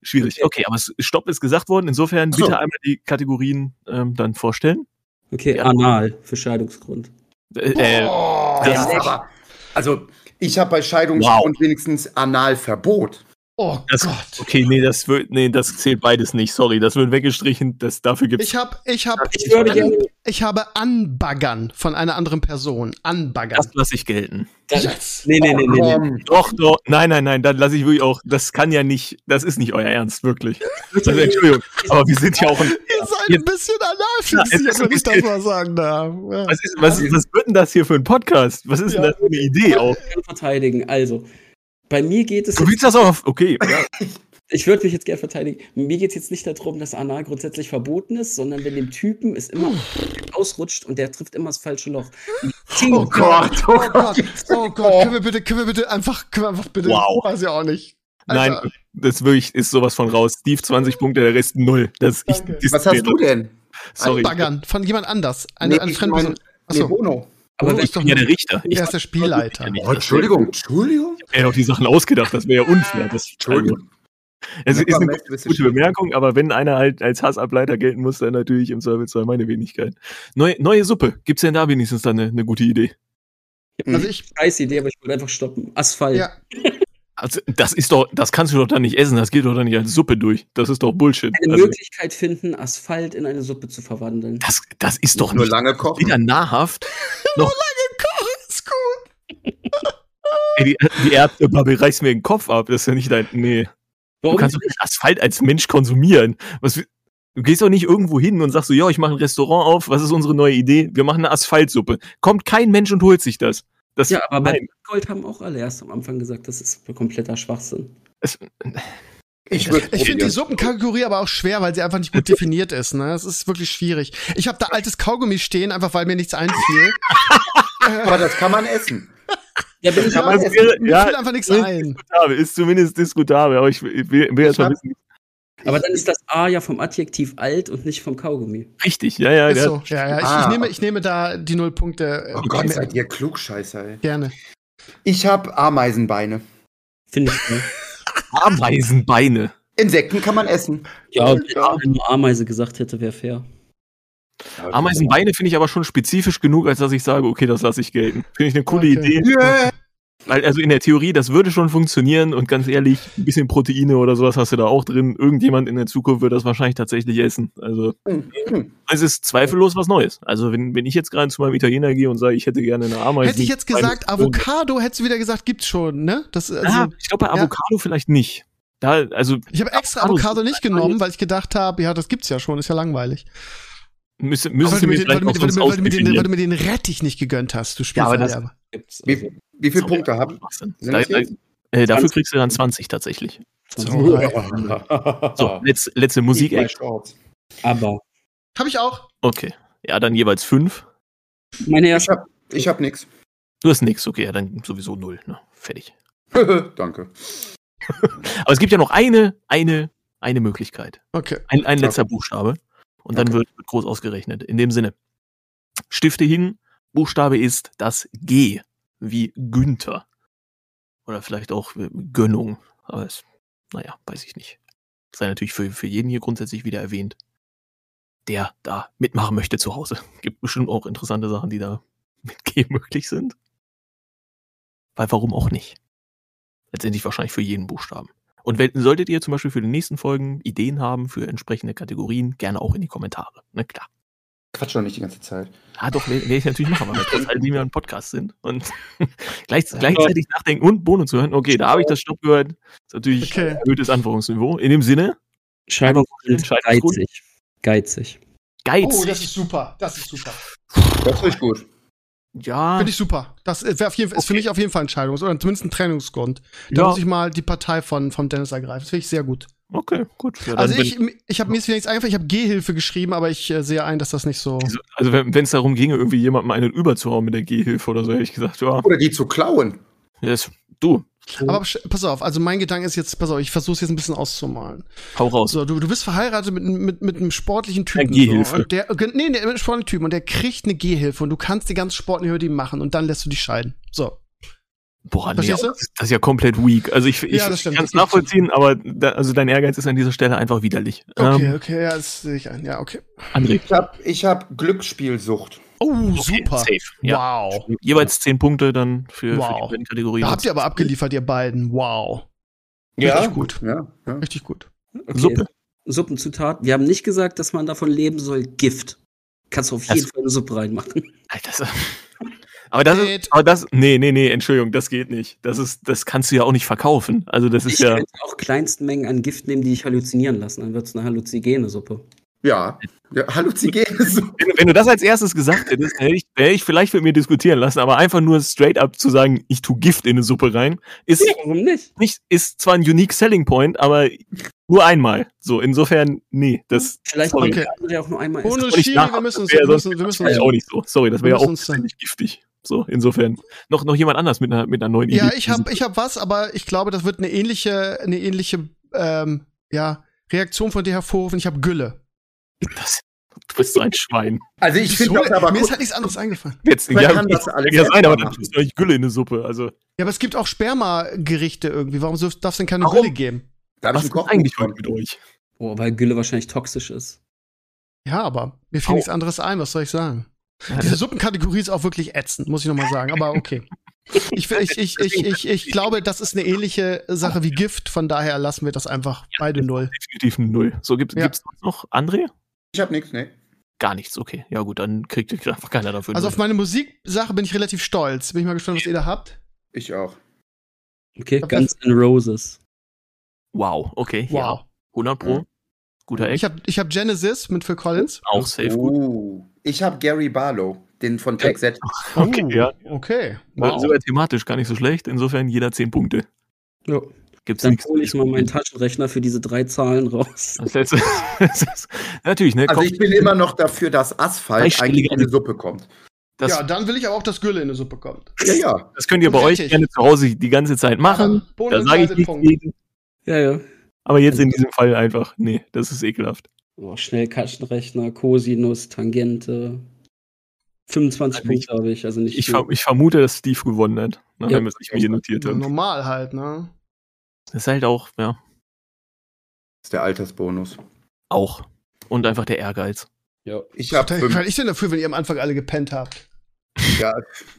Schwierig. Okay, aber Stopp ist gesagt worden. Insofern so. bitte einmal die Kategorien ähm, dann vorstellen. Okay, ja. anal für Scheidungsgrund. Äh, äh Boah, aber, also, ich habe bei Scheidungsgrund wow. wenigstens Analverbot. Oh das, Gott. Okay, nee, das wird, nee, das zählt beides nicht. Sorry, das wird weggestrichen. Das dafür gibt's. Ich habe, ich habe, Ich ich, ich habe anbaggern von einer anderen Person. Anbaggern. Das lasse ich gelten. Da, Yes. nee, nee, nee, nee, nee. Komm. Doch, doch. Nein, nein, nein. Dann lasse ich wirklich auch. Das kann ja nicht. Das ist nicht euer Ernst, wirklich. Also, Entschuldigung. Aber wir sind ja auch ein. Ihr seid Jetzt- ein bisschen ein wenn ich das mal sagen darf. Ja. Was, ist, was, was wird denn das hier für ein Podcast? Was ist denn Ja. das für eine Idee auch? Ich kann verteidigen. Also, bei mir geht es Du willst das auch auf. Okay. Ja. ich würde mich jetzt gerne verteidigen. Mir geht es jetzt nicht darum, dass Anal grundsätzlich verboten ist, sondern wenn dem Typen es immer ausrutscht und der trifft immer das falsche Loch. Oh Gott, oh Gott, oh Gott. Können wir bitte, können wir bitte einfach, können wir einfach bitte, Wow. weiß ja auch nicht. Nein, Alter. das wirklich ist sowas von raus. Steve 20 Punkte, der Rest 0. Das ich, Was hast du denn? Sorry. Anbaggern von jemand anders. Eine, Nee, eine ich fremde mein- Person. Nee, Achso, Bono. Aber doch Ich bin ja der Richter. Ich er ist der Spielleiter. Oh, Entschuldigung, Entschuldigung. Er hat auch die Sachen ausgedacht, das wäre ja unfair. Das, Entschuldigung. es ist eine gute. Bemerkung, aber wenn einer halt als Hassableiter gelten muss, dann natürlich im Zweifelsfall meine Wenigkeit. Neue, neue Suppe. Gibt's denn da wenigstens dann eine, eine gute Idee? Also ich, scheiß Idee, aber ich will einfach stoppen. Asphalt. ja, Also, das ist doch, das kannst du doch dann nicht essen, das geht doch dann nicht als Suppe durch. Das ist doch Bullshit. Eine Also, Möglichkeit finden, Asphalt in eine Suppe zu verwandeln. das, das ist doch Nur nicht lange kochen. weder nahrhaft, noch ist gut. ey, die, die Ärztebubble reißt mir den Kopf ab. Das ist ja nicht dein, nee. Du Warum kannst doch nicht Asphalt als Mensch konsumieren. Was, du gehst doch nicht irgendwo hin und sagst so, ja, ich mache ein Restaurant auf, was ist unsere neue Idee? Wir machen eine Asphaltsuppe. Kommt kein Mensch und holt sich das. Das Ja, aber bei Gold haben auch alle erst am Anfang gesagt, das ist kompletter Schwachsinn. es, Ich, Ich finde die. Suppenkategorie aber auch schwer, weil sie einfach nicht gut definiert ist. Ne? Es ist wirklich schwierig. Ich habe da altes Kaugummi stehen, einfach weil mir nichts einfiel. Aber das kann man essen. Ja, bin ich wäre, Mir ja, fiel einfach nichts ist ein. diskutabel, ist zumindest diskutabel, aber ich will, will, jetzt Ich mal wissen, Aber dann ist das A ja vom Adjektiv alt und nicht vom Kaugummi. richtig, ja, ja, Ist so. Ja, ja. Ich, ich, Ah. nehme, ich nehme da die null Punkte. äh, Oh Gott, seid ihr Klugscheißer, ey. Gerne. Ich habe Ameisenbeine. Finde ich. Ne? Ameisenbeine. Insekten kann man essen. Ja, wenn er nur Ameise gesagt hätte, wäre fair. Ameisenbeine finde ich aber schon spezifisch genug, als dass ich sage, okay, das lasse ich gelten. Finde ich eine coole Okay. Idee. Yeah. Weil, also in der Theorie, das würde schon funktionieren und ganz ehrlich, ein bisschen Proteine oder sowas hast du da auch drin. Irgendjemand in der Zukunft wird das wahrscheinlich tatsächlich essen. Also, Mhm. es ist zweifellos was Neues. Also, wenn, wenn ich jetzt gerade zu meinem Italiener gehe und sage, ich hätte gerne eine Ameisen. Hätte ich jetzt gesagt, Avocado, hättest du wieder gesagt, gibt's schon, ne? Das, also, ah, ich glaube bei ja. Avocado vielleicht nicht. Da, also, ich habe extra Avocado- Avocado nicht genommen, weil ich gedacht habe, ja, das gibt's ja schon, ist ja langweilig. müsste, Weil müsstest du, mir den, weil, vielleicht du, auch mir- weil, weil, den, weil ausdefinieren. du mir den Rettich nicht gegönnt hast, du Ja, aber das-. Gibt's. Also, wie viele Sorry, Punkte. Sind Da, äh, dafür 20. kriegst du dann 20 tatsächlich. So, So, letzte, letzte musik shorts. Aber, Habe ich auch. Okay. Ja, dann jeweils 5. meine Ich erste, hab, ich hab nix. Du hast nix, okay, ja, dann sowieso 0. Ne? Fertig. Danke. Aber es gibt ja noch eine, eine, eine Möglichkeit. Okay. Ein, ein letzter Buchstabe. Und dann Okay. wird wird groß ausgerechnet. In dem Sinne. Stifte hin. Buchstabe ist das G. Wie Günther. Oder vielleicht auch äh, Gönnung. Aber es, naja, weiß ich nicht. Sei natürlich für, für jeden hier grundsätzlich wieder erwähnt, der da mitmachen möchte zu Hause. Gibt bestimmt auch interessante Sachen, die da mit G möglich sind. Weil warum auch nicht? Letztendlich wahrscheinlich für jeden Buchstaben. Und wenn, solltet ihr zum Beispiel für die nächsten Folgen Ideen haben für entsprechende Kategorien, gerne auch in die Kommentare. Na klar. Quatsch doch nicht die ganze Zeit. Ja, doch, werde werd ich natürlich machen, weil wir trotz alledem ja ein Podcast sind. Und gleich, gleichzeitig nachdenken und Bohnen zu hören. Okay, da habe ich das Stopp gehört. Das ist natürlich Okay. ein erhöhtes Anforderungsniveau. In dem Sinne, Scheidung Scheidungsgrund. geizig. Geizig. geizig. Oh, das ist super. Das ist super. Das ist richtig gut. ja, Finde ich super. Das wäre auf jeden Fall, ist für mich auf jeden Fall ein Entscheidungs- oder zumindest ein Trennungsgrund. Da ja muss ich mal die Partei von, von Dennis ergreifen. Das finde ich sehr gut. Okay, gut. Ja, Also ich, ich habe mir jetzt nichts eingefallen, ich habe Gehhilfe geschrieben, aber ich äh, sehe ein, dass das nicht so. also, also wenn es darum ginge, irgendwie jemandem einen überzuhauen mit der Gehhilfe oder so, hätte ich gesagt, ja, Oder die zu klauen. das, du, Aber pass auf, also mein Gedanke ist jetzt, pass auf, ich versuche es jetzt ein bisschen auszumalen. hau raus. So, du, du bist verheiratet mit, mit, mit einem sportlichen Typen. Eine Gehhilfe. So, und der, nee, nee, mit einem sportlichen Typen und der kriegt eine Gehhilfe und du kannst die ganze Sport nicht über die machen und dann lässt du dich scheiden. So. Boah, nee, das ist, ja komplett weak. Also ich, ich, Ja, stimmt. kann es nachvollziehen, aber da, also dein Ehrgeiz ist an dieser Stelle einfach widerlich. Okay, Ähm, okay, ja, das sehe ich ein. Ja, okay. André. Ich hab, ich hab Glücksspielsucht. Oh, Okay, super. Safe. Ja. Wow. Jeweils zehn Punkte dann für, für Wow. die beiden Kategorien. Da habt ihr aber abgeliefert, ihr beiden. Wow. Ja, Richtig gut. Ja, ja. Richtig gut. Okay. Suppe. Suppenzutat. Wir haben nicht gesagt, dass man davon leben soll. Gift. Kannst du auf jeden das Fall eine Suppe reinmachen. Alter, aber das ist, aber das, nee, nee, nee, Entschuldigung, das geht nicht. Das ist, das kannst du ja auch nicht verkaufen. Also das ist ich ja. Ich könnte auch kleinsten Mengen an Gift nehmen, die ich halluzinieren lassen. Dann wird es eine halluzinogene Suppe. Ja, ja halluzinogene Suppe. Wenn, wenn, du das als erstes gesagt hättest, hätte ich, hätte ich vielleicht mit mir diskutieren lassen, aber einfach nur straight up zu sagen, ich tue Gift in eine Suppe rein, ist, ja, warum nicht? nicht? Ist zwar ein unique selling point, aber nur einmal. So, insofern, nee, das. Vielleicht sorry. okay. ja auch nur einmal Ohne Schiri, wir müssen uns, wir müssen, wir müssen uns, auch nicht so. Sorry, das wäre ja auch ziemlich giftig. So, insofern. Noch, noch jemand anders mit einer, mit einer neuen Idee. Ja, ich habe ich hab was, aber ich glaube, das wird eine ähnliche, eine ähnliche ähm, ja, Reaktion von dir hervorrufen. Ich habe Gülle. Das, du bist so ein Schwein. Also ich finde das aber Mir ist halt nichts anderes eingefallen. Jetzt, ja, kann das alles ja sein, aber dann tust du euch Gülle in eine Suppe. Also. Ja, aber es gibt auch Sperma-Gerichte irgendwie. Warum darf es denn keine Warum? Gülle geben? Darf Was ist eigentlich heute mit euch? Oh, weil Gülle wahrscheinlich toxisch ist. Ja, aber mir fiel nichts anderes ein, was soll ich sagen? Diese Suppenkategorie ist auch wirklich ätzend, muss ich nochmal sagen, aber okay. Ich, ich, ich, ich, ich, ich glaube, das ist eine ähnliche Sache wie Gift, von daher lassen wir das einfach beide null. Definitiv null. So, gibt es ja. noch André? Ich habe nichts, ne. Gar nichts, okay. Ja, gut, dann kriegt einfach keiner dafür. Also auf meine Musiksache bin ich relativ stolz. Bin ich mal gespannt, was ihr da habt. Ich auch. Okay, Guns N' Roses. Wow, okay. Wow. Ja. 100 Pro. Mhm. Guter Eck. Ich habe ich hab Genesis mit Phil Collins. Auch safe gut. Ich habe Gary Barlow, den von Tech Set. Okay, ja. Okay. Wow. Sogar thematisch gar nicht so schlecht. Insofern jeder 10 Punkte. Ja. Gibt's Dann hole ich mal meinen Taschenrechner für diese drei Zahlen raus. Das ist, das ist, natürlich, ne? Also ich bin immer noch dafür, dass Asphalt eigentlich in eine Suppe kommt. Das, ja, dann will ich aber auch, dass Gülle in eine Suppe kommt. Ja, ja. Das könnt ihr bei euch gerne zu Hause die ganze Zeit machen. Ja, da sage ich nichts gegen. Ja, ja. Aber jetzt in diesem Fall einfach, nee, das ist ekelhaft. Oh, Schnelltaschenrechner, Cosinus, Tangente. 25 also Punkte habe ich, also nicht. Ich, ver ich, vermute, dass Steve gewonnen hat, ne, ja. wenn es nicht mir hier notiert hat. Normal halt, ne? Das ist halt auch, ja. Das ist der Altersbonus. Auch. Und einfach der Ehrgeiz. Ja. Ich hab Was kann ich denn dafür, wenn ihr am Anfang alle gepennt habt? Ja,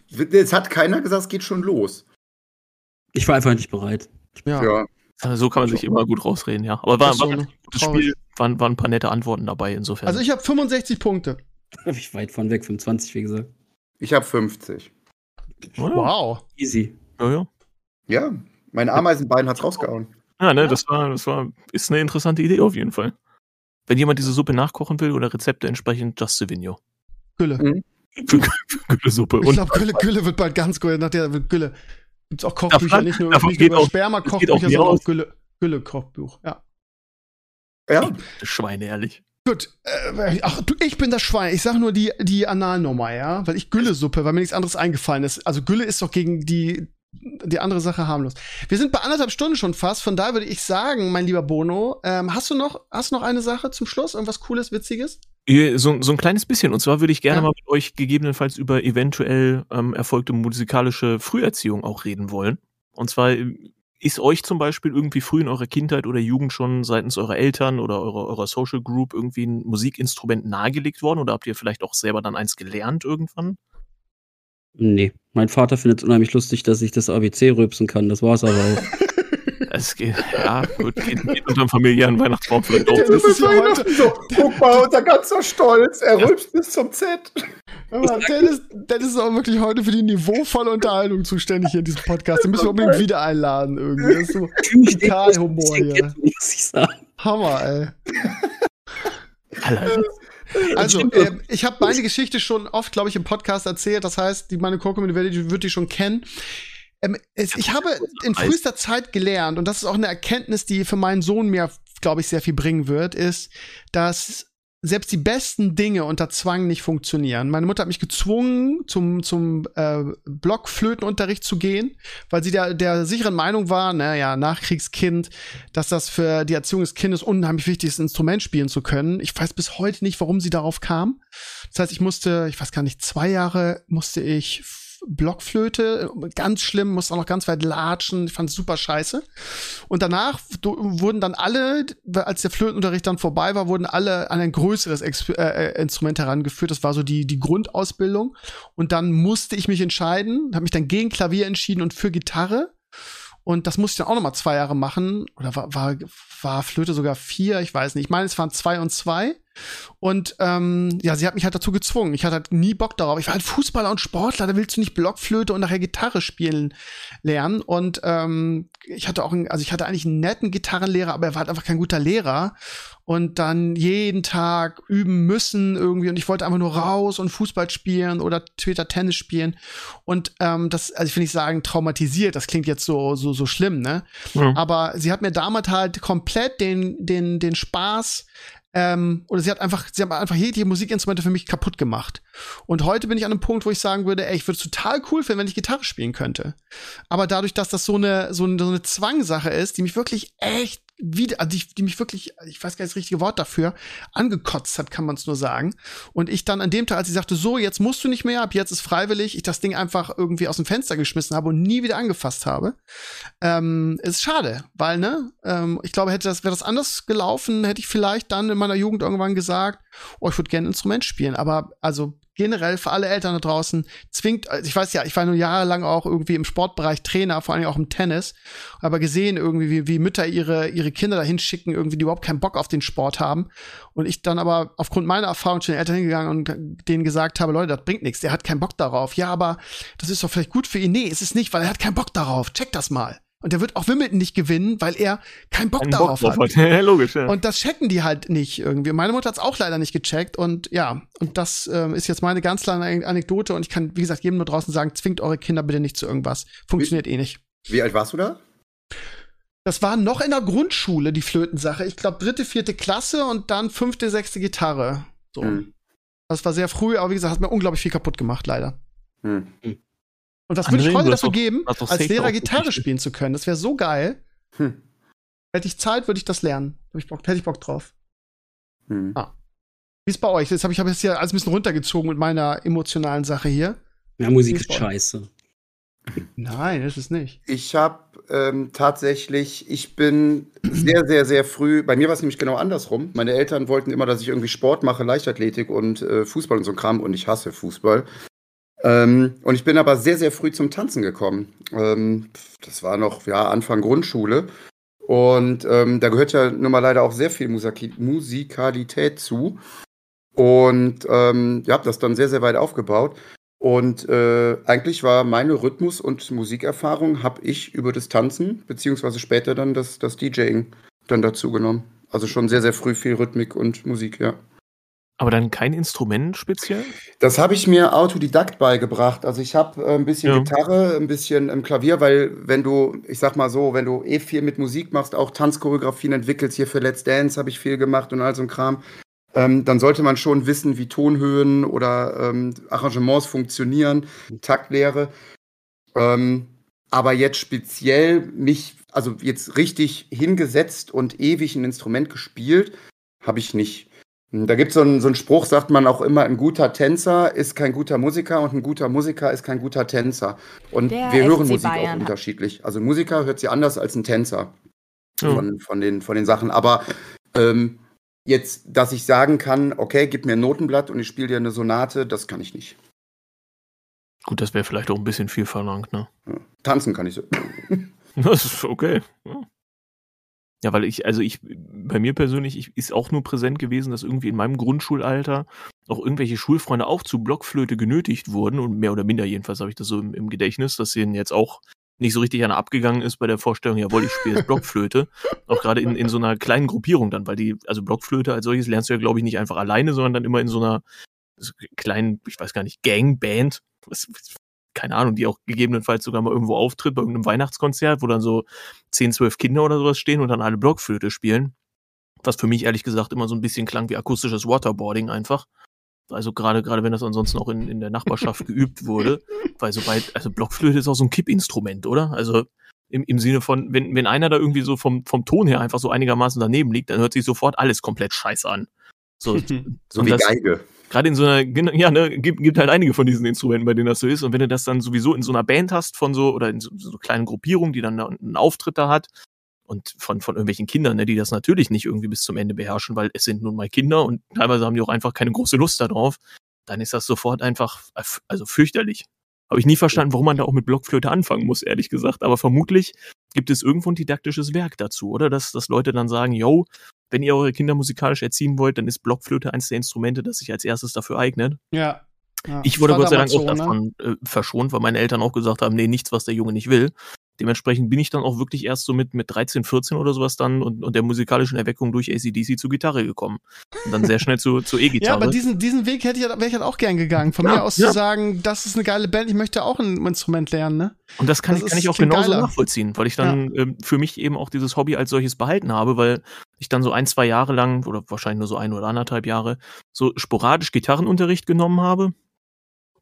es hat keiner gesagt, es geht schon los. Ich war einfach nicht bereit. Ja. ja. So kann man sich immer gut rausreden, ja. Aber war, war ein gutes Spiel, waren, waren ein paar nette Antworten dabei, insofern. Also ich habe 65 Punkte. Habe ich weit von weg, 25, wie gesagt. Ich habe 50. Wow. Easy. Ja, ja. Ja, mein Ameisenbein hat's rausgehauen. Ja, ne, das war, das war, ist eine interessante Idee auf jeden Fall. Wenn jemand diese Suppe nachkochen will oder Rezepte entsprechend, Just Savigno. Gülle. Mhm. Gülle-Suppe. Ich glaube, Gülle, Gülle wird bald ganz gut. Nach der Gülle. Gibt es auch Kochbücher, nicht nur, nicht nur über Sperma-Kochbücher, sondern auch Gülle, Gülle-Kochbuch. Ja. Ja. Schweine, ehrlich. Gut, äh, ach, du, ich bin das Schwein. Ich sag nur die, die Analnummer, ja, weil ich Gülle-Suppe, weil mir nichts anderes eingefallen ist. Also Gülle ist doch gegen die, die andere Sache harmlos. Wir sind bei anderthalb Stunden schon fast, von daher würde ich sagen, mein lieber Bono, ähm, hast du noch, hast du noch eine Sache zum Schluss? Irgendwas Cooles, Witziges? So, so ein kleines bisschen. Und zwar würde ich gerne ja. mal mit euch gegebenenfalls über eventuell ähm, erfolgte musikalische Früherziehung auch reden wollen. Und zwar ist euch zum Beispiel irgendwie früh in eurer Kindheit oder Jugend schon seitens eurer Eltern oder eurer, eurer Social Group irgendwie ein Musikinstrument nahegelegt worden? Oder habt ihr vielleicht auch selber dann eins gelernt irgendwann? Nee, mein Vater findet es unheimlich lustig, dass ich das ABC rülpsen kann. Das war's aber auch. Es geht, ja, gut, geht, geht unter dem familiären Weihnachtsbaum vielleicht auch. Das ist ja heute so, guck mal, unser ganzer Stolz, er rülpst bis zum Z. Aber Dennis, Dennis ist auch wirklich heute für die niveauvolle Unterhaltung zuständig hier in diesem Podcast. Den müssen wir unbedingt wieder einladen irgendwie. Das ist so total Humor hier. Hammer, ey. Also, äh, ich habe meine Geschichte schon oft, glaube ich, im Podcast erzählt. Das heißt, die, meine Core-Community wird die schon kennen. Ähm, es, ich habe in frühester Zeit gelernt, und das ist auch eine Erkenntnis, die für meinen Sohn mir, glaube ich, sehr viel bringen wird, ist, dass selbst die besten Dinge unter Zwang nicht funktionieren. Meine Mutter hat mich gezwungen, zum, zum äh, Blockflötenunterricht zu gehen, weil sie der, der sicheren Meinung war, naja, Nachkriegskind, dass das für die Erziehung des Kindes unheimlich wichtig ist, ein Instrument spielen zu können. Ich weiß bis heute nicht, warum sie darauf kam. Das heißt, ich musste, ich weiß gar nicht, zwei Jahre musste ich Blockflöte, ganz schlimm, musste auch noch ganz weit latschen, ich fand es super scheiße. Und danach wurden dann alle, als der Flötenunterricht dann vorbei war, wurden alle an ein größeres Ex äh, äh, Instrument herangeführt. Das war so die, die Grundausbildung. Und dann musste ich mich entscheiden, habe mich dann gegen Klavier entschieden und für Gitarre. Und das musste ich dann auch noch mal zwei Jahre machen. Oder war, war, war Flöte sogar vier, ich weiß nicht. Ich meine, es waren zwei und zwei. Und ähm, ja, sie hat mich halt dazu gezwungen. Ich hatte halt nie Bock darauf. Ich war halt Fußballer und Sportler, da willst du nicht Blockflöte und nachher Gitarre spielen lernen. Und ähm, ich hatte auch, einen, also ich hatte eigentlich einen netten Gitarrenlehrer, aber er war halt einfach kein guter Lehrer. Und dann jeden Tag üben müssen irgendwie. Und ich wollte einfach nur raus und Fußball spielen oder später Tennis spielen. Und ähm, das, also ich will nicht sagen traumatisiert, das klingt jetzt so, so, so schlimm, ne? Ja. Aber sie hat mir damals halt komplett den, den, den Spaß ähm, oder sie hat einfach, sie haben einfach jegliche Musikinstrumente für mich kaputt gemacht. Und heute bin ich an einem Punkt, wo ich sagen würde, ey, ich würde es total cool finden, wenn ich Gitarre spielen könnte. Aber dadurch, dass das so eine, so eine, so eine Zwangsache ist, die mich wirklich echt wieder, die, die mich wirklich, ich weiß gar nicht das richtige Wort dafür, angekotzt hat, kann man es nur sagen. Und ich dann an dem Tag, als sie sagte, so, jetzt musst du nicht mehr, ab jetzt ist freiwillig, ich das Ding einfach irgendwie aus dem Fenster geschmissen habe und nie wieder angefasst habe, ähm, ist schade, weil, ne, ähm, ich glaube, hätte das, wäre das anders gelaufen, hätte ich vielleicht dann in meiner Jugend irgendwann gesagt, oh, ich würde gerne ein Instrument spielen. Aber also generell für alle Eltern da draußen zwingt, also ich weiß ja, ich war nur jahrelang auch irgendwie im Sportbereich Trainer, vor allem auch im Tennis, aber gesehen irgendwie, wie, wie Mütter ihre, ihre Kinder dahin schicken, irgendwie, die überhaupt keinen Bock auf den Sport haben. Und ich dann aber aufgrund meiner Erfahrung zu den Eltern hingegangen und denen gesagt habe, Leute, das bringt nichts, der hat keinen Bock darauf. Ja, aber das ist doch vielleicht gut für ihn. Nee, ist es nicht, weil er hat keinen Bock darauf. Check das mal. Und der wird auch Wimbledon nicht gewinnen, weil er keinen Bock Ein darauf Bock hat. ja, logisch, ja. Und das checken die halt nicht irgendwie. Meine Mutter hat es auch leider nicht gecheckt. Und ja, und das ähm, ist jetzt meine ganz kleine Anekdote. Und ich kann, wie gesagt, jedem nur draußen sagen, zwingt eure Kinder bitte nicht zu irgendwas. Funktioniert wie, eh nicht. Wie alt warst du da? Das war noch in der Grundschule, die Flötensache. Ich glaube, dritte, vierte Klasse und dann fünfte, sechste Gitarre. So. Hm. Das war sehr früh, aber wie gesagt, hat mir unglaublich viel kaputt gemacht, leider. Hm. Und was würde ich heute dafür geben, als Lehrer Gitarre spielen zu können? Das wäre so geil. Hm. Hätte ich Zeit, würde ich das lernen. Hätte ich Bock, hätte ich Bock drauf. Hm. Ah. Wie ist bei euch? Jetzt habe ich hab jetzt hier alles ein bisschen runtergezogen mit meiner emotionalen Sache hier. Ja, Musik ist scheiße. Nein, ist es nicht. Ich habe ähm, tatsächlich, ich bin sehr, sehr, sehr früh, bei mir war es nämlich genau andersrum. Meine Eltern wollten immer, dass ich irgendwie Sport mache, Leichtathletik und äh, Fußball und so ein Kram und ich hasse Fußball. Ähm, und ich bin aber sehr, sehr früh zum Tanzen gekommen. Ähm, das war noch ja, Anfang Grundschule. Und ähm, da gehört ja nun mal leider auch sehr viel Musik Musikalität zu. Und ähm, ja, habe das dann sehr, sehr weit aufgebaut. Und äh, eigentlich war meine Rhythmus- und Musikerfahrung habe ich über das Tanzen, beziehungsweise später dann das, das DJing dann dazu genommen. Also schon sehr, sehr früh viel Rhythmik und Musik, ja. Aber dann kein Instrument speziell? Das habe ich mir autodidakt beigebracht. Also ich habe äh, ein bisschen ja. Gitarre, ein bisschen ähm, Klavier, weil wenn du, ich sag mal so, wenn du eh viel mit Musik machst, auch Tanzchoreografien entwickelst, hier für Let's Dance habe ich viel gemacht und all so ein Kram, ähm, dann sollte man schon wissen, wie Tonhöhen oder ähm, Arrangements funktionieren, Taktlehre. Ähm, aber jetzt speziell mich, also jetzt richtig hingesetzt und ewig ein Instrument gespielt, habe ich nicht. Da gibt so es so einen Spruch, sagt man auch immer, ein guter Tänzer ist kein guter Musiker und ein guter Musiker ist kein guter Tänzer. Und Der wir hören Musik Bayern. auch unterschiedlich. Also ein Musiker hört sie anders als ein Tänzer von, von, den, von den Sachen. Aber ähm, jetzt, dass ich sagen kann, okay, gib mir ein Notenblatt und ich spiele dir eine Sonate, das kann ich nicht. Gut, das wäre vielleicht auch ein bisschen viel verlangt, ne? Ja. Tanzen kann ich so. das ist okay. Ja. Ja, weil ich, also ich, bei mir persönlich ich, ist auch nur präsent gewesen, dass irgendwie in meinem Grundschulalter auch irgendwelche Schulfreunde auch zu Blockflöte genötigt wurden und mehr oder minder jedenfalls habe ich das so im, im Gedächtnis, dass denen jetzt auch nicht so richtig einer abgegangen ist bei der Vorstellung, jawohl, ich spiele jetzt Blockflöte. auch gerade in, in so einer kleinen Gruppierung dann, weil die, also Blockflöte als solches lernst du ja, glaube ich, nicht einfach alleine, sondern dann immer in so einer kleinen, ich weiß gar nicht, Gangband. Was, keine Ahnung, die auch gegebenenfalls sogar mal irgendwo auftritt bei irgendeinem Weihnachtskonzert, wo dann so 10, 12 Kinder oder sowas stehen und dann alle Blockflöte spielen. Was für mich ehrlich gesagt immer so ein bisschen klang wie akustisches Waterboarding einfach. Also gerade gerade wenn das ansonsten auch in, in der Nachbarschaft geübt wurde, weil sobald also Blockflöte ist auch so ein Kippinstrument, oder? Also im, im Sinne von wenn wenn einer da irgendwie so vom vom Ton her einfach so einigermaßen daneben liegt, dann hört sich sofort alles komplett scheiße an. So, so wie das, Geige gerade in so einer, ja, ne, gibt, gibt halt einige von diesen Instrumenten, bei denen das so ist. Und wenn du das dann sowieso in so einer Band hast von so, oder in so, so kleinen Gruppierungen, die dann einen Auftritt da hat, und von, von irgendwelchen Kindern, ne, die das natürlich nicht irgendwie bis zum Ende beherrschen, weil es sind nun mal Kinder und teilweise haben die auch einfach keine große Lust darauf, dann ist das sofort einfach, also fürchterlich. Habe ich nie verstanden, warum man da auch mit Blockflöte anfangen muss, ehrlich gesagt. Aber vermutlich gibt es irgendwo ein didaktisches Werk dazu, oder? Dass, dass Leute dann sagen, yo, wenn ihr eure Kinder musikalisch erziehen wollt, dann ist Blockflöte eines der Instrumente, das sich als erstes dafür eignet. Ja. ja. Ich wurde Gott sei Dank auch ne? davon äh, verschont, weil meine Eltern auch gesagt haben, nee, nichts, was der Junge nicht will. Dementsprechend bin ich dann auch wirklich erst so mit, mit 13, 14 oder sowas dann und, und der musikalischen Erweckung durch ACDC zur Gitarre gekommen. Und dann sehr schnell zu, zur E-Gitarre. Ja, aber diesen, diesen Weg hätte ich, wäre ich halt auch gern gegangen. Von ja, mir aus ja. zu sagen, das ist eine geile Band, ich möchte auch ein Instrument lernen, ne? Und das kann, das kann ich auch genauso geiler. nachvollziehen, weil ich dann ja. ähm, für mich eben auch dieses Hobby als solches behalten habe, weil ich dann so ein, zwei Jahre lang, oder wahrscheinlich nur so ein oder anderthalb Jahre, so sporadisch Gitarrenunterricht genommen habe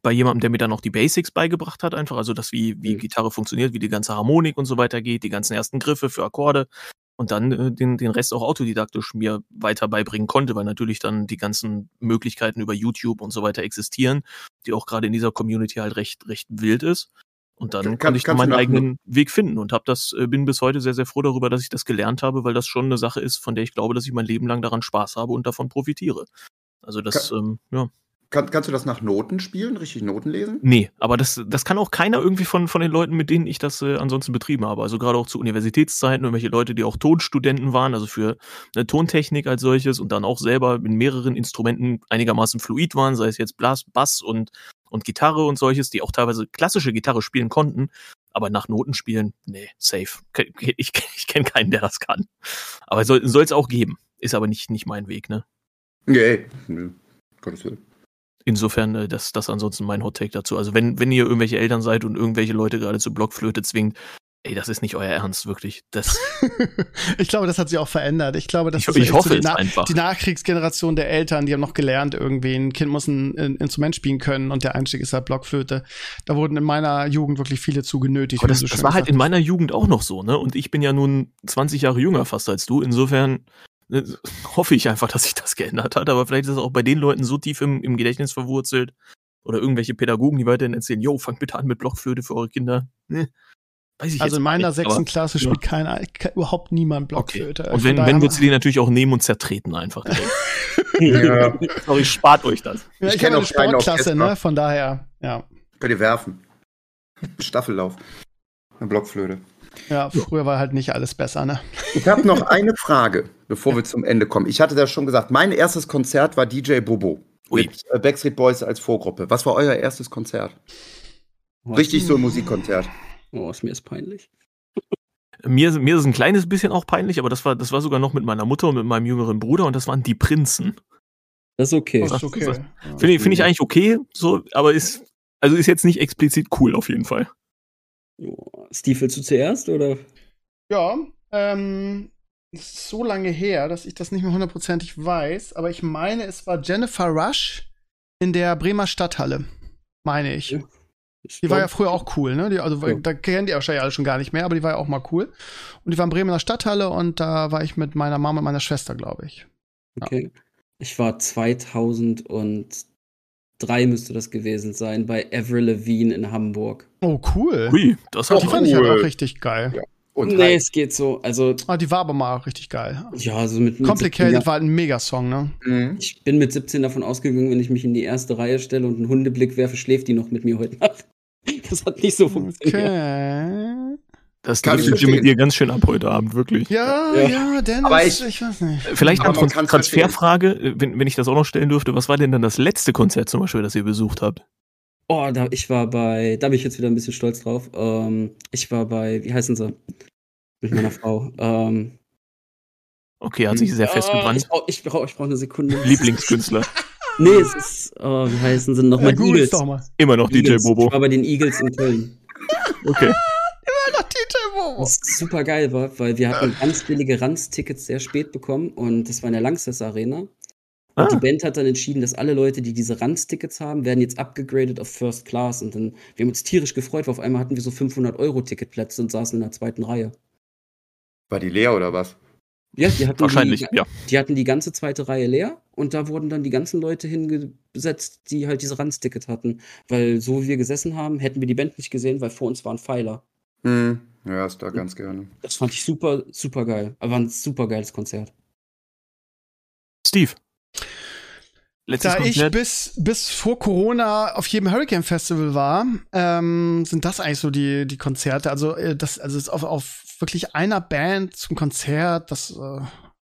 bei jemandem, der mir dann auch die Basics beigebracht hat, einfach, also das, wie, wie mhm. Gitarre funktioniert, wie die ganze Harmonik und so weiter geht, die ganzen ersten Griffe für Akkorde und dann äh, den, den Rest auch autodidaktisch mir weiter beibringen konnte, weil natürlich dann die ganzen Möglichkeiten über YouTube und so weiter existieren, die auch gerade in dieser Community halt recht, recht wild ist. Und dann kann, konnte ich dann meinen eigenen Weg finden und habe das, äh, bin bis heute sehr, sehr froh darüber, dass ich das gelernt habe, weil das schon eine Sache ist, von der ich glaube, dass ich mein Leben lang daran Spaß habe und davon profitiere. Also das, kann, ähm, ja. Kann, kannst du das nach Noten spielen, richtig Noten lesen? Nee, aber das, das kann auch keiner irgendwie von, von den Leuten, mit denen ich das äh, ansonsten betrieben habe. Also gerade auch zu Universitätszeiten, irgendwelche Leute, die auch Tonstudenten waren, also für eine Tontechnik als solches und dann auch selber in mehreren Instrumenten einigermaßen fluid waren, sei es jetzt Blas, Bass und, und Gitarre und solches, die auch teilweise klassische Gitarre spielen konnten. Aber nach Noten spielen, nee, safe. Ich, ich, ich kenne keinen, der das kann. Aber soll es auch geben. Ist aber nicht, nicht mein Weg, ne? Nee, nee. Gottes Willen. Insofern, äh, das, das ansonsten mein Hot Take dazu. Also wenn, wenn ihr irgendwelche Eltern seid und irgendwelche Leute gerade zur Blockflöte zwingt, ey, das ist nicht euer Ernst, wirklich. Das ich glaube, das hat sich auch verändert. Ich glaube, das ich, ist ich hoffe so die, Na einfach. die Nachkriegsgeneration der Eltern, die haben noch gelernt, irgendwie ein Kind muss ein, ein, Instrument spielen können und der Einstieg ist halt Blockflöte. Da wurden in meiner Jugend wirklich viele zu genötigt. Aber das, so das war halt in meiner Jugend auch noch so, ne? Und ich bin ja nun 20 Jahre jünger fast als du. Insofern hoffe ich einfach, dass sich das geändert hat, aber vielleicht ist es auch bei den Leuten so tief im, im Gedächtnis verwurzelt oder irgendwelche Pädagogen, die weiterhin erzählen, yo, fangt bitte an mit Blockflöte für eure Kinder. Ne? also in meiner sechsten Klasse spielt ja. kein, kein, überhaupt niemand Blockflöte. Okay. Und wenn, wenn wir sie die natürlich auch nehmen und zertreten einfach. ja. Sorry, spart euch das. Ja, ich, ich kenne auch eine Sportklasse, ne? Von daher, ja. Könnt ihr werfen. Staffellauf. Eine Blockflöte. Ja, früher war halt nicht alles besser, ne? Ich habe noch eine Frage, bevor wir zum Ende kommen. Ich hatte das schon gesagt. Mein erstes Konzert war DJ Bobo. Ui. Mit äh, Backstreet Boys als Vorgruppe. Was war euer erstes Konzert? Richtig so ein Musikkonzert. Oh, ist mir ist peinlich. Mir, mir ist ein kleines bisschen auch peinlich, aber das war, das war sogar noch mit meiner Mutter und mit meinem jüngeren Bruder und das waren die Prinzen. Das ist okay. Das ist okay. Finde ich, find ich eigentlich okay, so, aber ist, also ist jetzt nicht explizit cool auf jeden Fall. Steve, willst du zuerst, oder? Ja, ähm, ist so lange her, dass ich das nicht mehr hundertprozentig weiß, aber ich meine, es war Jennifer Rush in der Bremer Stadthalle. Meine ich. ich die war ja früher auch cool, ne? Die, also ja. da kennt ihr wahrscheinlich alle schon gar nicht mehr, aber die war ja auch mal cool. Und die war in Bremer Stadthalle und da war ich mit meiner Mama und meiner Schwester, glaube ich. Ja. Okay. Ich war 2000 und drei müsste das gewesen sein, bei Avril Lavigne in Hamburg. Oh, cool. Ui, das hat die fand cool. ich halt auch richtig geil. Ja. Und nee, halt. es geht so. Also, ah, die war aber mal auch richtig geil. Ja, also mit. mit Complicated 17, war ein Megasong, ne? Mhm. Ich bin mit 17 davon ausgegangen, wenn ich mich in die erste Reihe stelle und einen Hundeblick werfe, schläft die noch mit mir heute Nacht. Das hat nicht so funktioniert. Okay. Das driftet mit dir ganz schön ab heute Abend, wirklich. Ja, ja, ja Dennis, aber ich, ich weiß nicht. Vielleicht eine Trans Transferfrage, wenn, wenn ich das auch noch stellen dürfte. Was war denn dann das letzte Konzert zum Beispiel, das ihr besucht habt? Oh, da, ich war bei, da bin ich jetzt wieder ein bisschen stolz drauf. Ähm, ich war bei, wie heißen sie? Mit meiner Frau. Ähm, okay, hat sich sehr festgebrannt. Oh, ich brauche ich brauch eine Sekunde. Lieblingskünstler. nee, es ist, oh, wie heißen sie nochmal? Ja, Eagles. Immer noch Eagles. DJ Bobo. Ich war bei den Eagles in Köln. Okay. Was super geil war, weil wir hatten ganz billige Ranz-Tickets sehr spät bekommen und das war in der Langsess Arena. Und ah. die Band hat dann entschieden, dass alle Leute, die diese Ranz-Tickets haben, werden jetzt abgegradet auf First Class. Und dann, wir haben uns tierisch gefreut, weil auf einmal hatten wir so 500-Euro-Ticketplätze und saßen in der zweiten Reihe. War die leer oder was? Ja, die hatten Wahrscheinlich, die, ja. Die hatten die ganze zweite Reihe leer und da wurden dann die ganzen Leute hingesetzt, die halt diese Ranz-Ticket hatten. Weil so wie wir gesessen haben, hätten wir die Band nicht gesehen, weil vor uns waren Pfeiler. Hm. Ja, ist da ganz gerne. Das fand ich super, super geil. Aber ein super geiles Konzert. Steve. Letztes da Konzert. ich bis, bis vor Corona auf jedem Hurricane Festival war, ähm, sind das eigentlich so die, die Konzerte. Also, äh, das, also auf, auf wirklich einer Band zum Konzert, das äh,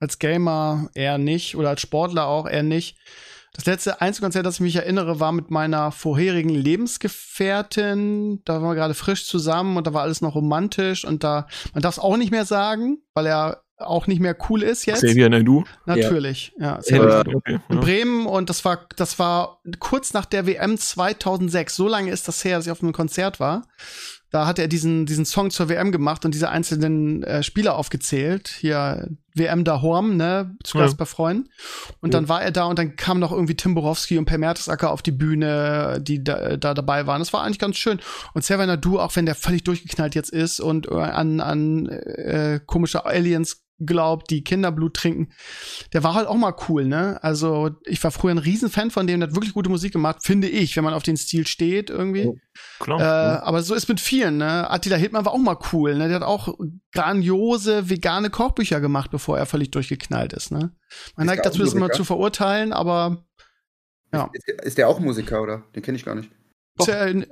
als Gamer eher nicht oder als Sportler auch eher nicht. Das letzte Einzelkonzert, das ich mich erinnere, war mit meiner vorherigen Lebensgefährtin. Da waren wir gerade frisch zusammen und da war alles noch romantisch und da, man darf es auch nicht mehr sagen, weil er auch nicht mehr cool ist jetzt. Xavier Naidu? Natürlich, ja. ja ja, okay, in Bremen und das war, das war kurz nach der WM 2006. So lange ist das her, dass ich auf einem Konzert war. Da hat er diesen, diesen Song zur WM gemacht und diese einzelnen äh, Spieler aufgezählt. Hier WM da Horm, ne, zu Gast ja. bei Freunden. Und ja. dann war er da und dann kam noch irgendwie Tim Borowski und Per Mertesacker auf die Bühne, die da, da dabei waren. Das war eigentlich ganz schön. Und Server Du, auch wenn der völlig durchgeknallt jetzt ist und äh, an, an äh, komische Aliens glaubt, die Kinderblut trinken. Der war halt auch mal cool, ne? Also, ich war früher ein Riesenfan von dem, der hat wirklich gute Musik gemacht, finde ich, wenn man auf den Stil steht irgendwie. Oh, klar. Äh, aber so ist mit vielen, ne? Attila Hildmann war auch mal cool, ne? Der hat auch grandiose vegane Kochbücher gemacht, bevor er völlig durchgeknallt ist, ne? Man neigt dazu, das immer zu verurteilen, aber ja. Ist, ist, ist der auch Musiker, oder? Den kenne ich gar nicht. Ja, äh,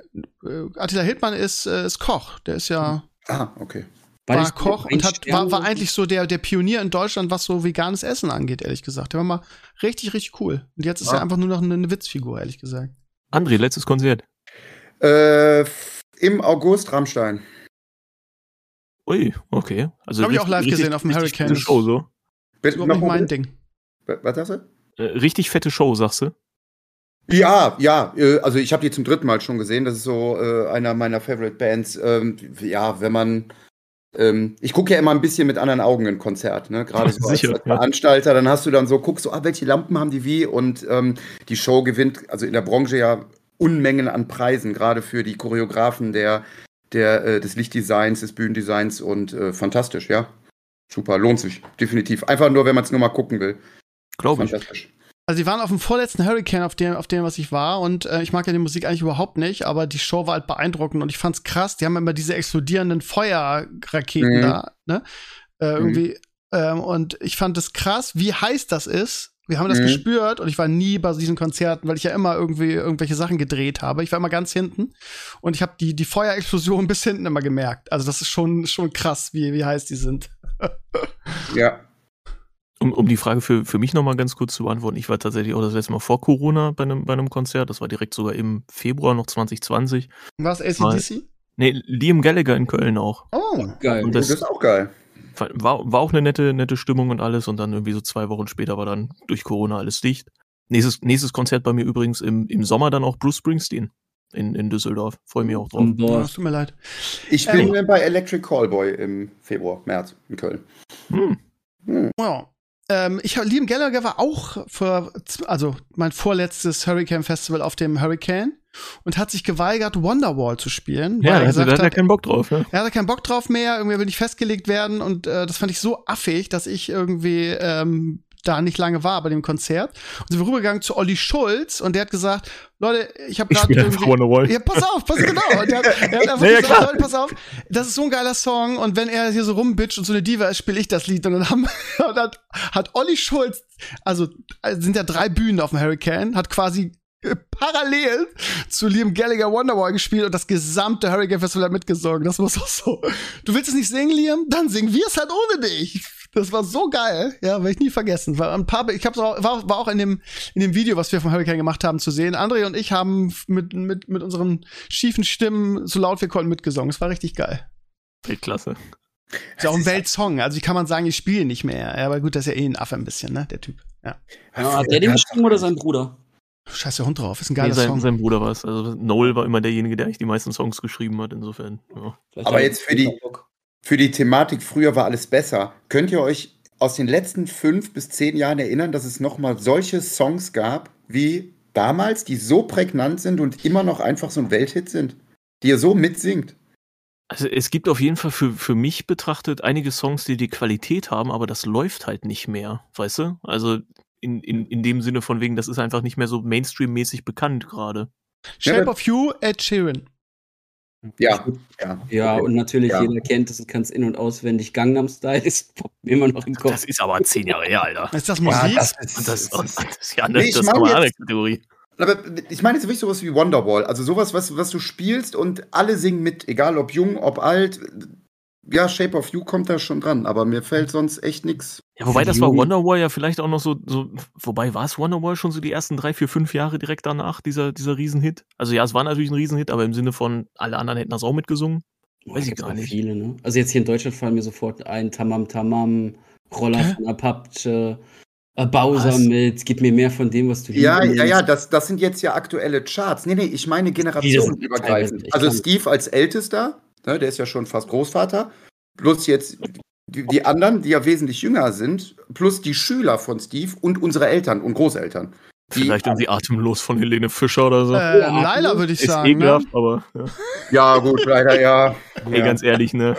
Attila Hildmann ist, äh, ist Koch, der ist ja. Ah, okay war, war Koch und hat, war, war eigentlich so der, der Pionier in Deutschland, was so veganes Essen angeht, ehrlich gesagt. Der war mal richtig, richtig cool. Und jetzt ist ja. er einfach nur noch eine, eine Witzfigur, ehrlich gesagt. André, letztes Konzert. Äh, Im August Rammstein. Ui, okay. Also Habe ich auch live richtig, gesehen auf dem Hurricane. Show, so. Das ist nicht mein Ding. Was sagst du? Äh, richtig fette Show, sagst du? Ja, ja, äh, also ich habe die zum dritten Mal schon gesehen. Das ist so äh, einer meiner Favorite Bands. Ähm, ja, wenn man ähm, ich gucke ja immer ein bisschen mit anderen Augen ein Konzert, ne? Gerade so als, als Veranstalter, dann hast du dann so, guckst du, ah, welche Lampen haben die wie und ähm, die Show gewinnt, also in der Branche ja Unmengen an Preisen, gerade für die Choreografen der, der, äh, des Lichtdesigns, des Bühnendesigns und äh, fantastisch, ja. Super, lohnt sich, definitiv. Einfach nur, wenn man es nur mal gucken will. Glaube ich. Also die waren auf dem vorletzten Hurricane, auf dem, auf dem was ich war, und äh, ich mag ja die Musik eigentlich überhaupt nicht, aber die Show war halt beeindruckend und ich fand's krass. Die haben immer diese explodierenden Feuerraketen mhm. da, ne? Äh, irgendwie. Mhm. Ähm, und ich fand es krass, wie heiß das ist. Wir haben das mhm. gespürt und ich war nie bei diesen Konzerten, weil ich ja immer irgendwie irgendwelche Sachen gedreht habe. Ich war immer ganz hinten und ich habe die, die Feuerexplosion bis hinten immer gemerkt. Also das ist schon, schon krass, wie, wie heiß die sind. ja, um, um die Frage für, für mich nochmal ganz kurz zu beantworten, ich war tatsächlich auch das letzte Mal vor Corona bei einem, bei einem Konzert. Das war direkt sogar im Februar noch 2020. Was, ACDC? Nee, Liam Gallagher in Köln auch. Oh, geil. Und das, das ist auch geil. War, war auch eine nette, nette Stimmung und alles. Und dann irgendwie so zwei Wochen später war dann durch Corona alles dicht. Nächstes, nächstes Konzert bei mir übrigens im, im Sommer dann auch Bruce Springsteen in, in Düsseldorf. Freue mich auch drauf. Boah, tut mir leid. Ich bin ähm, bei Electric Callboy im Februar, März in Köln. Hm. Hm. Ja, ähm, ich Liam Gallagher war auch für, also mein vorletztes Hurricane Festival auf dem Hurricane und hat sich geweigert, Wonderwall zu spielen. Ja, also, da hat er keinen Bock drauf. Ja. Er hatte keinen Bock drauf mehr, irgendwie will nicht festgelegt werden und äh, das fand ich so affig, dass ich irgendwie ähm, da nicht lange war bei dem Konzert. Und sind wir rübergegangen zu Olli Schulz und der hat gesagt, Leute, ich habe gerade irgendwie. Ja, pass auf, pass genau. Und der, hat, er hat einfach gesagt, Leute, pass auf, das ist so ein geiler Song und wenn er hier so rumbitcht und so eine Diva ist, spiele ich das Lied. Und dann haben, und hat, hat Olli Schulz, also sind ja drei Bühnen auf dem Hurricane, hat quasi parallel zu Liam Gallagher Wonderwall gespielt und das gesamte Hurricane Festival hat mitgesungen. Das war so so. Du willst es nicht singen, Liam? Dann singen wir es halt ohne dich. Das war so geil, ja, werde ich nie vergessen. War ein paar, ich hab's auch, war, war auch in dem, in dem Video, was wir vom Hurricane gemacht haben, zu sehen. André und ich haben mit, mit, mit unseren schiefen Stimmen so laut wir konnten mitgesungen. Es war richtig geil. Weltklasse. Ist ja auch ein Weltsong. Also, wie kann man sagen, ich spiele nicht mehr. Ja, aber gut, das ist ja eh ein Affe ein bisschen, ne, der Typ. Ja. ja hat der den geschrieben oder sein Bruder? Scheiß der Hund drauf, ist ein geiler nee, sein, Song. Sein Bruder war es. Also Noel war immer derjenige, der eigentlich die meisten Songs geschrieben hat, insofern. Ja. Aber jetzt für die, für die Thematik, früher war alles besser. Könnt ihr euch aus den letzten fünf bis zehn Jahren erinnern, dass es nochmal solche Songs gab wie damals, die so prägnant sind und immer noch einfach so ein Welthit sind, die ihr so mitsingt? Also es gibt auf jeden Fall für, für mich betrachtet einige Songs, die die Qualität haben, aber das läuft halt nicht mehr, weißt du? Also in, in, in dem Sinne von wegen, das ist einfach nicht mehr so Mainstream-mäßig bekannt gerade. Shape ja, of You, Ed Sheeran. Ja, ja. Ja, okay. und natürlich, ja. jeder kennt es, du kannst in- und auswendig Gangnam Style, ist immer noch im Kopf. Das ist aber zehn Jahre her, Alter. Ist das Musik? Ja, das, ist, das, das, das, das ist ja eine, nee, das ist eine andere Kategorie. Aber ich meine jetzt wirklich sowas wie Wonderwall, also sowas, was, was du spielst und alle singen mit, egal ob jung, ob alt. Ja, Shape of You kommt da schon dran, aber mir fällt sonst echt nichts. Ja, wobei das war Wonderwall ja vielleicht auch noch so, so wobei war es Wonderwall schon so die ersten drei, vier, fünf Jahre direkt danach, dieser, dieser Riesenhit? Also ja, es war natürlich ein Riesenhit, aber im Sinne von, alle anderen hätten das auch mitgesungen. Weiß ich gar nicht. Viele, ne? Also jetzt hier in Deutschland fallen mir sofort ein Tamam Tamam, Roller von Apapche, äh, Bowser was? mit, gib mir mehr von dem, was du Ja, ja, ja, das, das sind jetzt ja aktuelle Charts. Nee, nee, ich meine generationenübergreifend. Also Steve als Ältester, ne, der ist ja schon fast Großvater, plus jetzt die, die, anderen, die ja wesentlich jünger sind, plus die Schüler von Steve und unsere Eltern und Großeltern. Vielleicht irgendwie atemlos von Helene Fischer oder so. Äh, ja, Laila würde ich ist sagen. Ekelhaft, ne? aber. Ja. ja. gut, leider ja. Ey, ganz ehrlich, ne?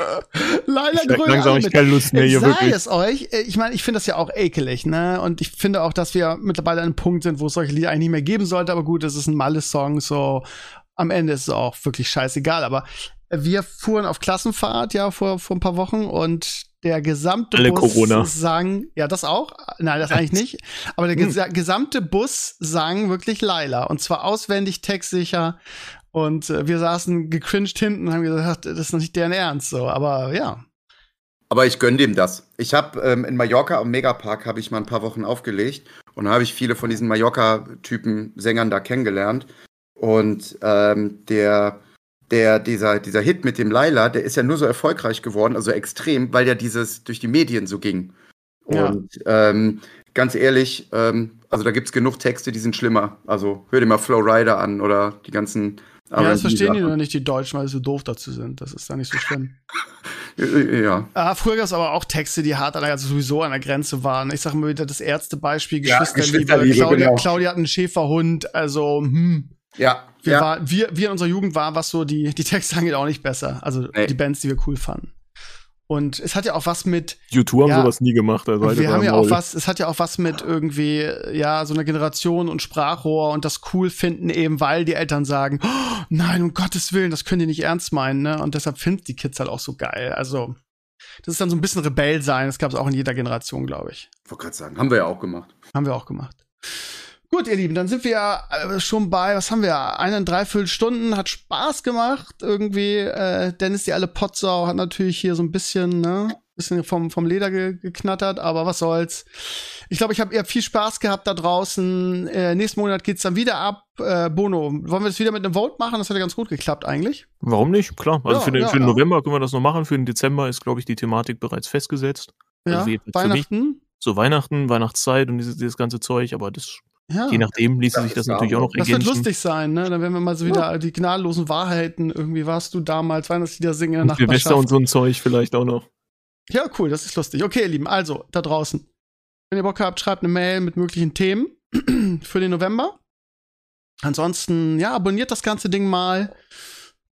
Laila ich langsam ich keine Lust mehr ich hier wirklich. Ich es euch, äh, ich meine, ich finde das ja auch ekelig, ne? Und ich finde auch, dass wir mittlerweile an einem Punkt sind, wo es solche Lieder eigentlich nicht mehr geben sollte, aber gut, es ist ein Malle-Song, so am Ende ist es auch wirklich scheißegal. Aber wir fuhren auf Klassenfahrt ja vor, vor ein paar Wochen und der gesamte Alle Bus Corona. sang, ja, das auch, nein, das eigentlich nicht, aber der ges gesamte Bus sang wirklich Laila und zwar auswendig, textsicher und äh, wir saßen gecringed hinten und haben gesagt, das ist noch nicht deren Ernst, so, aber ja. Aber ich gönne dem das. Ich habe ähm, in Mallorca am Megapark habe ich mal ein paar Wochen aufgelegt und da habe ich viele von diesen Mallorca-Typen Sängern da kennengelernt und ähm, der der, dieser, dieser Hit mit dem Laila, der ist ja nur so erfolgreich geworden, also extrem, weil ja dieses durch die Medien so ging. Und ja. ähm, ganz ehrlich, ähm, also da gibt es genug Texte, die sind schlimmer. Also hör dir mal Flow Rider an oder die ganzen. Ja, das verstehen die noch nicht, die Deutschen, weil sie so doof dazu sind. Das ist da nicht so schlimm. ja. Ah, früher gab es aber auch Texte, die hart also sowieso an der Grenze waren. Ich sage mal wieder das Ärztebeispiel, Geschwisterliebe. Ja, Geschwisterliebe Claudia, genau. Claudia hat einen Schäferhund, also hm. Ja. Wir, ja. War, wir, wir in unserer Jugend waren, was so die, die Texte angeht, auch nicht besser. Also nee. die Bands, die wir cool fanden. Und es hat ja auch was mit. YouTube haben ja, sowas nie gemacht. Also wir haben ja auch was, es hat ja auch was mit irgendwie, ja, so einer Generation und Sprachrohr und das cool finden eben, weil die Eltern sagen, oh, nein, um Gottes Willen, das können die nicht ernst meinen, ne? Und deshalb finden die Kids halt auch so geil. Also, das ist dann so ein bisschen Rebell sein. Das gab es auch in jeder Generation, glaube ich. Ich wollte gerade sagen, haben wir ja auch gemacht. Haben wir auch gemacht. Gut, ihr Lieben, dann sind wir ja äh, schon bei, was haben wir, eine dreiviertel Stunden, hat Spaß gemacht irgendwie. Äh, Dennis, die alle Potsau, hat natürlich hier so ein bisschen, ne, bisschen vom, vom Leder ge geknattert, aber was soll's. Ich glaube, ich habe eher viel Spaß gehabt da draußen. Äh, nächsten Monat geht's dann wieder ab. Äh, Bono, wollen wir das wieder mit einem Vote machen? Das hat ja ganz gut geklappt eigentlich. Warum nicht? Klar. Also ja, für, den, ja, für den November können wir das noch machen. Für den Dezember ist, glaube ich, die Thematik bereits festgesetzt. Ja, also Weihnachten. Mich, so Weihnachten, Weihnachtszeit und dieses, dieses ganze Zeug, aber das ja. Je nachdem ließe sich das natürlich auch noch ergänzen. Das wird lustig sein, ne? Dann werden wir mal so wieder ja. die gnadenlosen Wahrheiten. Irgendwie warst du damals, Weihnachtslieder singen in der und Nachbarschaft. und so ein Zeug vielleicht auch noch. Ja, cool, das ist lustig. Okay, ihr Lieben, also, da draußen. Wenn ihr Bock habt, schreibt eine Mail mit möglichen Themen für den November. Ansonsten, ja, abonniert das ganze Ding mal,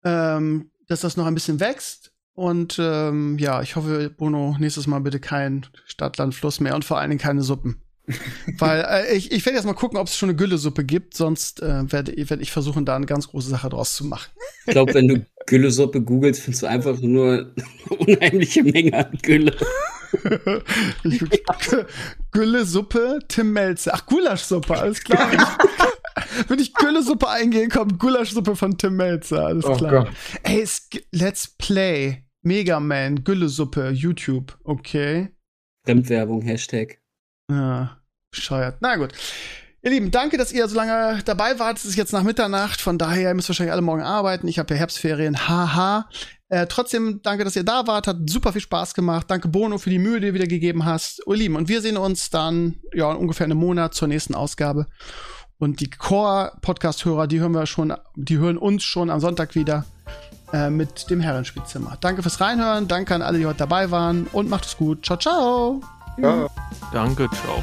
ähm, dass das noch ein bisschen wächst. Und ähm, ja, ich hoffe, Bono, nächstes Mal bitte kein Stadtlandfluss mehr und vor allen Dingen keine Suppen. Weil äh, ich, ich werde jetzt mal gucken, ob es schon eine Güllesuppe gibt, sonst äh, werde werd ich versuchen, da eine ganz große Sache draus zu machen. Ich glaube, wenn du Güllesuppe googelst, findest du einfach nur eine unheimliche Menge an Gülle. Güllesuppe, Tim Melzer. Ach, Gulaschsuppe, alles klar. wenn ich Güllesuppe eingehe, kommt Gulaschsuppe von Tim Melzer, alles oh klar. Gott. Ey, Let's Play, Mega Man, Güllesuppe, YouTube, okay. Fremdwerbung, Hashtag. Ja, bescheuert. Na gut. Ihr Lieben, danke, dass ihr so lange dabei wart. Es ist jetzt nach Mitternacht, von daher ihr müsst wahrscheinlich alle morgen arbeiten. Ich habe ja Herbstferien. Haha. Äh, trotzdem, danke, dass ihr da wart. Hat super viel Spaß gemacht. Danke, Bono, für die Mühe, die du wieder gegeben hast. Ihr Lieben, und wir sehen uns dann ja in ungefähr einem Monat zur nächsten Ausgabe. Und die Core-Podcast-Hörer, die hören wir schon, die hören uns schon am Sonntag wieder äh, mit dem Herrenspielzimmer. Danke fürs Reinhören. Danke an alle, die heute dabei waren. Und macht es gut. Ciao, ciao. Ja. Danke, ciao.